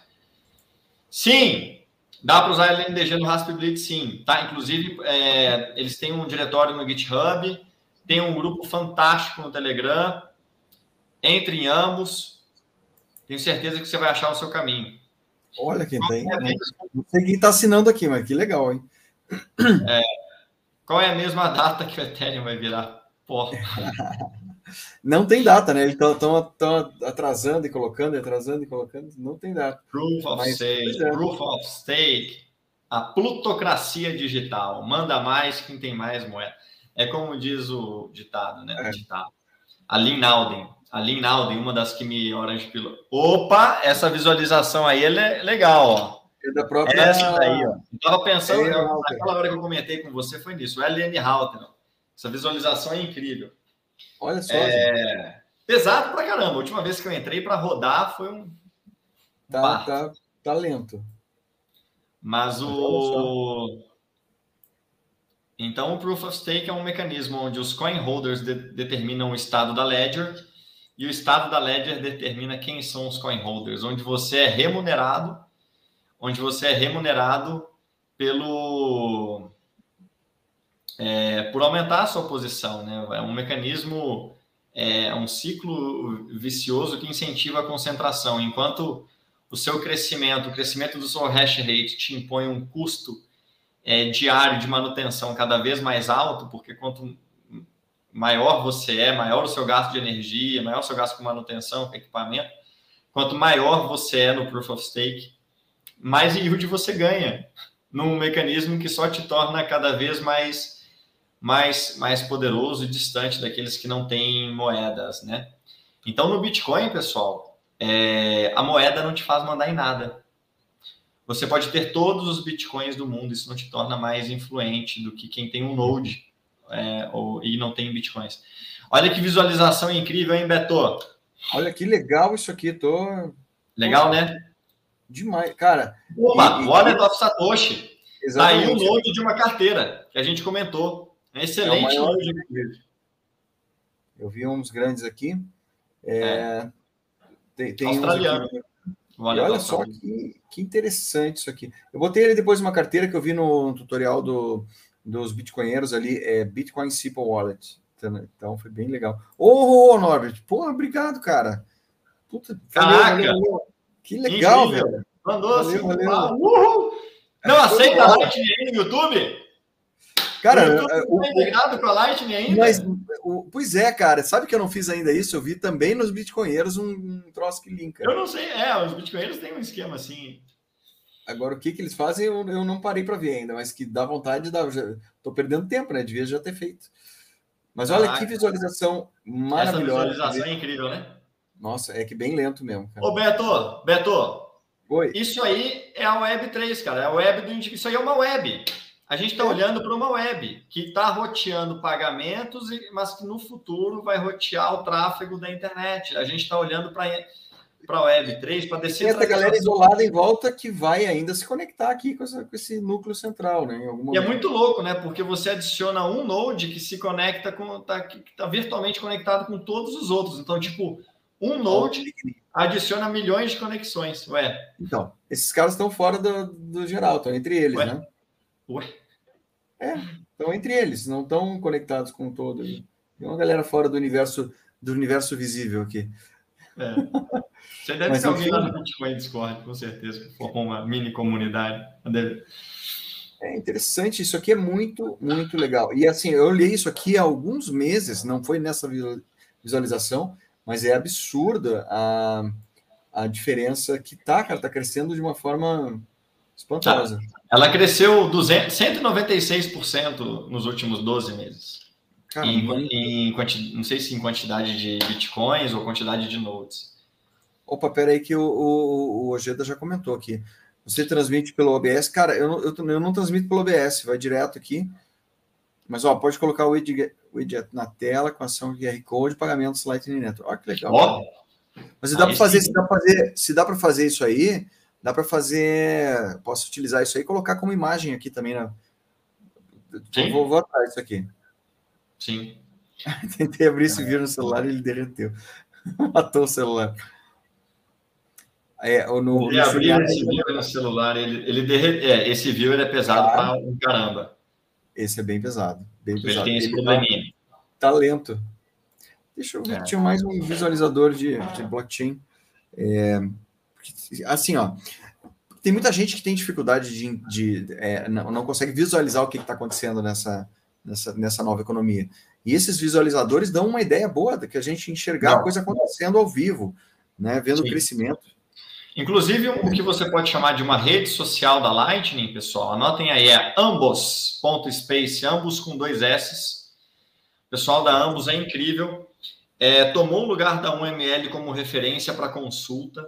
S2: Sim, dá para usar LNDG no Raspberry sim. Tá? Inclusive, é, eles têm um diretório no GitHub, tem um grupo fantástico no Telegram. Entre em ambos. Tenho certeza que você vai achar o seu caminho.
S3: Olha quem tem. É não sei quem está assinando aqui, mas que legal, hein?
S2: É, qual é a mesma data que o Ethereum vai virar pó? [LAUGHS]
S3: Não tem data, né? Eles estão atrasando e colocando, atrasando e colocando, não tem data.
S2: Proof of Mas, stake, é. proof of stake, a plutocracia digital, manda mais quem tem mais moeda. É como diz o ditado, né? É. Ditado. A Lynn Alden, a Lynn Alden, uma das que me Orange Pillow. Opa, essa visualização aí é legal, ó.
S3: É da própria...
S2: Essa daí, ó. Eu tava pensando, é naquela hora que eu comentei com você foi nisso, o LN Halter. Essa visualização é incrível.
S3: Olha só.
S2: É... Pesado pra caramba. A última vez que eu entrei para rodar foi um.
S3: Tá, tá, tá lento.
S2: Mas o. Então, o Proof of Stake é um mecanismo onde os coin holders de determinam o estado da ledger e o estado da ledger determina quem são os coin holders, onde você é remunerado, onde você é remunerado pelo é, por aumentar a sua posição. Né? É um mecanismo, é um ciclo vicioso que incentiva a concentração. Enquanto o seu crescimento, o crescimento do seu hash rate te impõe um custo é, diário de manutenção cada vez mais alto, porque quanto maior você é, maior o seu gasto de energia, maior o seu gasto com manutenção, com equipamento, quanto maior você é no Proof of Stake, mais yield você ganha num mecanismo que só te torna cada vez mais mais, mais poderoso e distante daqueles que não têm moedas, né? Então, no Bitcoin, pessoal, é, a moeda não te faz mandar em nada. Você pode ter todos os Bitcoins do mundo, isso não te torna mais influente do que quem tem um Node é, ou, e não tem Bitcoins. Olha que visualização incrível, hein, Beto?
S3: Olha que legal isso aqui, tô...
S2: Legal, né?
S3: Demais, cara.
S2: Opa, e, Wallet e... of Satoshi. Exatamente. Tá aí o node de uma carteira que a gente comentou. É excelente. É maior...
S3: Eu vi uns grandes aqui. É...
S2: é. Tem, tem Australiano. Aqui...
S1: Vale olha só que, que, interessante isso aqui. Eu botei ele depois uma carteira que eu vi no tutorial do, dos bitcoinheiros ali, é Bitcoin Simple Wallet. Então, foi bem legal. Ô, oh, Norbert, pô, obrigado, cara.
S2: Puta, Caraca!
S1: Valeu, valeu. Que legal, Incrível. velho.
S2: Mandou valeu, assim. Valeu. Uhul. Não aceita a Lightning aí no YouTube?
S1: Cara,
S2: o, o, integrado com a Lightning ainda?
S1: Mas, o, pois é, cara. Sabe que eu não fiz ainda isso? Eu vi também nos bitcoinheiros um, um troço que linka.
S2: Eu não sei, é, os bitcoinheiros têm um esquema assim.
S1: Agora, o que, que eles fazem, eu, eu não parei para ver ainda, mas que dá vontade de dar. Já, tô perdendo tempo, né? Devia já ter feito. Mas olha que visualização maravilhosa.
S2: Essa visualização é incrível, né?
S1: Nossa, é que bem lento mesmo.
S2: Cara. Ô, Beto, Beto, Oi. isso aí é a Web 3, cara. É a web do Isso aí é uma web. A gente está olhando para uma web que está roteando pagamentos, mas que no futuro vai rotear o tráfego da internet. A gente está olhando para para a Web 3, para descer.
S1: Tem essa galera isolada em volta que vai ainda se conectar aqui com, essa, com esse núcleo central, né?
S2: e é muito louco, né? Porque você adiciona um node que se conecta com. Tá, que está virtualmente conectado com todos os outros. Então, tipo, um node adiciona milhões de conexões. Ué.
S1: Então, esses caras estão fora do, do geral, estão entre eles,
S2: Ué?
S1: né?
S2: Ué?
S1: É, estão entre eles, não estão conectados com todo. Tem uma galera fora do universo do universo visível aqui.
S2: É. [LAUGHS] Você deve Mas, ter alguém lá no Bitcoin Discord, com certeza, que formou uma mini comunidade.
S1: É interessante, isso aqui é muito, muito legal. E assim, eu olhei isso aqui há alguns meses, não foi nessa visualização, mas é absurda a, a diferença que tá, cara, tá crescendo de uma forma espantosa. Tá.
S2: Ela cresceu 200, 196% nos últimos 12 meses. em, em, não sei se em quantidade de bitcoins ou quantidade de nodes.
S1: Opa, peraí que o, o, o Ojeda já comentou aqui. Você transmite pelo OBS? Cara, eu, eu, eu não transmito pelo OBS, vai direto aqui. Mas, ó, pode colocar o widget, widget na tela com ação QR Code, pagamentos Lightning Network. Olha que legal. Ó, Mas se dá para fazer, se dá para fazer, se dá para fazer isso aí, dá para fazer, posso utilizar isso aí e colocar como imagem aqui também na Sim. Vou, vou atrás isso aqui.
S2: Sim. [LAUGHS]
S1: Tentei abrir esse vírus no celular e ele derreteu. [LAUGHS] Matou o celular.
S2: É, no, ele abrir esse viewer no celular, ele, ele é, esse viewer é pesado para um caramba.
S1: Esse é bem pesado. Bem pesado.
S2: Ele tem esse probleminha.
S1: Tá, tá lento. Deixa eu ver, é. tinha mais um visualizador de, de blockchain. É, assim, ó, tem muita gente que tem dificuldade de, de é, não, não, consegue visualizar o que está acontecendo nessa, nessa, nessa nova economia. E esses visualizadores dão uma ideia boa que a gente enxergar não. a coisa acontecendo ao vivo, né, vendo Sim. o crescimento.
S2: Inclusive, o que você pode chamar de uma rede social da Lightning, pessoal, anotem aí, é ambos.space, ambos com dois S. O pessoal da Ambos é incrível. É, tomou o lugar da 1ML como referência para consulta.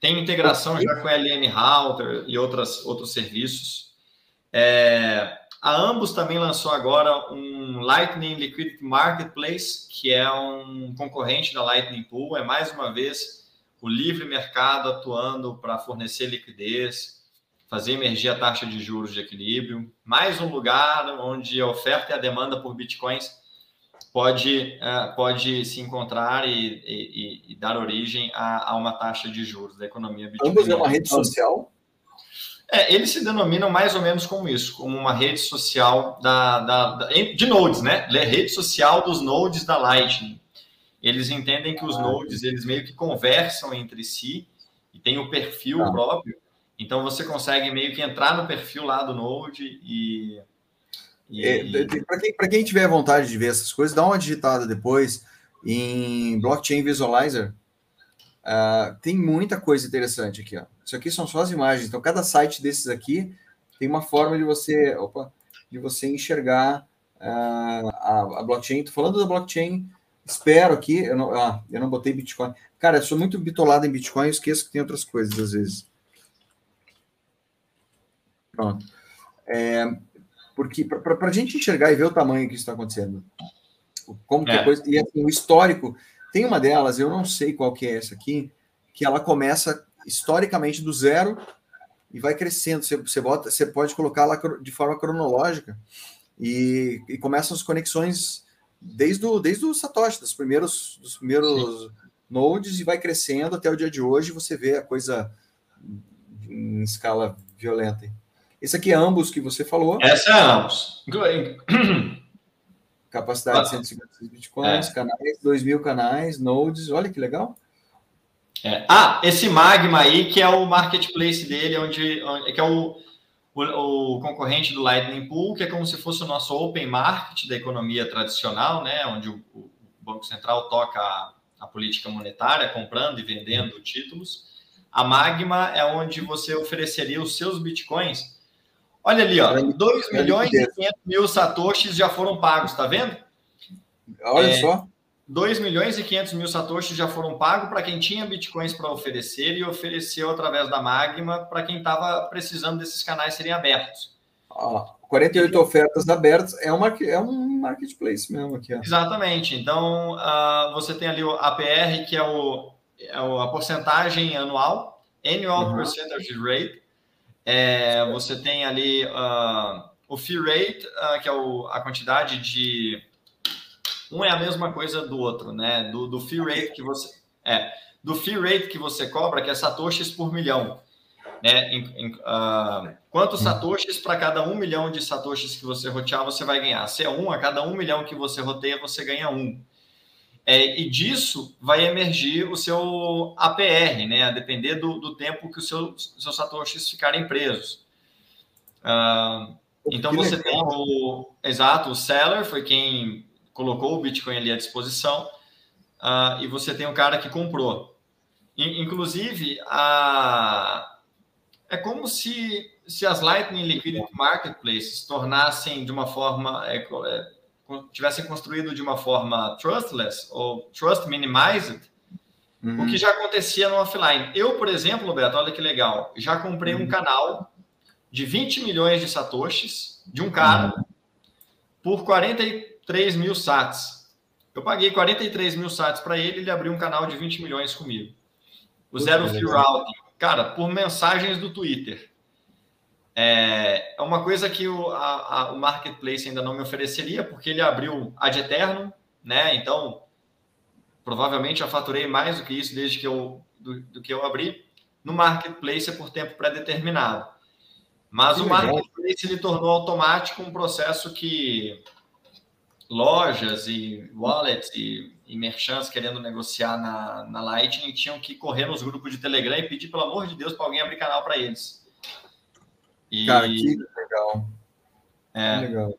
S2: Tem integração já com LN Router e outras, outros serviços. É, a Ambos também lançou agora um Lightning Liquidity Marketplace, que é um concorrente da Lightning Pool. É mais uma vez o livre mercado atuando para fornecer liquidez, fazer emergir a taxa de juros de equilíbrio. Mais um lugar onde a oferta e a demanda por bitcoins pode, uh, pode se encontrar e, e, e dar origem a, a, uma taxa de juros da economia
S1: Bitcoin. Ambos é uma rede social?
S2: É, eles se denominam mais ou menos como isso, como uma rede social da, da, da de nodes, né? Rede social dos nodes da Lightning. Eles entendem que os ah, nodes, eles meio que conversam entre si e tem o perfil ah. próprio. Então você consegue meio que entrar no perfil lá do node e
S1: é, Para quem, quem tiver vontade de ver essas coisas, dá uma digitada depois em Blockchain Visualizer. Uh, tem muita coisa interessante aqui. Ó. Isso aqui são só as imagens. Então, cada site desses aqui tem uma forma de você, opa, de você enxergar uh, a, a, blockchain. Estou falando da blockchain. Espero aqui. Eu não, ah, eu não botei Bitcoin. Cara, eu sou muito bitolado em Bitcoin. Eu esqueço que tem outras coisas às vezes. Pronto. É, porque para a gente enxergar e ver o tamanho que isso está acontecendo, como que é. coisa, e assim, o histórico, tem uma delas, eu não sei qual que é essa aqui, que ela começa historicamente do zero e vai crescendo. Você, você, bota, você pode colocar lá de forma cronológica e, e começam as conexões desde o, desde o Satoshi, dos primeiros, dos primeiros nodes, e vai crescendo até o dia de hoje. Você vê a coisa em escala violenta. Esse aqui é ambos que você falou.
S2: Essa é ambos. [COUGHS]
S1: Capacidade de 156 bitcoins, é. canais, 2 mil canais, nodes, olha que legal.
S2: É. Ah, esse Magma aí, que é o marketplace dele, onde, onde que é o, o, o, concorrente do Lightning Pool, que é como se fosse o nosso open market da economia tradicional, né? Onde o, o Banco Central toca a, a, política monetária, comprando e vendendo títulos. A Magma é onde você ofereceria os seus bitcoins Olha ali, ó, 2 milhões e 500 mil satoshis já foram pagos, tá vendo?
S1: Olha é, só.
S2: 2 milhões e 500 mil satoshis já foram pagos para quem tinha bitcoins para oferecer e ofereceu através da Magma para quem estava precisando desses canais serem abertos.
S1: Ah, 48 e... ofertas abertas é, uma, é um marketplace mesmo aqui. Ó.
S2: Exatamente. Então, uh, você tem ali o APR, que é, o, é a porcentagem anual, Annual uhum. Percentage Rate, é, você tem ali uh, o fee rate, uh, que é o, a quantidade de. Um é a mesma coisa do outro, né? Do, do fee rate que você. É, do fee rate que você cobra, que é satoshis por milhão. Né? Em, em, uh, quantos satoshis para cada um milhão de satoshis que você rotear você vai ganhar? Se é um, a cada um milhão que você roteia, você ganha um. É, e disso vai emergir o seu APR, né? A depender do, do tempo que os seus, seus satoshis ficarem presos. Uh, então você tem o exato, o seller foi quem colocou o Bitcoin ali à disposição, uh, e você tem o cara que comprou. Inclusive, a... é como se, se as Lightning Liquidity Marketplaces tornassem de uma forma é, é, tivessem construído de uma forma trustless ou trust minimized, uhum. o que já acontecia no offline. Eu, por exemplo, Beto, olha que legal, já comprei uhum. um canal de 20 milhões de satoshis de um cara uhum. por 43 mil sats. Eu paguei 43 mil sats para ele, ele abriu um canal de 20 milhões comigo. O Zero Fee Routing. Cara, por mensagens do Twitter. É, é uma coisa que o, a, a, o marketplace ainda não me ofereceria, porque ele abriu ad eterno, né? Então, provavelmente já faturei mais do que isso desde que eu, do, do que eu abri. No marketplace é por tempo pré-determinado. Mas que o legal. marketplace ele tornou automático um processo que lojas e wallets e, e merchants querendo negociar na, na Lightning tinham que correr nos grupos de Telegram e pedir, pelo amor de Deus, para alguém abrir canal para eles.
S1: E... Cara, que legal.
S2: É. Que legal.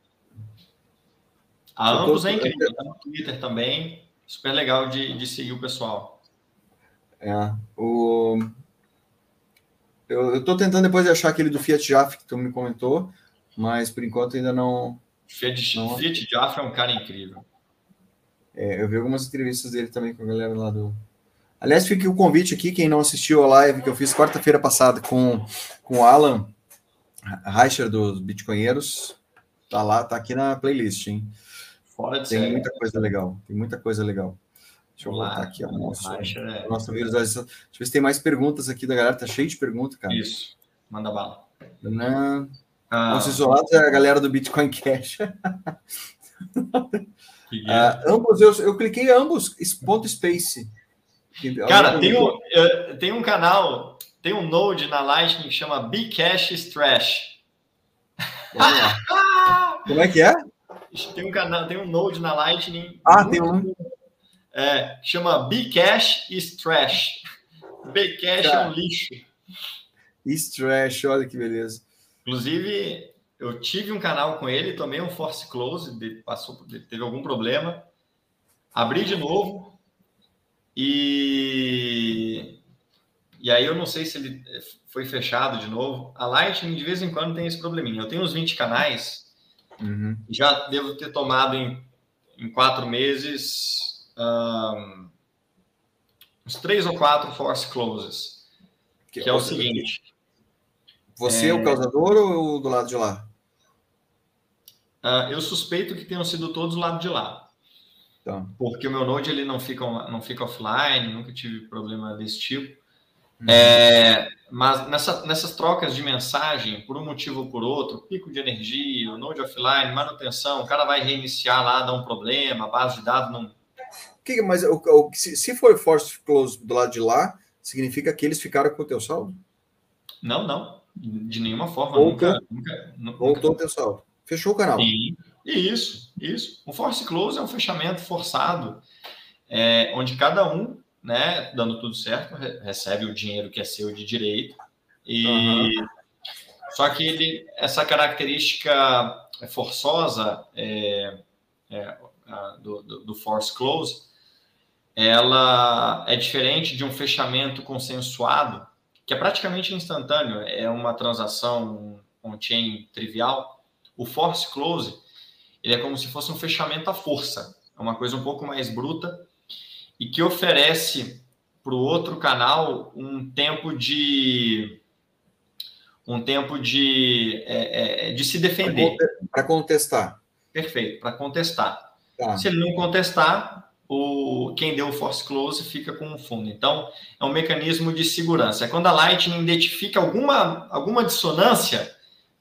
S2: A ambos é incrível, tá no Twitter também. Super legal de, de seguir o pessoal.
S1: É. O... Eu, eu tô tentando depois achar aquele do Fiat Jaffe que tu me comentou, mas por enquanto ainda não.
S2: Fiat, não... Fiat é um cara incrível.
S1: É, eu vi algumas entrevistas dele também com a galera lá do. Aliás, fica o convite aqui, quem não assistiu a live que eu fiz quarta-feira passada com, com o Alan, Reicher dos Bitcoinheiros tá lá, tá aqui na playlist, hein? Fora de Tem muita coisa legal, tem muita coisa legal. Deixa eu voltar aqui ao nosso, é... nosso visualização. Deixa eu ver se tem mais perguntas aqui da galera. Tá cheio de perguntas, cara.
S2: Isso, manda bala.
S1: Não. Ah. Os isolados é a galera do Bitcoin Cash. [LAUGHS] ah, ambos, eu, eu cliquei ambos, ponto space.
S2: Cara, tem um, tem um canal tem um node na Lightning que chama Bcash Trash. [LAUGHS]
S1: Como é que é?
S2: Tem um canal, tem um node na Lightning.
S1: Ah, tem um.
S2: É, chama Bcash is Trash. Bcash é um lixo.
S1: Is Trash, olha que beleza.
S2: Inclusive, eu tive um canal com ele, tomei um force close, passou, teve algum problema, abri de novo e e aí eu não sei se ele eh, foi fechado de novo. A Lightning de vez em quando tem esse probleminha. Eu tenho uns 20 canais, uhum. já devo ter tomado em, em quatro meses um, uns três ou quatro force closes. Que, que é o seguinte.
S1: Você é... é o causador ou do lado de lá?
S2: Uh, eu suspeito que tenham sido todos do lado de lá. Tá. Porque o meu Node ele não fica, não fica offline, nunca tive problema desse tipo. É, mas nessa, nessas trocas de mensagem, por um motivo ou por outro, pico de energia, node offline, manutenção, o cara vai reiniciar lá, dá um problema, a base de dados não.
S1: Que, mas o, o, se, se for force close do lado de lá, significa que eles ficaram com o teu saldo?
S2: Não, não. De nenhuma forma.
S1: Voltou,
S2: nunca, nunca,
S1: voltou nunca... pessoal. Fechou o canal.
S2: Sim. Isso, isso. O force close é um fechamento forçado, é, onde cada um, né, dando tudo certo, recebe o dinheiro que é seu de direito. E uhum. só que ele, essa característica forçosa é, é, do, do, do force close, ela é diferente de um fechamento consensuado, que é praticamente instantâneo, é uma transação on-chain trivial. O force close ele é como se fosse um fechamento à força, é uma coisa um pouco mais bruta e que oferece para o outro canal um tempo de um tempo de, é, é, de se defender.
S1: Para contestar.
S2: Perfeito, para contestar. Tá. Se ele não contestar, o, quem deu o force close fica com o fundo. Então, é um mecanismo de segurança. É quando a Lightning identifica alguma, alguma dissonância,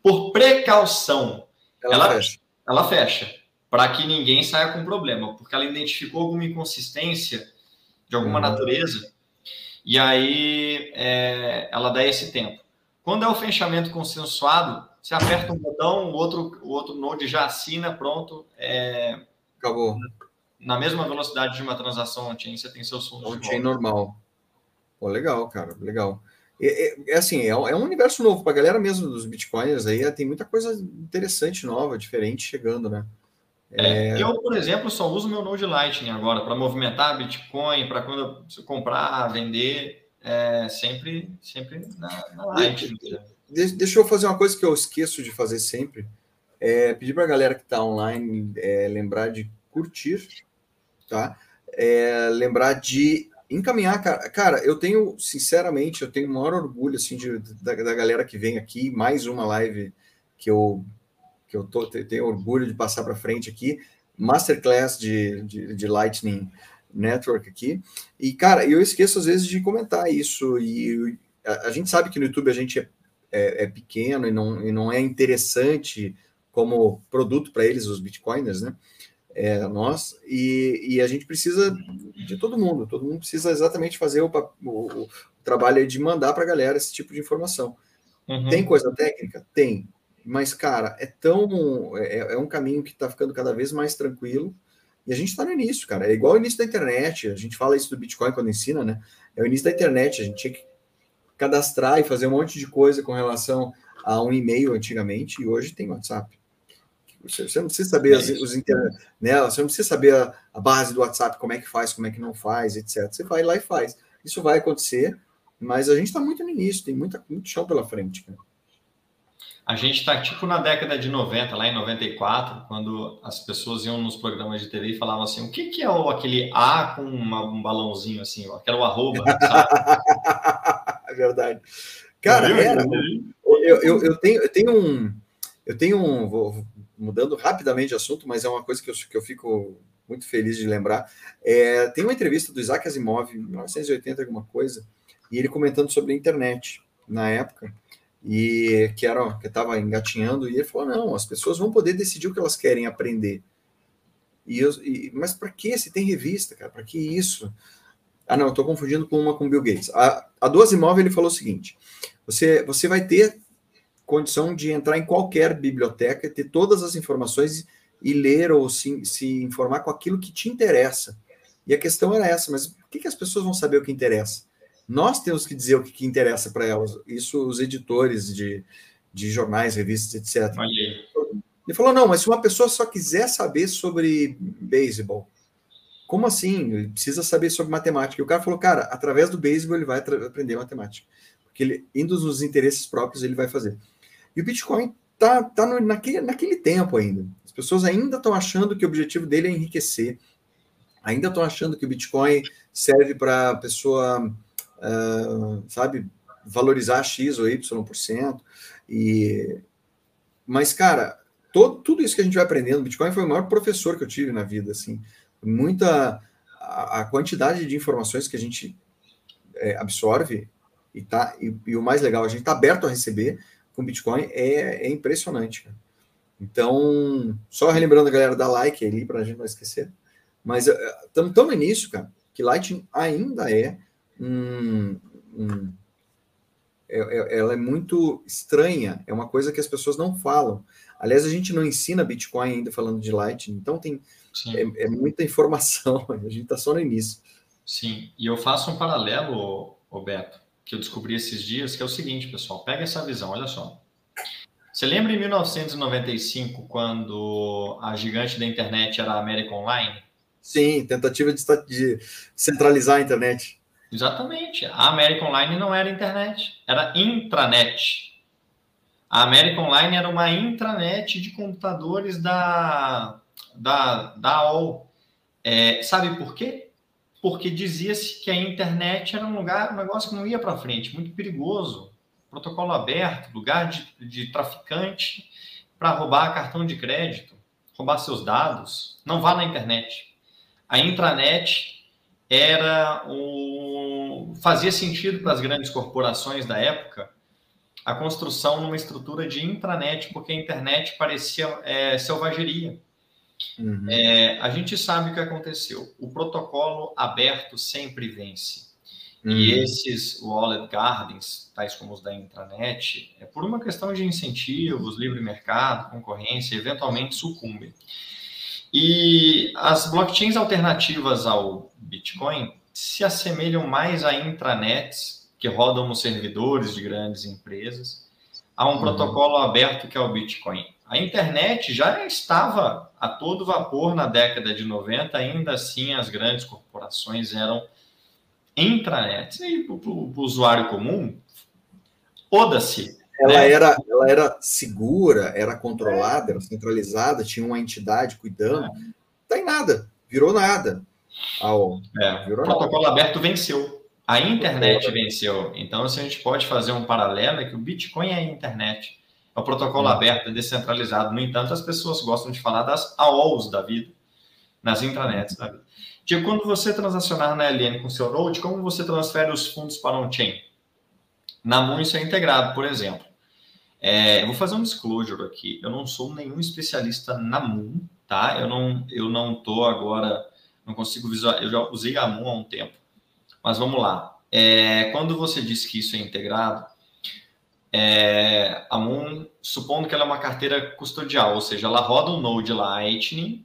S2: por precaução, ela, ela fecha ela fecha, para que ninguém saia com problema, porque ela identificou alguma inconsistência de alguma uhum. natureza, e aí é, ela dá esse tempo. Quando é o fechamento consensuado, você aperta um botão, o outro, o outro node já assina, pronto. É,
S1: Acabou.
S2: Na mesma velocidade de uma transação on-chain, você tem seus fundos.
S1: On-chain normal. Pô, legal, cara, legal. É, é, é, assim, é, é, um universo novo para a galera mesmo dos bitcoins aí, tem muita coisa interessante, nova, diferente chegando, né?
S2: É... É, eu, por exemplo, só uso meu Node Lightning agora para movimentar Bitcoin, para quando eu comprar, vender, é, sempre, sempre na, na Lightning.
S1: De, deixa eu fazer uma coisa que eu esqueço de fazer sempre, é pedir para a galera que está online lembrar de curtir, tá? lembrar de encaminhar, cara, cara, eu tenho, sinceramente, eu tenho o maior orgulho, assim, de, da, da galera que vem aqui, mais uma live que eu, que eu tô, tenho orgulho de passar para frente aqui, masterclass de, de, de, Lightning Network aqui, e, cara, eu esqueço às vezes de comentar isso, e a, a gente sabe que no YouTube a gente é, é, é pequeno e não, e não é interessante como produto para eles, os bitcoiners, né, é, nós, e, e, a gente precisa de todo mundo, todo mundo precisa exatamente fazer o, o, o trabalho de mandar para a galera esse tipo de informação. Uhum. Tem coisa técnica? Tem, mas, cara, é tão. É, é um caminho que está ficando cada vez mais tranquilo. E a gente está no início, cara. É igual o início da internet. A gente fala isso do Bitcoin quando ensina, né? É o início da internet. A gente tinha que cadastrar e fazer um monte de coisa com relação a um e-mail antigamente, e hoje tem WhatsApp. Você, não precisa saber é os inter... né? Você não precisa saber a, a, base do WhatsApp, como é que faz, como é que não faz, etc. Você vai lá e faz. Isso vai acontecer, mas a gente está muito no início, tem muita, muito chão pela frente. Cara.
S2: A gente está tipo na década de 90, lá em 94, quando as pessoas iam nos programas de TV e falavam assim: o que, que é o, aquele A com uma, um balãozinho assim, ó, que era o arroba,
S1: É [LAUGHS] verdade. Cara, era. Eu, eu, eu, tenho, eu tenho um. Eu tenho um. Vou, mudando rapidamente de assunto, mas é uma coisa que eu, que eu fico muito feliz de lembrar. É, tem uma entrevista do Isaac Asimov, em 1980, alguma coisa, e ele comentando sobre a internet na época, e que era que estava engatinhando, e ele falou: não, as pessoas vão poder decidir o que elas querem aprender. E, eu, e mas para que se tem revista, cara? Para que isso? Ah, não, estou confundindo com uma com Bill Gates. A, a do Asimov ele falou o seguinte: você, você vai ter condição de entrar em qualquer biblioteca, ter todas as informações e ler ou se, se informar com aquilo que te interessa. E a questão era essa, mas por que, que as pessoas vão saber o que interessa? Nós temos que dizer o que, que interessa para elas. Isso os editores de, de jornais, revistas, etc. Ele falou, não, mas se uma pessoa só quiser saber sobre beisebol, como assim? Ele precisa saber sobre matemática. E o cara falou, cara, através do beisebol ele vai aprender matemática. Porque ele, indo nos interesses próprios, ele vai fazer. E o Bitcoin tá, tá no, naquele, naquele tempo ainda. As pessoas ainda estão achando que o objetivo dele é enriquecer. Ainda estão achando que o Bitcoin serve para a pessoa, uh, sabe, valorizar X ou Y%. E... Mas, cara, todo, tudo isso que a gente vai aprendendo, o Bitcoin foi o maior professor que eu tive na vida, assim. Muita... A, a quantidade de informações que a gente é, absorve e, tá, e, e, o mais legal, a gente está aberto a receber, com Bitcoin é, é impressionante. Cara. Então, só relembrando a galera da like ali, para a gente não esquecer. Mas estamos eh, tão no início, cara, que Lightning ainda é um, um,
S3: é, é, ela é muito estranha, é uma coisa que as pessoas não falam. Aliás, a gente não ensina Bitcoin ainda falando de Lightning, então tem é, é, muita informação, [LAUGHS] a gente está só no início.
S2: Sim, e eu faço um paralelo, Roberto, que eu descobri esses dias, que é o seguinte, pessoal, pega essa visão, olha só. Você lembra em 1995, quando a gigante da internet era a América Online?
S3: Sim, tentativa de, de centralizar a internet.
S2: Exatamente. A América Online não era internet, era intranet. A América Online era uma intranet de computadores da, da, da AOL. É, sabe por quê? Porque dizia-se que a internet era um lugar, um negócio que não ia para frente, muito perigoso. Protocolo aberto, lugar de, de traficante para roubar cartão de crédito, roubar seus dados. Não vá na internet. A intranet era um, fazia sentido para as grandes corporações da época a construção numa estrutura de intranet, porque a internet parecia é, selvageria. Uhum. É, a gente sabe o que aconteceu. O protocolo aberto sempre vence. Uhum. E esses wallet gardens, tais como os da intranet, é por uma questão de incentivos, livre mercado, concorrência, eventualmente sucumbem. E as blockchains alternativas ao Bitcoin se assemelham mais a intranets que rodam nos servidores de grandes empresas, a um uhum. protocolo aberto que é o Bitcoin. A internet já estava a todo vapor na década de 90, ainda assim as grandes corporações eram intranets. E para o usuário comum, foda-se,
S3: ela, né? era, ela era segura, era controlada, era centralizada, tinha uma entidade cuidando. É. Tem nada, virou nada.
S2: Ao, é, virou o protocolo nada. aberto venceu. A internet venceu. Então, se a gente pode fazer um paralelo, é que o Bitcoin é a internet. É o protocolo aberto, é descentralizado. No entanto, as pessoas gostam de falar das AOLs da vida, nas intranets da vida. Tipo, quando você transacionar na LN com seu Node, como você transfere os fundos para on-chain? Na Moon isso é integrado, por exemplo. É, eu vou fazer um disclosure aqui. Eu não sou nenhum especialista na Moon, tá? Eu não, eu não tô agora, não consigo visualizar. Eu já usei a Moon há um tempo, mas vamos lá. É, quando você diz que isso é integrado, é, a Moon, supondo que ela é uma carteira custodial, ou seja, ela roda um Node Lightning.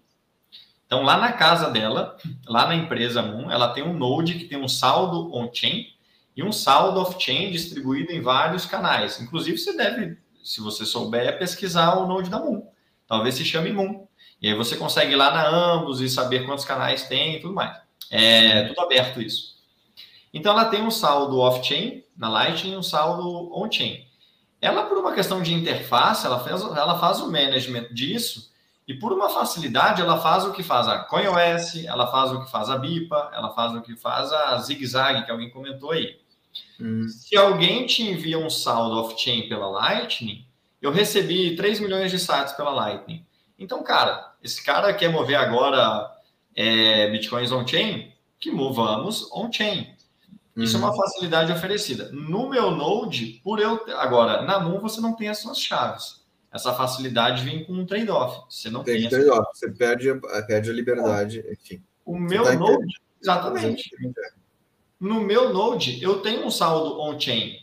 S2: Então, lá na casa dela, lá na empresa Moon, ela tem um Node que tem um saldo on-chain e um saldo off-chain distribuído em vários canais. Inclusive, você deve se você souber, pesquisar o Node da Moon. Talvez se chame Moon. E aí você consegue ir lá na ambos e saber quantos canais tem e tudo mais. É tudo aberto isso. Então ela tem um saldo off-chain na Lightning e um saldo on-chain. Ela, por uma questão de interface, ela, fez, ela faz o management disso e por uma facilidade ela faz o que faz a CoinOS, ela faz o que faz a BIPA, ela faz o que faz a ZigZag, que alguém comentou aí. Hum. Se alguém te envia um saldo off-chain pela Lightning, eu recebi 3 milhões de sats pela Lightning. Então, cara, esse cara quer mover agora é, bitcoins on-chain, que movamos on-chain. Isso é uma uhum. facilidade oferecida. No meu Node, por eu. Agora, na Moon você não tem as suas chaves. Essa facilidade vem com um trade-off. Você não tem.
S3: tem trade-off, você perde, perde a liberdade, enfim.
S2: O meu tá Node, exatamente. No meu Node, eu tenho um saldo on-chain.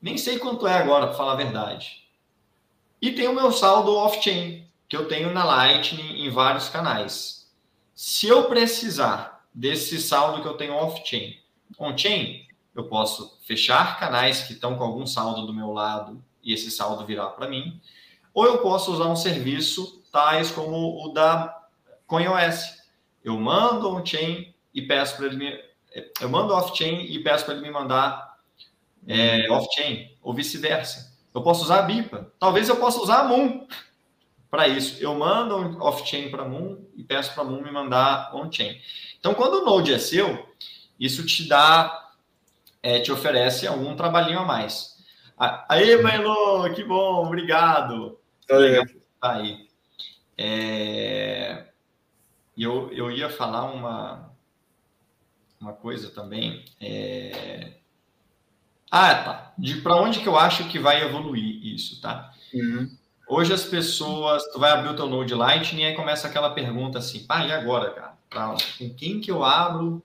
S2: Nem sei quanto é agora, para falar a verdade. E tem o meu saldo off-chain, que eu tenho na Lightning em vários canais. Se eu precisar desse saldo que eu tenho off-chain, on-chain, eu posso fechar canais que estão com algum saldo do meu lado e esse saldo virar para mim, ou eu posso usar um serviço tais como o da CoinOS. Eu mando on-chain e peço para ele me eu mando off-chain e peço para ele me mandar é, off-chain, ou vice-versa. Eu posso usar a BIPA. Talvez eu possa usar a Moon [LAUGHS] para isso. Eu mando off-chain para Moon e peço para Moon me mandar on-chain. Então, quando o Node é seu, isso te dá, é, te oferece algum trabalhinho a mais. Aí, Melo, que bom, obrigado. Legal. Tá aí. É... Eu, eu ia falar uma, uma coisa também. É... Ah, tá. De para onde que eu acho que vai evoluir isso, tá? Uhum. Hoje as pessoas, tu vai abrir o teu Node Lightning e aí começa aquela pergunta assim, pá, e agora, cara? Pra, com quem que eu abro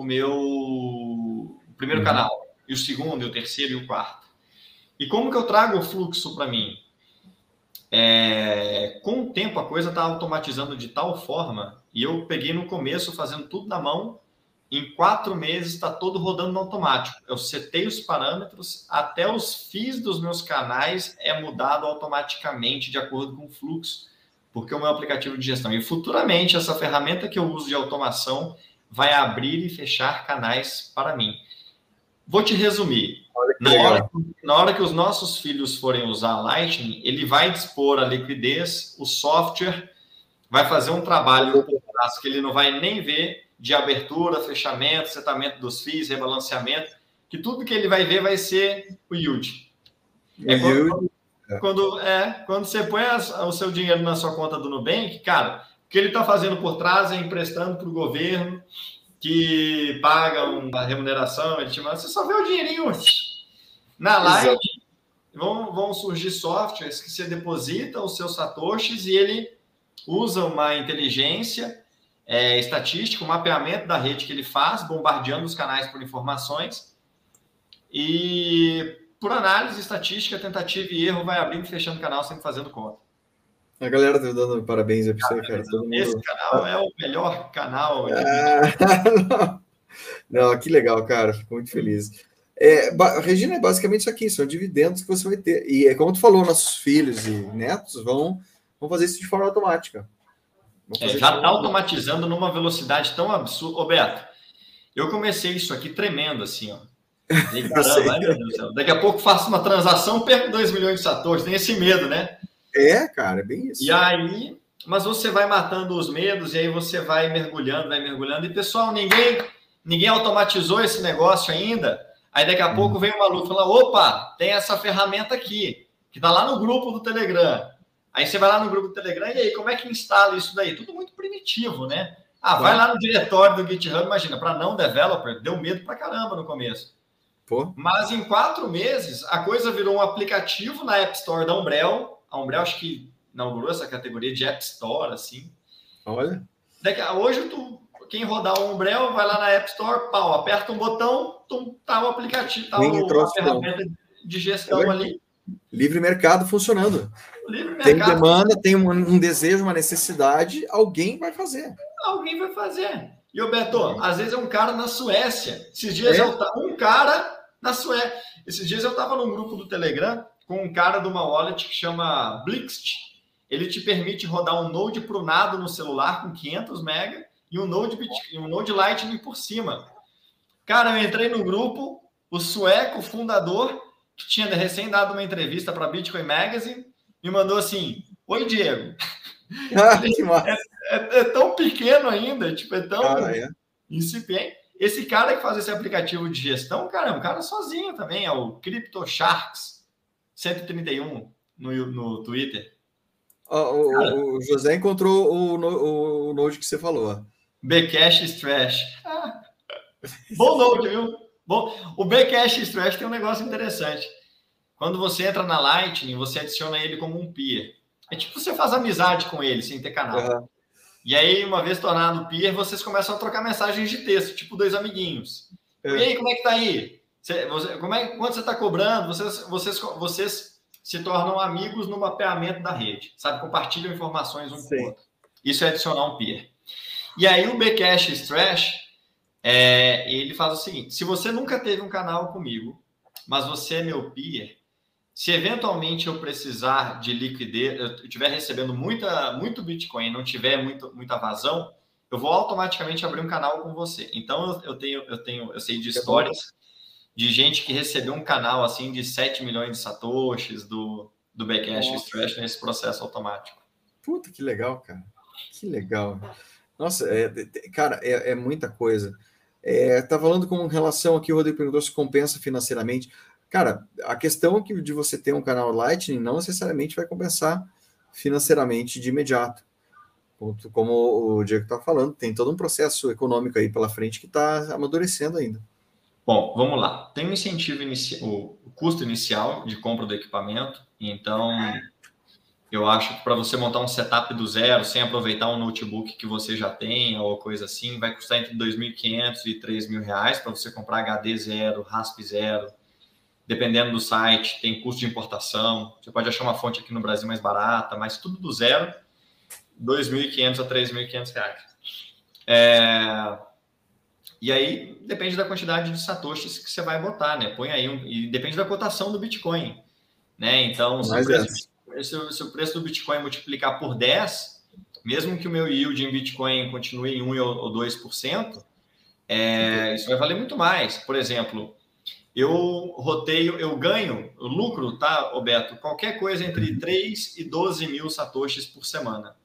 S2: o meu o primeiro uhum. canal? E o segundo, e o terceiro e o quarto? E como que eu trago o fluxo para mim? É, com o tempo a coisa está automatizando de tal forma, e eu peguei no começo fazendo tudo na mão, em quatro meses está todo rodando no automático. Eu setei os parâmetros, até os FIIs dos meus canais é mudado automaticamente de acordo com o fluxo, porque é o meu aplicativo de gestão. E futuramente essa ferramenta que eu uso de automação vai abrir e fechar canais para mim. Vou te resumir. Na hora, na hora, que os nossos filhos forem usar Lightning, ele vai dispor a liquidez, o software vai fazer um trabalho que ele não vai nem ver de abertura, fechamento, setamento dos FIIs, rebalanceamento, que tudo que ele vai ver vai ser o yield. É quando, quando, é, quando você põe o seu dinheiro na sua conta do Nubank, cara, que ele está fazendo por trás é emprestando para o governo, que paga uma remuneração, ele te manda, você só vê o dinheirinho na live, vão, vão surgir softwares que você deposita os seus satoshis e ele usa uma inteligência é, estatística, um mapeamento da rede que ele faz, bombardeando os canais por informações. E por análise estatística, tentativa e erro, vai abrindo e fechando o canal sempre fazendo conta.
S3: A galera tá dando parabéns pra você, cara.
S2: Mundo... Esse canal é o melhor canal.
S3: Ah, não. [LAUGHS] não, que legal, cara. Fico muito feliz. É, Regina, é basicamente isso aqui, são dividendos que você vai ter. E é como tu falou, nossos filhos e netos vão, vão fazer isso de forma automática.
S2: É, já está automatizando numa velocidade tão absurda. Ô, Beto, eu comecei isso aqui tremendo, assim, ó. [LAUGHS] E, caramba, Daqui a pouco faço uma transação, perco 2 milhões de satoshis. Tem esse medo, né?
S3: É, cara, é bem isso.
S2: E aí, mas você vai matando os medos e aí você vai mergulhando, vai mergulhando. E pessoal, ninguém, ninguém automatizou esse negócio ainda. Aí daqui a hum. pouco vem o maluco falar: opa, tem essa ferramenta aqui, que tá lá no grupo do Telegram. Aí você vai lá no grupo do Telegram e aí, como é que instala isso daí? Tudo muito primitivo, né? Ah, vai lá no diretório do GitHub, imagina, para não developer, deu medo pra caramba no começo. Pô. Mas em quatro meses, a coisa virou um aplicativo na App Store da Umbrel, a Umbrella acho que inaugurou essa categoria de App Store, assim.
S3: Olha.
S2: Daqui, hoje, tu, quem rodar o Umbrella vai lá na App Store, pau, aperta um botão, tum, tá o aplicativo, tá o, a ferramenta de gestão é. ali.
S3: Livre mercado funcionando. Livre mercado. Tem demanda, tem um, um, desejo, uma necessidade, alguém vai fazer.
S2: Alguém vai fazer. E o Beto, às vezes é um cara na Suécia. Esses dias é? eu um cara na Suécia. Esses dias eu estava num grupo do Telegram com um cara de uma wallet que chama Blixt. Ele te permite rodar um Node prunado no celular com 500 MB e um Node, um Node Lightning por cima. Cara, eu entrei no grupo, o sueco fundador, que tinha recém dado uma entrevista para Bitcoin Magazine, me mandou assim: Oi, Diego. [LAUGHS] Ah, é, é, é, tão pequeno ainda, tipo, é tão cara, é. incipiente. Esse cara que faz esse aplicativo de gestão, cara, é um cara sozinho também, é o Crypto Sharks. 131 no, no Twitter.
S3: o, o, José encontrou o, o, o Node que você falou.
S2: Bcash Strash. Ah, bom Node, viu? Bom, o Bcash Strash tem um negócio interessante. Quando você entra na Lightning, você adiciona ele como um peer. É tipo você faz amizade com ele sem ter canal. Uhum. E aí, uma vez tornado peer, vocês começam a trocar mensagens de texto, tipo dois amiguinhos. É. E aí, como é que tá aí? Você, você, como é, quando você está cobrando, vocês, vocês, vocês se tornam amigos no mapeamento da rede, sabe? Compartilham informações um Sim. com o outro. Isso é adicionar um peer. E aí o Bcash Strash, é, ele faz o seguinte: se você nunca teve um canal comigo, mas você é meu peer, se eventualmente eu precisar de liquidez, eu estiver recebendo muita, muito Bitcoin e não tiver muito, muita vazão, eu vou automaticamente abrir um canal com você. Então eu, eu tenho, eu tenho, eu sei de histórias de gente que recebeu um canal assim de 7 milhões de satoshis do, do Bcash Stretch nesse processo automático.
S3: Puta, que legal, cara. Que legal. Nossa, é, cara, é, é muita coisa. É, tá falando com relação aqui, o Rodrigo perguntou se compensa financeiramente. Cara, a questão que de você ter um canal Lightning não necessariamente vai compensar financeiramente de imediato. Como o Diego está falando, tem todo um processo econômico aí pela frente que está amadurecendo ainda.
S2: Bom, vamos lá. Tem um incentivo inicial, o custo inicial de compra do equipamento. Então, eu acho que para você montar um setup do zero, sem aproveitar um notebook que você já tem ou coisa assim, vai custar entre 2.500 e 3.000 reais para você comprar HD zero, RASP zero, dependendo do site, tem custo de importação. Você pode achar uma fonte aqui no Brasil mais barata, mas tudo do zero, R$ 2.500 a 3.500 reais. É... E aí depende da quantidade de satoshis que você vai botar, né? Põe aí um... e depende da cotação do Bitcoin, né? Então, se o, preço, se, se o, preço, do Bitcoin multiplicar por 10, mesmo que o meu yield em Bitcoin continue em 1 ou 2%, é, isso vai valer muito mais. Por exemplo, eu roteio, eu ganho lucro, tá, Roberto? Qualquer coisa entre 3 uhum. e 12 mil satoshis por semana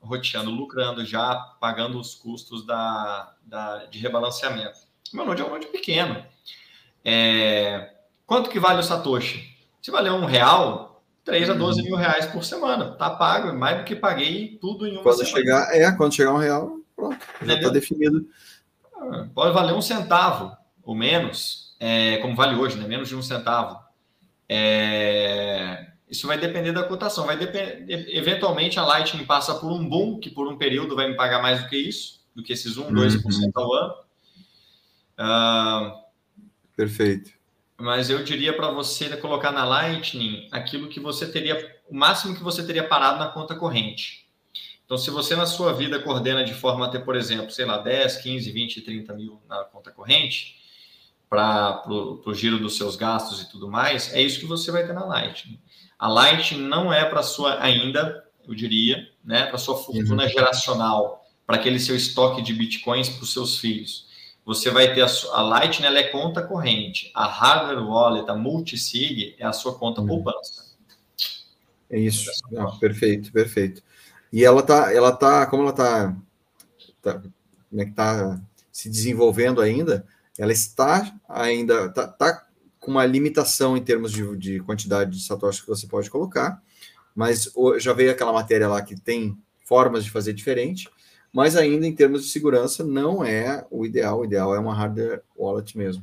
S2: roteando, lucrando já, pagando os custos da, da, de rebalanceamento. Meu node é um node pequeno. É, quanto que vale o Satoshi? Se valer um real, 3 a 12 mil reais por semana. Tá pago, é mais do que paguei tudo em uma
S1: quando semana. Chegar, é, quando chegar um real, pronto, já está definido.
S2: Ah, pode valer um centavo ou menos, é, como vale hoje, né? menos de um centavo. É, isso vai depender da cotação. Vai depender, eventualmente a Lightning passa por um boom, que por um período vai me pagar mais do que isso, do que esses 1, 2% uhum. ao ano. Uh,
S1: Perfeito.
S2: Mas eu diria para você colocar na Lightning aquilo que você teria, o máximo que você teria parado na conta corrente. Então, se você na sua vida coordena de forma a ter, por exemplo, sei lá, 10, 15, 20, 30 mil na conta corrente, para o giro dos seus gastos e tudo mais, é isso que você vai ter na Lightning. A Light não é para sua ainda, eu diria, né, para sua fortuna uhum. geracional, para aquele seu estoque de bitcoins para os seus filhos. Você vai ter a, a Lightning, ela é conta corrente. A Hardware Wallet, a Multisig, é a sua conta uhum. poupança.
S1: É isso. Ah, perfeito, perfeito. E ela tá, ela tá, como ela tá, tá como é que tá se desenvolvendo ainda, ela está ainda, tá, tá com uma limitação em termos de, de quantidade de satoshis que você pode colocar, mas já veio aquela matéria lá que tem formas de fazer diferente, mas ainda em termos de segurança não é o ideal, o ideal é uma hardware wallet mesmo.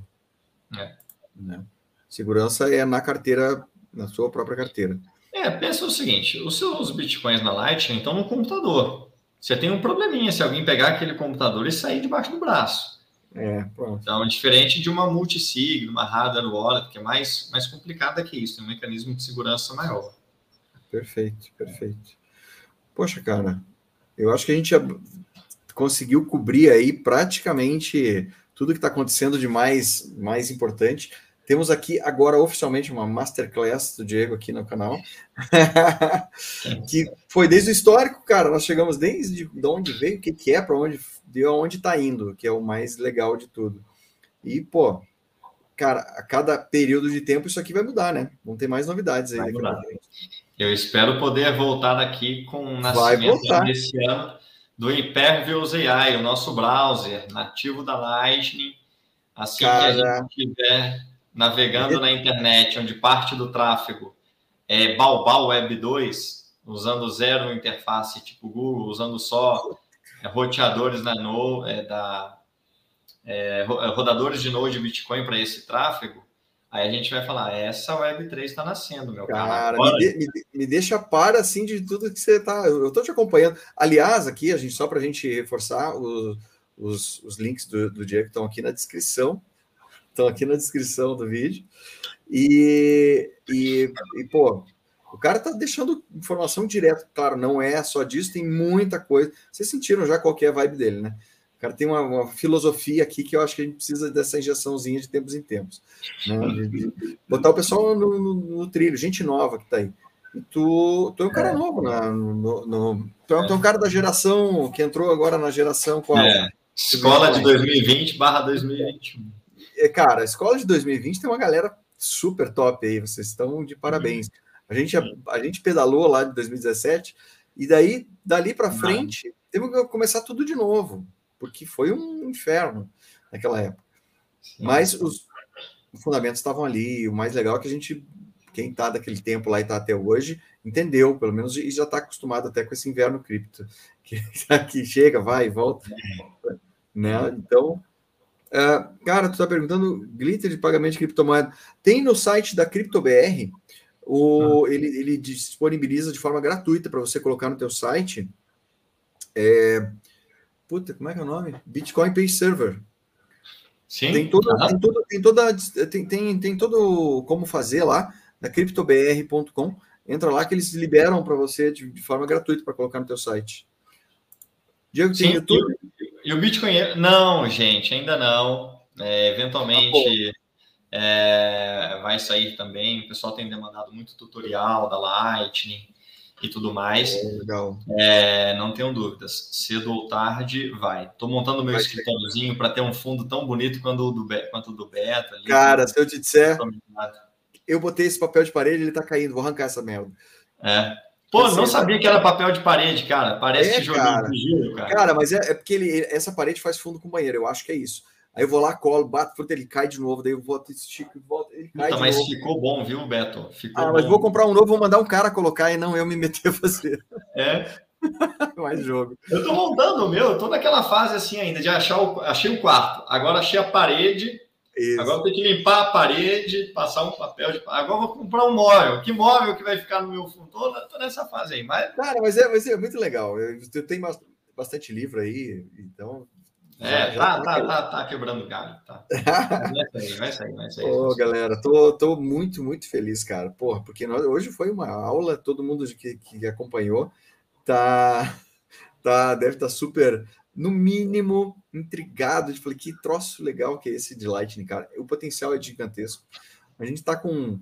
S1: É. Né? Segurança é na carteira, na sua própria carteira.
S2: É, pensa o seguinte, os seus bitcoins na Lightning estão no computador. Você tem um probleminha se alguém pegar aquele computador e sair debaixo do braço.
S1: É,
S2: então, diferente de uma multisig, uma hardware wallet, que é mais, mais complicada que isso, tem um mecanismo de segurança maior.
S1: Perfeito, perfeito. Poxa, cara, eu acho que a gente conseguiu cobrir aí praticamente tudo que está acontecendo de mais, mais importante. Temos aqui agora oficialmente uma masterclass do Diego aqui no canal, [LAUGHS] que foi desde o histórico, cara. Nós chegamos desde de onde veio, o que, que é, para onde deu, aonde está indo, que é o mais legal de tudo. E, pô, cara, a cada período de tempo isso aqui vai mudar, né? Vão ter mais novidades aí.
S2: Eu espero poder voltar daqui com o nascimento desse ano do Impervious AI, o nosso browser nativo da Lightning. Assim cara... que a gente tiver navegando na internet, onde parte do tráfego é Baobab Web 2, usando zero interface tipo Google, usando só é, roteadores na no, é, da é, é rodadores de node Bitcoin para esse tráfego, aí a gente vai falar, essa Web3 está nascendo, meu cara.
S1: cara me, de, me, deixa para assim de tudo que você está. Eu estou te acompanhando. Aliás, aqui, a gente, só para a gente reforçar, os, os, os links do, do Diego estão aqui na descrição estão aqui na descrição do vídeo. E, e, e, pô, o cara tá deixando informação direta. Claro, não é só disso, tem muita coisa. Vocês sentiram já qual é a vibe dele, né? O cara tem uma, uma, filosofia aqui que eu acho que a gente precisa dessa injeçãozinha de tempos em tempos. Né? De, de botar o pessoal no, no, no, trilho, gente nova que tá aí. E tu, tu é um cara é. novo, né? no, no, tu, é, tu é um cara da geração que entrou agora na geração qual? É.
S2: Escola de 2020 barra 2021.
S1: É, cara, a escola de 2020 tem uma galera super top aí, vocês estão de parabéns. A gente, a, a gente pedalou lá de 2017 e daí, dali para frente, temos que começar tudo de novo, porque foi um inferno naquela época. Mas os, os fundamentos estavam ali, o mais legal é que a gente, quem está daquele tempo lá e está até hoje, entendeu, pelo menos, e já está acostumado até com esse inverno cripto, que, [LAUGHS] chega, vai e volta. Né? Então, Uh, cara, tu está perguntando glitter de pagamento de criptomoeda. Tem no site da CryptoBR, o, ah. ele, ele disponibiliza de forma gratuita para você colocar no teu site. É, puta, como é que é o nome? Bitcoin Pay Server. Sim. Tem, uhum. tem, toda, tem, toda, tem, tem, tem todo como fazer lá na criptobr.com. Entra lá que eles liberam para você de, de, forma gratuita para colocar no teu site.
S2: Diego, tem Sim, YouTube? E, e o Bitcoin? Não, gente, ainda não. É, eventualmente ah, é, vai sair também. O pessoal tem demandado muito tutorial da Lightning e tudo mais. É, legal. É, não tenho dúvidas. Cedo ou tarde, vai. Estou montando meu escritóriozinho para ter um fundo tão bonito quanto o do, quanto o do Beta. Ali,
S1: Cara, se eu te disser, eu botei esse papel de parede, ele está caindo. Vou arrancar essa merda.
S2: É. Pô, não sabia que era papel de parede, cara. Parece é, tijolinho
S1: cara. de giro, cara. Cara, mas é, é porque ele, essa parede faz fundo com banheiro. Eu acho que é isso. Aí eu vou lá, colo, bato, fruta, ele cai de novo, daí eu volto, estico, volto, ele cai
S2: Puta, mas novo. ficou bom, viu, Beto? Ficou
S1: ah, mas vou comprar um novo, vou mandar um cara colocar e não eu me meter a fazer.
S2: É. [LAUGHS]
S1: Mais jogo.
S2: Eu tô montando o meu, eu tô naquela fase assim ainda de achar o. Achei o quarto, agora achei a parede. Isso. Agora tem que limpar a parede, passar um papel de. Agora vou comprar um móvel. Que móvel que vai ficar no meu fundo? Tô nessa fase aí. Mas...
S1: Cara, mas é, mas é muito legal. Eu, tenho bastante livro aí, então
S2: é, já, tá, tá, tá, tá, quebrando galho, tá. [LAUGHS] vai sair, vai sair, vai sair. Ô,
S1: galera, tô, tô muito, muito feliz, cara. Porra, porque nós, hoje foi uma aula, todo mundo que, que acompanhou tá, [LAUGHS] tá, deve estar tá super, no mínimo, intrigado. De falei, que troço legal que é esse de Lightning, cara. O potencial é gigantesco. A gente tá com.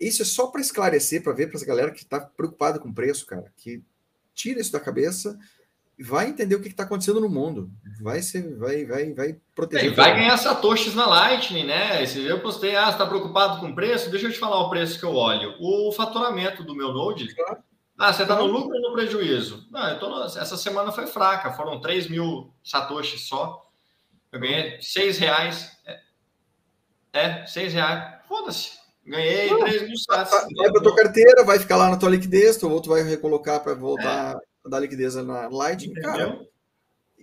S1: Isso é só para esclarecer, para ver para essa galera que tá preocupada com o preço, cara, que tira isso da cabeça vai entender o que está acontecendo no mundo. Vai ser, vai, vai, vai proteger.
S2: É, vai ganhar satoshis na Lightning, né? Esse eu postei, ah, está preocupado com o preço? Deixa eu te falar o preço que eu olho. O faturamento do meu Node. Claro. Ah, você está no lucro ou no prejuízo? Não, eu tô no... essa semana foi fraca, foram 3 mil satoshis só. Eu ganhei 6 reais. É, é 6 reais. Foda-se. Ganhei Não, 3 mil satoshis.
S1: Vai para tua carteira, vai ficar lá na tua liquidez, o outro vai recolocar para voltar. É da liquidez na Lightning, cara,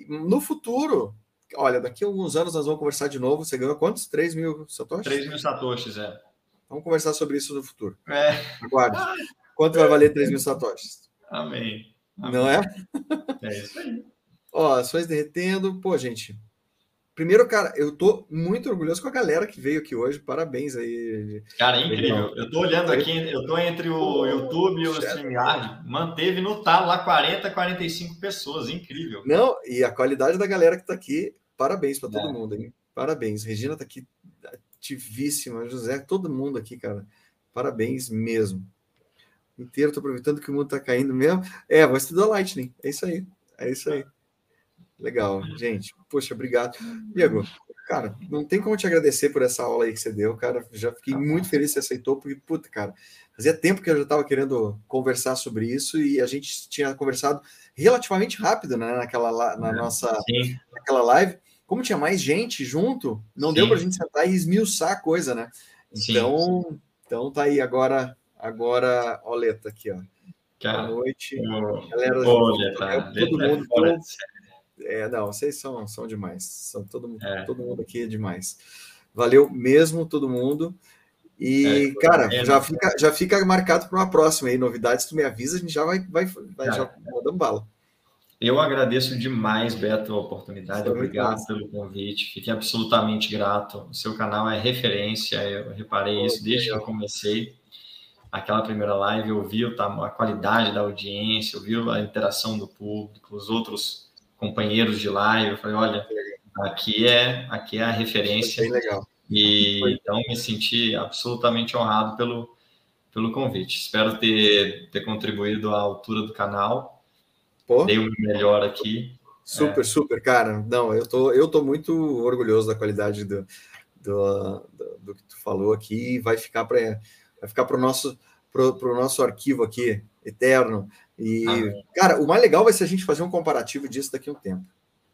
S1: no futuro, olha, daqui a alguns anos nós vamos conversar de novo. Você ganhou quantos? 3 mil satoshis?
S2: 3 mil satoshis, é.
S1: Vamos conversar sobre isso no futuro.
S2: É.
S1: Aguarde. Quanto vai valer 3 mil satoshis?
S2: Amém. Amém.
S1: Não é?
S2: É isso aí.
S1: Ó, ações derretendo. Pô, gente, Primeiro, cara, eu tô muito orgulhoso com a galera que veio aqui hoje. Parabéns aí.
S2: Cara, é incrível. Eu tô olhando aqui, eu tô entre o YouTube e o StreamYard. Manteve no talo lá 40, 45 pessoas. Incrível.
S1: Não, e a qualidade da galera que tá aqui, parabéns para todo é. mundo, hein? Parabéns. Regina tá aqui ativíssima, José, todo mundo aqui, cara. Parabéns mesmo. Inteiro, tô aproveitando que o mundo tá caindo mesmo. É, vou estudar Lightning. É isso aí. É isso aí. Legal, gente. Poxa, obrigado. Diego, cara, não tem como te agradecer por essa aula aí que você deu, cara. Já fiquei muito feliz que você aceitou, porque, puta, cara, fazia tempo que eu já estava querendo conversar sobre isso e a gente tinha conversado relativamente rápido, né, naquela, na nossa naquela live. Como tinha mais gente junto, não Sim. deu para a gente sentar e esmiuçar a coisa, né? Então, Sim. então tá aí agora, agora, Oleta aqui, ó. Boa noite.
S2: Galera, Olha, tá.
S1: todo mundo. Todo, é, não, vocês são, são demais. São todo, é. todo mundo aqui é demais. Valeu mesmo, todo mundo. E, é, cara, é, já, fica, já fica marcado para uma próxima aí. Novidades, tu me avisa, a gente já vai, vai, vai já mandando bala.
S2: Eu agradeço demais, Beto, a oportunidade. Obrigado pelo convite. Fiquei absolutamente grato. O seu canal é referência. Eu reparei isso desde que eu comecei aquela primeira live. Eu vi a qualidade da audiência, eu vi a interação do público, os outros companheiros de live. Eu falei, olha, aqui é, aqui é a referência.
S1: legal.
S2: E então me senti absolutamente honrado pelo, pelo convite. Espero ter, ter contribuído à altura do canal. Pô. Dei o melhor aqui.
S1: Super, é. super, cara. Não, eu tô, eu tô muito orgulhoso da qualidade do, do, do, do que tu falou aqui. Vai ficar para vai ficar para o nosso pro, nosso arquivo aqui eterno. E, ah, cara, o mais legal vai ser a gente fazer um comparativo disso daqui a um tempo.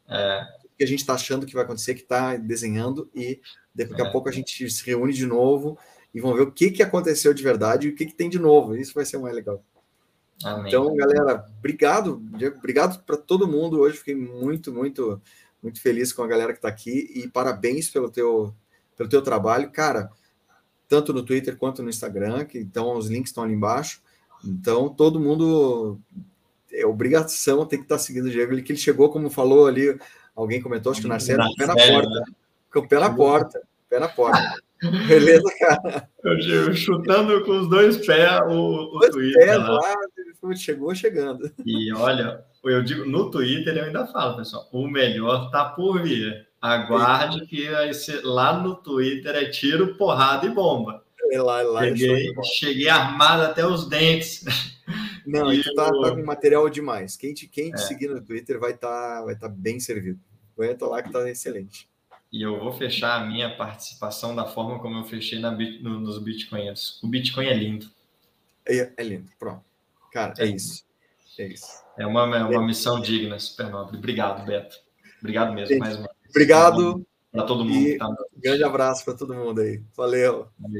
S2: É.
S1: O que a gente está achando que vai acontecer, que está desenhando, e daqui a é. pouco a gente se reúne de novo e vamos ver o que, que aconteceu de verdade e o que, que tem de novo. Isso vai ser o mais legal. Amém. Então, galera, obrigado, obrigado para todo mundo. Hoje fiquei muito, muito, muito feliz com a galera que está aqui e parabéns pelo teu, pelo teu trabalho, cara. Tanto no Twitter quanto no Instagram, que então os links estão ali embaixo. Então, todo mundo é obrigação tem que estar seguindo o Diego, que ele chegou, como falou ali, alguém comentou, acho que o Narcélio, pé na porta. Né? Com o pé na porta. Pé na porta. Beleza, cara?
S2: Eu, chutando com os dois pés o, o Twitter. Pés lá.
S1: lá, chegou chegando.
S2: E olha, eu digo, no Twitter eu ainda falo, pessoal, o melhor tá por vir. Aguarde que lá no Twitter é tiro, porrada e bomba.
S1: É lá, lá
S2: é cheguei, cheguei armado até os dentes. [LAUGHS]
S1: Não, e tu tá, tá, com material demais. Quem te, quem te é. seguir no Twitter vai estar tá, vai tá bem servido. Aguenta lá que tá excelente.
S2: E eu vou fechar a minha participação da forma como eu fechei na, no, nos Bitcoins. O Bitcoin é lindo.
S1: É, é lindo, pronto. Cara, é, é isso. É isso.
S2: É uma, é uma missão digna, super nobre. Obrigado, Beto. Obrigado mesmo, Gente, mais uma.
S1: Obrigado.
S2: Para todo mundo.
S1: Tá... Grande abraço para todo mundo aí. Valeu. Valeu.